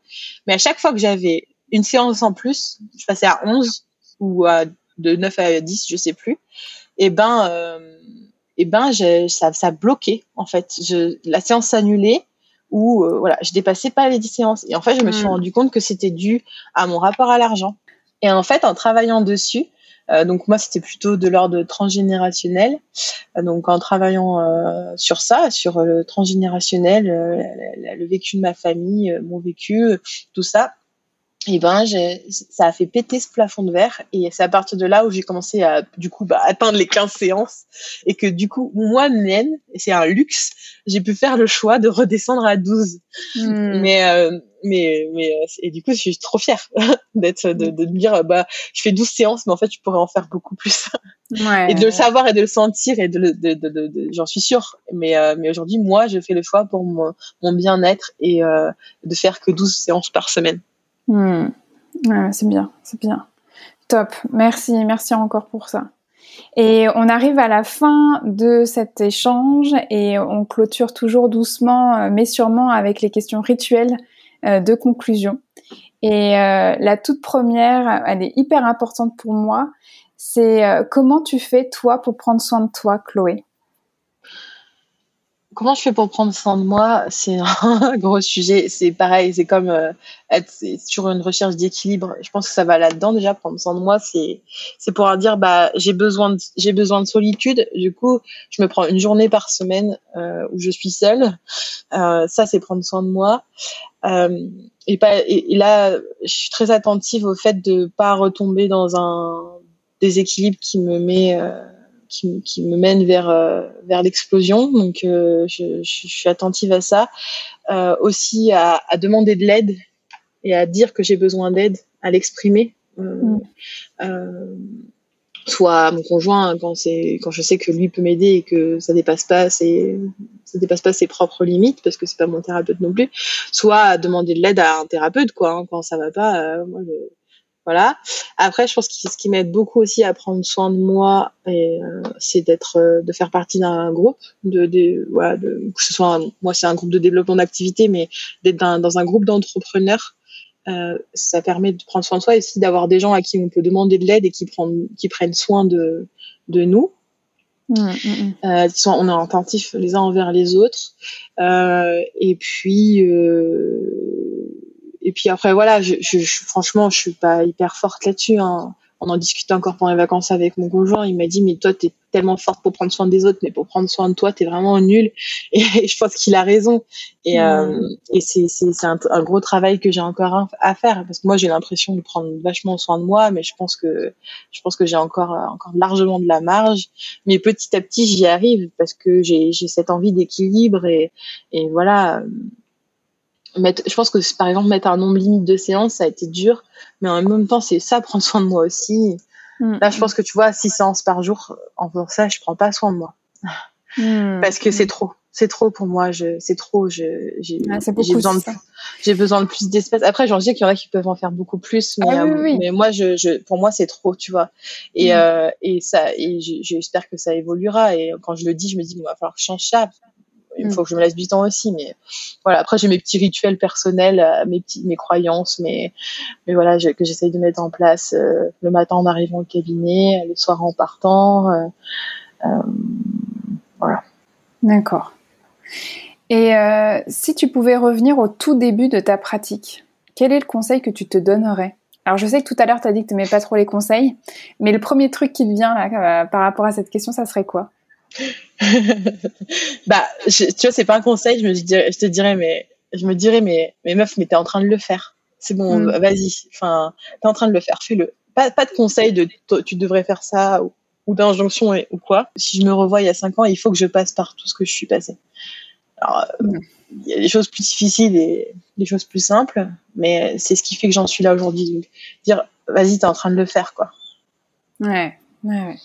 Mais à chaque fois que j'avais une séance en plus, je passais à 11 ou à de 9 à 10, je sais plus. Et ben, euh, et ben, ça, ça bloquait en fait. Je, la séance s'annulait ou euh, voilà, je dépassais pas les 10 séances. Et en fait, je me suis hmm. rendu compte que c'était dû à mon rapport à l'argent. Et en fait, en travaillant dessus, euh, donc moi, c'était plutôt de l'ordre transgénérationnel. Euh, donc en travaillant euh, sur ça, sur le transgénérationnel, le vécu de ma famille, mon vécu, tout ça, et ben ça a fait péter ce plafond de verre et c'est à partir de là où j'ai commencé à du coup bah, atteindre les 15 séances et que du coup moi-même et c'est un luxe j'ai pu faire le choix de redescendre à 12 hmm. mais euh, mais mais euh, et du coup je suis trop fière d'être de, de me dire bah je fais 12 séances mais en fait je pourrais en faire beaucoup plus ouais. et de le savoir et de le sentir et de, de, de, de j'en suis sûre mais euh, mais aujourd'hui moi je fais le choix pour mon, mon bien-être et euh, de faire que 12 séances par semaine Hmm. c'est bien, c'est bien. Top. Merci, merci encore pour ça. Et on arrive à la fin de cet échange et on clôture toujours doucement, euh, mais sûrement avec les questions rituelles euh, de conclusion. Et euh, la toute première, elle est hyper importante pour moi, c'est comment tu fais toi pour prendre soin de toi, Chloé? Comment je fais pour prendre soin de moi? C'est un gros sujet. C'est pareil, c'est comme euh, être sur une recherche d'équilibre. Je pense que ça va là-dedans déjà. Prendre soin de moi, c'est c'est pour dire bah j'ai besoin de j'ai besoin de solitude. Du coup, je me prends une journée par semaine euh, où je suis seule. Euh, ça, c'est prendre soin de moi. Euh, et pas et, là, je suis très attentive au fait de pas retomber dans un déséquilibre qui me met euh, qui, qui, me mène vers euh, vers l'explosion. Donc euh, je, je, suis attentive à ça. Euh, aussi à, à, demander de l'aide et à dire que j'ai besoin d'aide, à l'exprimer. Mm. soit à mon conjoint quand c'est quand je sais que lui peut m'aider et que ça dépasse pas ses ça dépasse pas ses propres limites parce que c'est pas mon thérapeute non plus soit à demander de l'aide à un thérapeute quoi hein, quand ça va pas moi je, voilà. Après, je pense que ce qui m'aide beaucoup aussi à prendre soin de moi, et euh, c'est d'être, euh, de faire partie d'un groupe, de, de, voilà, de, que ce soit, moi c'est un groupe de développement d'activité, mais d'être dans, dans, un groupe d'entrepreneurs, euh, ça permet de prendre soin de soi et aussi d'avoir des gens à qui on peut demander de l'aide et qui prennent, qui prennent soin de, de nous. Mmh, mmh, mmh. Euh, on est attentifs les uns envers les autres. Euh, et puis, euh, puis après voilà, je, je, franchement, je suis pas hyper forte là-dessus. Hein. on en discutait encore pendant les vacances avec mon conjoint. Il m'a dit, mais toi, t'es tellement forte pour prendre soin des autres, mais pour prendre soin de toi, t'es vraiment nul. Et je pense qu'il a raison. Et, euh, et c'est, c'est, c'est un, un, gros travail que j'ai encore à faire parce que moi, j'ai l'impression de prendre vachement soin de moi, mais je pense que, je pense que j'ai encore, encore largement de la marge. Mais petit à petit, j'y arrive parce que j'ai, j'ai cette envie d'équilibre et, et voilà mettre, je pense que par exemple mettre un nombre limite de séances, ça a été dur, mais en même temps c'est ça prendre soin de moi aussi. Mm, Là, je mm. pense que tu vois, six séances par jour, en faisant ça, je prends pas soin de moi mm, parce que c'est trop, c'est trop pour moi. Je, c'est trop. Je, j'ai, j'ai besoin de, j'ai besoin de plus d'espace. Après, j'en dis qu'il y en a qui peuvent en faire beaucoup plus, mais, ah, oui, oui. mais moi, je, je, pour moi, c'est trop, tu vois. Et, euh, et ça, et j'espère que ça évoluera. Et quand je le dis, je me dis, il va falloir que je change ça il faut que je me laisse du temps aussi mais voilà après j'ai mes petits rituels personnels euh, mes petits mes croyances mais mais voilà que j'essaye de mettre en place euh, le matin en arrivant au cabinet le soir en partant euh, euh voilà. D'accord. Et si tu pouvais revenir au tout début de ta pratique quel est le conseil que tu te donnerais? Alors je sais que tout à l'heure tu as dit que tu n'aimais pas trop les conseils, mais le premier truc qui te vient là, par rapport à cette question, ça serait quoi? bah, tu vois, c'est pas un conseil. Je me dirais, je te dirais, mais je me dirais, mais, mais meuf, mais t'es en train de le faire. C'est bon, mm. vas-y. Enfin, t'es en train de le faire, fais-le. Pas, pas de conseil de tu devrais faire ça ou, ou d'injonction ou quoi. Si je me revois il y a cinq ans, il faut que je passe par tout ce que je suis passé. Alors, mm. il y a des choses plus difficiles et des choses plus simples, mais c'est ce qui fait que j'en suis là aujourd'hui. Dire, vas-y, t'es en train de le faire, quoi. Ouais, ouais, ouais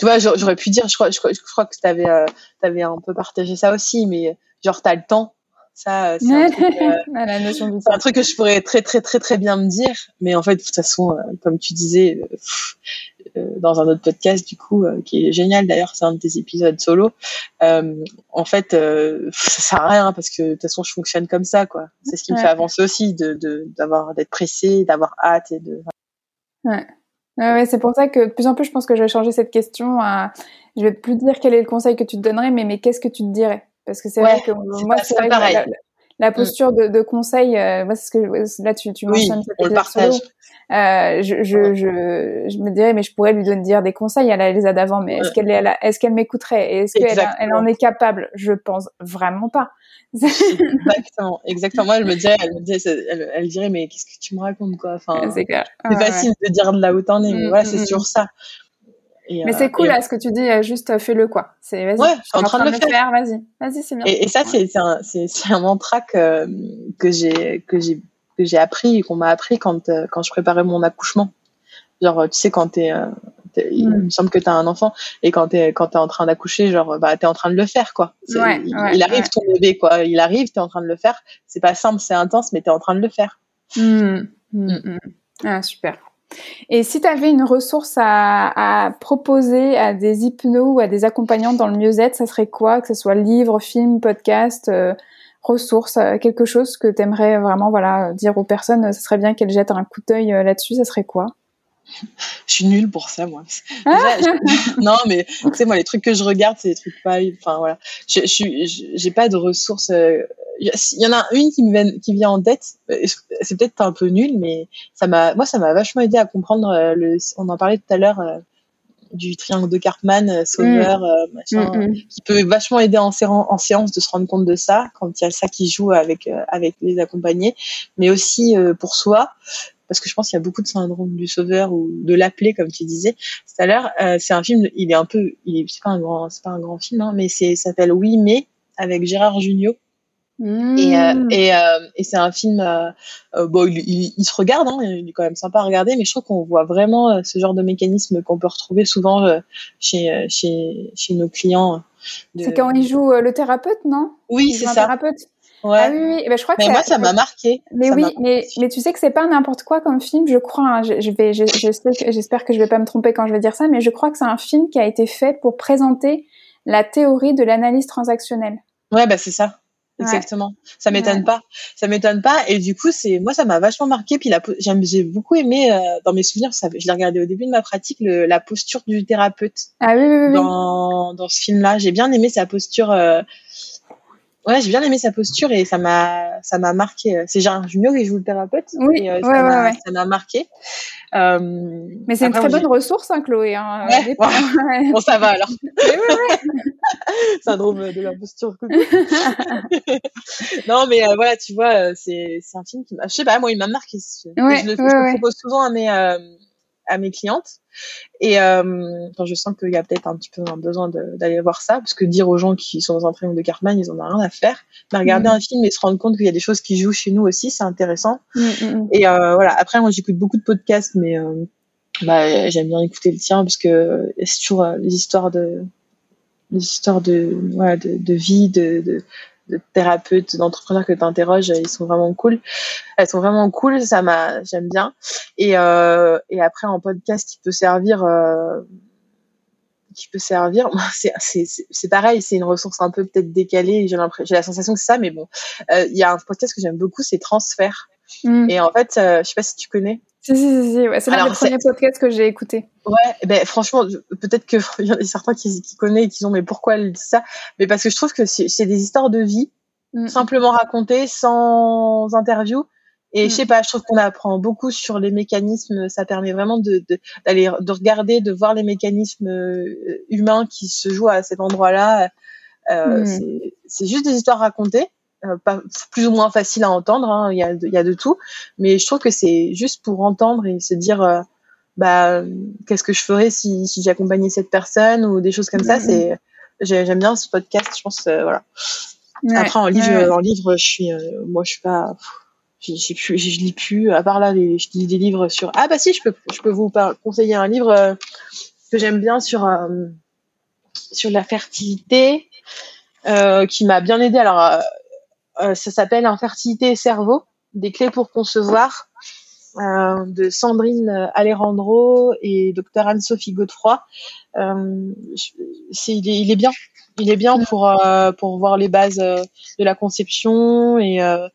tu vois, j'aurais pu dire, je crois, je crois, je crois que tu avais, euh, avais un peu partagé ça aussi, mais genre, tu as le temps. Ça, euh, c'est un, truc, euh, un truc que je pourrais très, très, très, très bien me dire. Mais en fait, de toute façon, euh, comme tu disais, euh, dans un autre podcast, du coup, qui est génial d'ailleurs, c'est un de tes épisodes solo. en fait, ça sert à rien parce que de toute façon, je fonctionne comme ça, quoi. C'est ce qui me fait avancer aussi, de, d'avoir, d'être pressé, d'avoir hâte et de. Ouais. Ouais, c'est pour ça que de plus en plus, je pense que je vais changer cette question à. Je vais plus dire quel est le conseil que tu te donnerais, mais, mais qu'est-ce que tu te dirais? Parce que c'est vrai que moi, c'est pareil. La, mm. posture de, de conseil, euh, moi, ce que là, tu, tu mentionnes. Oui, on le partage. Euh, je, je, je, je, me dirais, mais je pourrais lui donner dire des conseils à la Elisa d'avant, mais est-ce qu'elle est, est-ce qu'elle m'écouterait Est-ce qu'elle elle en est capable? Je pense vraiment pas exactement, exactement. Moi, elle me dirait, elle, me dirait, elle, elle dirait, mais qu'est-ce que tu me racontes, quoi? Enfin, c'est facile de dire de là où t'en es, mais mm, voilà, c'est mm, sur mm. ça. Et, mais c'est euh, cool, là, ce que tu dis, euh, juste euh, fais-le, quoi. C'est, vas-y, ouais, je suis en train, de le faire. Vas-y, vas-y, c'est bien. Et, et ça, c'est, c'est un, c'est, c'est un mantra que, que j'ai, que j'ai, que j'ai appris et qu'on m'a appris quand, quand je préparais mon accouchement. Genre, tu sais, quand t'es, il mm. me semble que tu as un enfant et quand tu es quand tu es en train d'accoucher genre bah tu es en train de le faire quoi ouais, il, ouais, arrive ton bébé quoi il arrive tu es en train de le faire c'est pas simple c'est intense mais tu es en train de le faire mmh. Mmh. ah super et si tu avais une ressource à, proposer à des hypnos ou à des accompagnantes dans le mieux-être ça serait quoi? Que ce soit livre film podcast euh, ressources, euh, quelque chose que tu aimerais vraiment voilà dire aux personnes, ça serait bien qu'elles jettent un coup d'œil euh, là-dessus, ça serait quoi? je suis nulle pour ça moi non mais tu sais moi les trucs que je regarde c'est des trucs pas enfin voilà je suis j'ai pas de ressources euh, il y en a une qui me vient qui vient en tête euh, c'est peut-être un peu nul mais ça m'a moi ça m'a vachement aidé à comprendre euh, le on en parlait tout à l'heure du triangle de Cartman, Sauveur, mm. machin, mm, mm. qui peut vachement aider en, en, séance de se rendre compte de ça, quand il y a ça qui joue avec, avec les accompagnés, mais aussi pour soi parce que je pense qu'il y a beaucoup de syndrome du sauveur ou de l'appeler comme tu disais tout à l'heure. Euh, c'est un film, il est un peu, il c'est pas un grand, c'est pas un grand film, hein, mais c'est s'appelle Oui mais avec Gérard Jugnot. Mmh. Et, euh, et, euh, et c'est un film, euh, bon, il, il, il, se regarde, hein, il est quand même sympa à regarder, mais je trouve qu'on voit vraiment ce genre de mécanisme qu'on peut retrouver souvent chez, chez, chez nos clients. De... C'est quand il joue le thérapeute, non? Oui, c'est ça. Thérapeute? Ouais. Ah oui, oui. Ben, je crois que mais ça, moi, ça m'a marqué. Mais ça oui, mais, mais tu sais que c'est pas n'importe quoi comme film, je crois. Hein. Je, je, vais, j'espère que je vais pas me tromper quand je vais dire ça, mais je crois que c'est un film qui a été fait pour présenter la théorie de l'analyse transactionnelle. Ouais, bah c'est ça. Exactement. Ouais. Ça m'étonne ouais. pas. Ça m'étonne pas. Et du coup, c'est moi, ça m'a vachement marqué. Puis la, j'ai beaucoup aimé euh, dans mes souvenirs. Ça, je l'ai regardé au début de ma pratique, le, la posture du thérapeute. Ah oui, oui, oui. Dans, dans ce film-là, j'ai bien aimé sa posture. Euh, ouais, j'ai bien aimé sa posture et ça m'a, ça m'a marqué. C'est Gérard Junior qui joue le thérapeute. Oui, et, euh, ouais, ça ouais, m'a- ouais. Ça m'a marqué. Euh, Mais c'est une très bonne ressource, hein, Chloé. Hein. Bon, ça va alors. Syndrome de la posture. non, mais euh, voilà, tu vois, euh, c'est c'est un film qui m'a. Je sais pas, moi, il m'a marqué. Ouais, je le, je le propose souvent à mes euh, à mes clientes. Et euh, je sens qu'il y a peut-être un petit peu un besoin d'aller voir ça, parce que dire aux gens qui sont dans un triangle de Cartman, ils en ont rien à faire. Mais regarder Mhm. un film et se rendre compte qu'il y a des choses qui jouent chez nous aussi, c'est intéressant. Mm, mm, mm. Et euh, voilà. Après, moi, j'écoute beaucoup de podcasts, mais euh, bah, j'aime bien écouter le tien parce que c'est toujours euh, les histoires de les histoires de voilà, de, de vie, de, de, de thérapeutes, d'entrepreneurs que tu interroges, ils sont vraiment cool. Elles sont vraiment cool, ça m'a j'aime bien. Et euh, et après en podcast qui peut servir euh, qui peut servir, c'est pareil, c'est une ressource un peu peut-être décalée. J'ai la sensation que c'est ça, mais bon, Euh, il y a un podcast que j'aime beaucoup, c'est Transfert. Mm. Et en fait, je sais pas si tu connais. Si, si, si, si, ouais. c'est l'un des premiers podcasts que j'ai écouté. Ouais, ben franchement, peut-être que il y en a certains qui, qui connaissent et qui ont mais pourquoi elle dit ça? Mais parce que je trouve que c'est des histoires de vie Mm. simplement racontées sans interview. Et Mm. je sais pas, je trouve qu'on apprend beaucoup sur les mécanismes. Ça permet vraiment de de- d'aller de, regarder, de voir les mécanismes euh, humains qui se jouent à cet endroit-là. Euh, Mm. c'est- C'est juste des histoires racontées, euh, pas plus ou moins faciles à entendre. hein, Il y a de- il y a de tout, mais je trouve que c'est juste pour entendre et se dire. euh, bah qu'est-ce que je ferais si, si j'accompagnais cette personne ou des choses comme ça Mhm. c'est j'ai- j'aime bien ce podcast je pense euh, voilà Ouais, après en livre ouais, en livre je suis moi je suis pas je, je, lis plus à part là les, je lis des livres sur ah bah si je peux je peux vous conseiller un livre que j'aime bien sur sur la fertilité euh, qui m'a bien aidé alors ça s'appelle Infertilité et cerveau des clés pour concevoir euh, de Sandrine Alejandro et Dr Anne-Sophie Godefroy. Euh, il, est, bien. Il est bien pour euh, pour voir les bases euh, de la conception et euh.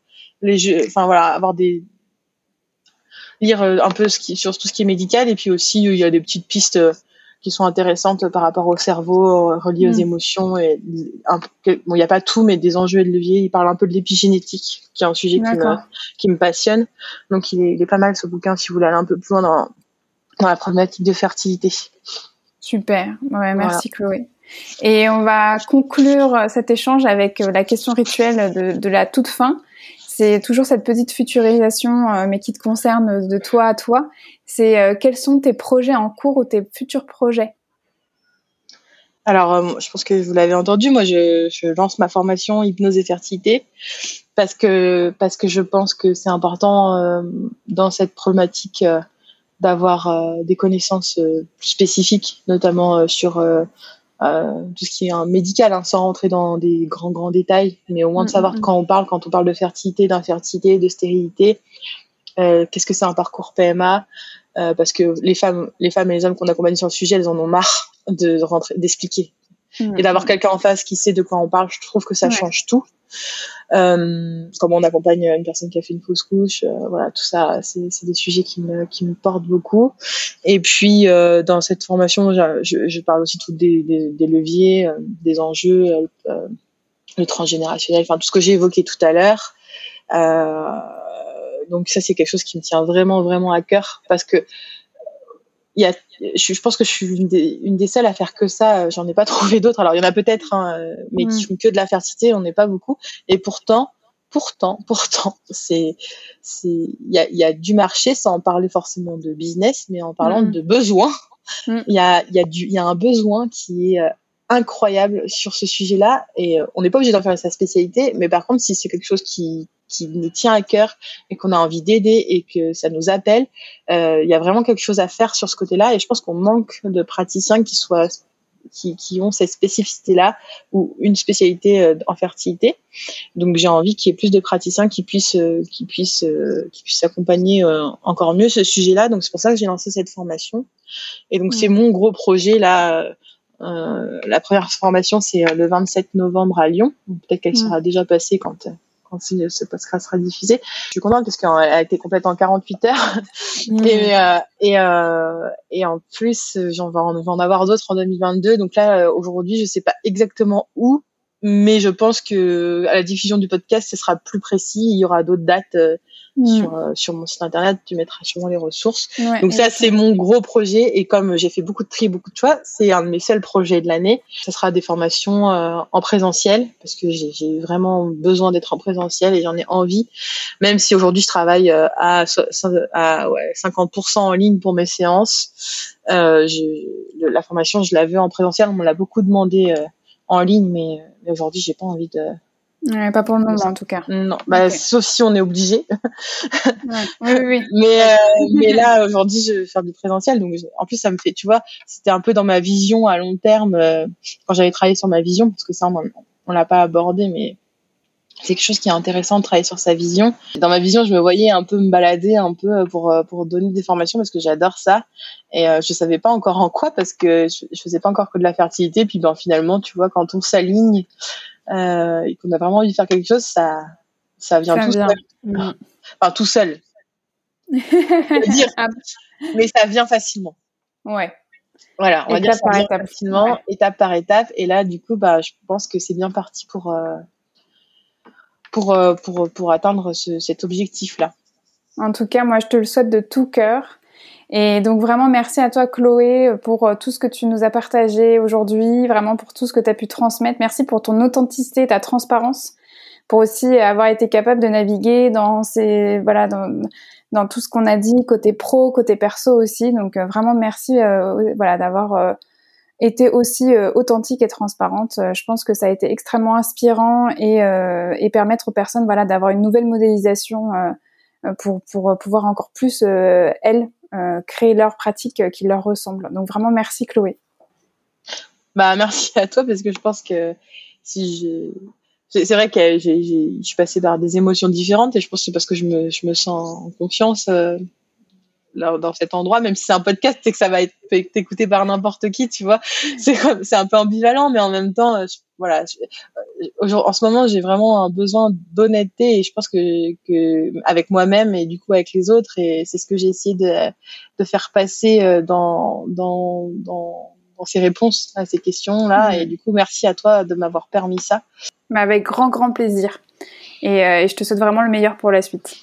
Enfin voilà, avoir des lire euh, un peu sur tout ce qui est médical et puis aussi euh, il y a des petites pistes euh, qui sont intéressantes par rapport au cerveau reliées aux Mm. émotions et un, bon il n'y a pas tout mais des enjeux et de levier il parle un peu de l'épigénétique qui est un sujet qui me, D'accord. qui me passionne donc il est, il est pas mal ce bouquin si vous voulez aller un peu plus loin dans, dans la problématique de fertilité Super. Ouais, merci Chloé. Et on va conclure euh, cet échange avec euh, la question rituelle de, de la toute fin. C'est toujours cette petite futurisation, euh, mais qui te concerne de toi à toi. C'est euh, quels sont tes projets en cours ou tes futurs projets? Alors, euh, je pense que vous l'avez entendu, moi je, lance ma formation hypnose et fertilité parce que parce que je pense que c'est important dans cette problématique d'avoir des connaissances spécifiques, notamment sur tout ce qui est un médical, hein, sans rentrer dans des grands grands détails, mais au moins de Mm, savoir mm, de quand on parle, quand on parle de fertilité, d'infertilité, de stérilité, euh, qu'est-ce que c'est un parcours PMA, euh, parce que les femmes, les femmes et les hommes qu'on accompagne sur le sujet, elles en ont marre de rentrer, d'expliquer. Et d'avoir quelqu'un en face qui sait de quoi on parle, je trouve que ça Ouais. change tout. Euh, comment on accompagne une personne qui a fait une fausse couche, euh, voilà, tout ça, c'est des sujets qui me, portent beaucoup. Et puis, euh, dans cette formation, je, parle aussi tout des, des, leviers, euh, des enjeux, le transgénérationnel, enfin tout ce que j'ai évoqué tout à l'heure. Donc ça, c'est quelque chose qui me tient vraiment, vraiment à cœur parce que il y a, je, je pense que je suis une des, une des seules à faire que ça. euh, J'en ai pas trouvé d'autres. Alors il y en a peut-être, hein, euh, mais Mm. qui font que de la fertilité. On n'est pas beaucoup. Et pourtant, pourtant, pourtant, c'est, c'est, il y a, il y a du marché sans parler forcément de business, mais en parlant Mm. de besoins. Mm. Il y a, il y a du, il y a un besoin qui est euh, incroyable sur ce sujet-là. Et euh, on n'est pas obligé d'en faire sa spécialité, mais par contre, si c'est quelque chose qui qui nous tient à cœur et qu'on a envie d'aider et que ça nous appelle, euh, il y a vraiment quelque chose à faire sur ce côté-là. Et je pense qu'on manque de praticiens qui soient qui, qui ont cette spécificité-là ou une spécialité euh, en fertilité. Donc j'ai envie qu'il y ait plus de praticiens qui puissent euh, qui puissent euh, qui puissent accompagner euh, encore mieux ce sujet-là. Donc c'est pour ça que j'ai lancé cette formation. Et donc c'est mon gros projet là. Euh, la première formation c'est le 27 novembre à Lyon. Peut-être qu'elle sera déjà passée quand euh, quand ce podcast sera diffusé. Je suis contente parce qu'elle a été complète en 48 heures. Mm. Et, euh, et, euh, et en plus, j'en vais en, je vais en avoir d'autres en 2022. Donc là, euh, aujourd'hui, je sais pas exactement où mais je pense que à la diffusion du podcast, ce sera plus précis. Il y aura d'autres dates euh, mm. sur euh, sur mon site internet. Tu mettras sûrement les ressources. Donc ça, c'est mon gros projet. Et comme j'ai fait beaucoup de tri, beaucoup de choix, c'est un de mes seuls projets de l'année. Ce sera des formations euh, en présentiel parce que j'ai vraiment besoin d'être en présentiel et j'en ai envie. Même si aujourd'hui je travaille à, à ouais, 50% en ligne pour mes séances. la formation, je la veux en présentiel. On me l'a beaucoup demandé en ligne, mais, mais aujourd'hui, j'ai pas envie de. Ouais, pas pour le moment, en tout cas. Non, bah, sauf si on est obligé. ouais. Oui, oui, mais, euh, mais là, aujourd'hui, je vais faire du présentiel. Donc, en plus, ça me fait, tu vois, c'était un peu dans ma vision à long terme, euh, quand j'avais travaillé sur ma vision, parce que ça, on, on l'a pas abordé, mais c'est quelque chose qui est intéressant de travailler sur sa vision. Dans ma vision, je me voyais un peu me balader un peu pour euh, pour donner des formations parce que j'adore ça et euh, je savais pas encore en quoi parce que je, je faisais pas encore que de la fertilité puis ben finalement tu vois quand on s'aligne euh, et qu'on a vraiment envie de faire quelque chose ça ça vient tout seul. Mm. Enfin tout seul. dire, ah. mais ça vient facilement. Ouais. Voilà, on va dire ça vient facilement, étape par étape et là du coup bah je pense que c'est bien parti pour euh, pour, euh, pour, pour atteindre ce, cet objectif-là. En tout cas, moi, je te le souhaite de tout cœur. Et donc vraiment merci à toi Chloé pour euh, tout ce que tu nous as partagé aujourd'hui, vraiment pour tout ce que tu as pu transmettre. Merci pour ton authenticité, ta transparence, pour aussi avoir été capable de naviguer dans ces voilà dans, dans tout ce qu'on a dit côté pro, côté perso aussi. Donc euh, vraiment merci voilà d'avoir était aussi euh, authentique et transparente. Euh, je pense que ça a été extrêmement inspirant et, euh, et permettre aux personnes voilà d'avoir une nouvelle modélisation pour pour pouvoir encore plus elles créer leur pratique qui leur ressemble. Donc vraiment merci Chloé. Bah merci à toi parce que je pense que si je c'est vrai que je suis passée par des émotions différentes et je pense que c'est parce que je me, je me sens en confiance dans cet endroit, même si c'est un podcast, c'est que ça va être écouté par n'importe qui, tu vois. C'est c'est un peu ambivalent, mais en même temps, euh, voilà. Euh, en ce moment, j'ai vraiment un besoin d'honnêteté et je pense que, que avec moi-même et du coup avec les autres et c'est ce que j'ai essayé de, de faire passer euh, dans dans dans dans ces réponses à ces questions-là. Mmh. Et du coup, merci à toi de m'avoir permis ça. Mais avec grand, grand plaisir. Et, et je te souhaite vraiment le meilleur pour la suite.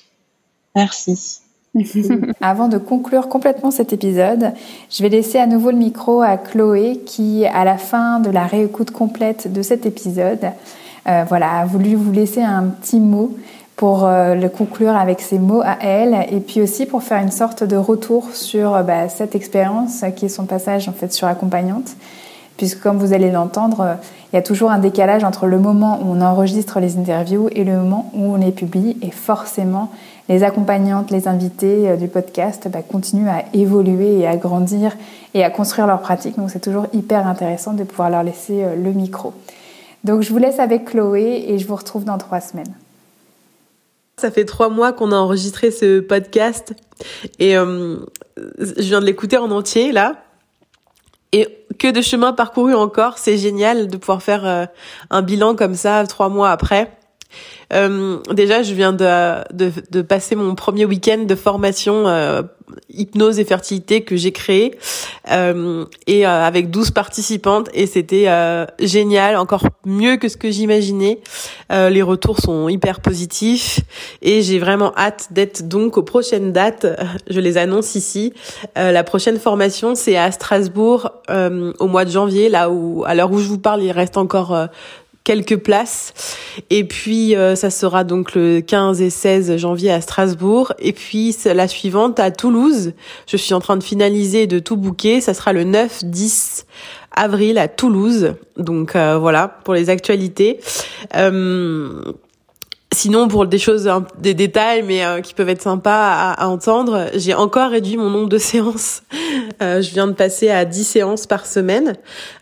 Merci. Avant de conclure complètement cet épisode, je vais laisser à nouveau le micro à Chloé qui, à la fin de la réécoute complète de cet épisode, euh, voilà, a voulu vous laisser un petit mot pour euh, le conclure avec ses mots à elle et puis aussi pour faire une sorte de retour sur bah, cette expérience qui est son passage en fait sur accompagnante puisque comme vous allez l'entendre, il y a toujours un décalage entre le moment où on enregistre les interviews et le moment où on les publie et forcément les accompagnantes, les invités euh, du podcast bah, continuent à évoluer et à grandir et à construire leur pratique. Donc c'est toujours hyper intéressant de pouvoir leur laisser euh, le micro. Donc je vous laisse avec Chloé et je vous retrouve dans trois semaines. Ça fait trois mois qu'on a enregistré ce podcast et euh, je viens de l'écouter en entier là. Et que de chemin parcouru encore, c'est génial de pouvoir faire un bilan comme ça trois mois après. Euh, déjà, je viens de, passer mon premier week-end de formation euh, hypnose et fertilité que j'ai créé euh, et euh, avec 12 participantes et c'était génial, encore mieux que ce que j'imaginais. les retours sont hyper positifs et j'ai vraiment hâte d'être donc aux prochaines dates. Je les annonce ici. la prochaine formation c'est à Strasbourg au mois de janvier, là où à l'heure où je vous parle il reste encore quelques places. Et puis euh, ça sera donc le 15 et 16 janvier à Strasbourg. Et puis la suivante à Toulouse. Je suis en train de finaliser de tout booker. Ça sera le 9-10 avril à Toulouse. Donc euh, voilà pour les actualités. Euh, Sinon, pour des choses, des détails, mais euh, qui peuvent être sympas à, entendre, j'ai encore réduit mon nombre de séances. Euh, je viens de passer à 10 séances par semaine.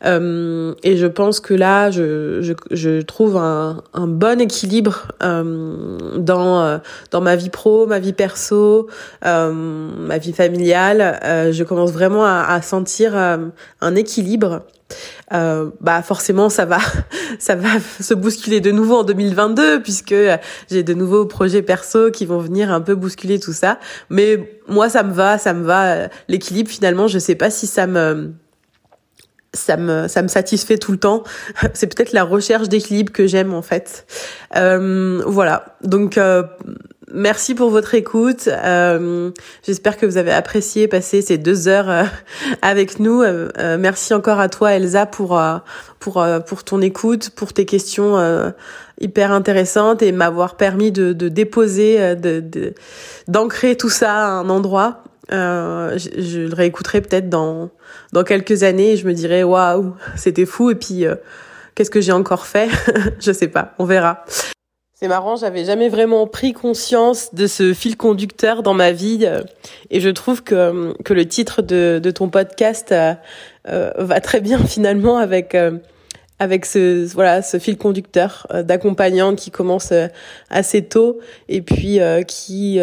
Euh, et je pense que là, je, je, je trouve un, un, bon équilibre dans, dans ma vie pro, ma vie perso, ma vie familiale. je commence vraiment à, à sentir un équilibre euh, bah forcément ça va ça va se bousculer de nouveau en 2022 puisque j'ai de nouveaux projets perso qui vont venir un peu bousculer tout ça mais moi ça me va ça me va l'équilibre finalement je sais pas si ça me ça me ça me satisfait tout le temps. C'est peut-être la recherche d'équilibre que j'aime en fait. Euh, voilà. Donc euh, merci pour votre écoute. Euh, J'espère que vous avez apprécié passer ces deux heures euh, avec nous. Euh, merci encore à toi Elsa pour pour pour ton écoute, pour tes questions hyper intéressantes et m'avoir permis de, de déposer, d'ancrer tout ça à un endroit. Je, je, le réécouterai peut-être dans dans quelques années et je me dirai waouh c'était fou et puis qu'est-ce que j'ai encore fait? Je sais pas on verra c'est marrant j'avais jamais vraiment pris conscience de ce fil conducteur dans ma vie euh, et je trouve que que le titre de de ton podcast euh, va très bien finalement avec avec ce voilà ce fil conducteur euh, d'accompagnante qui commence euh, assez tôt et puis euh, qui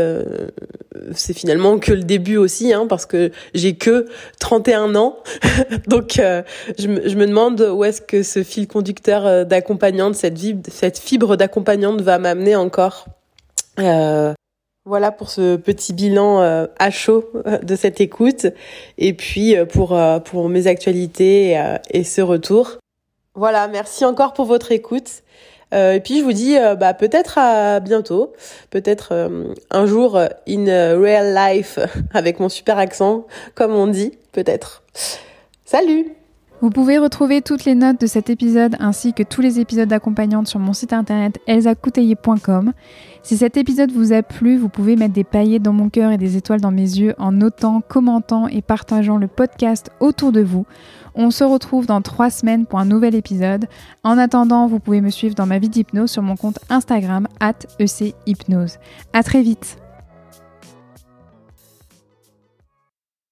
c'est finalement que le début aussi hein, parce que j'ai que 31 ans. Donc je me, je, me, demande où est-ce que ce fil conducteur d'accompagnante cette cette fibre d'accompagnante va m'amener encore. Voilà pour ce petit bilan à chaud de cette écoute et puis pour pour mes actualités et ce retour voilà, merci encore pour votre écoute. Euh, et puis je vous dis euh, bah, peut-être à bientôt, peut-être euh, un jour in real life avec mon super accent, comme on dit, peut-être. Salut vous pouvez retrouver toutes les notes de cet épisode ainsi que tous les épisodes d'accompagnante sur mon site internet elsacouteiller.com. Si cet épisode vous a plu, vous pouvez mettre des paillettes dans mon cœur et des étoiles dans mes yeux en notant, commentant et partageant le podcast autour de vous. On se retrouve dans trois semaines pour un nouvel épisode. En attendant, vous pouvez me suivre dans ma vie d'hypnose sur mon compte Instagram at echypnose. À très vite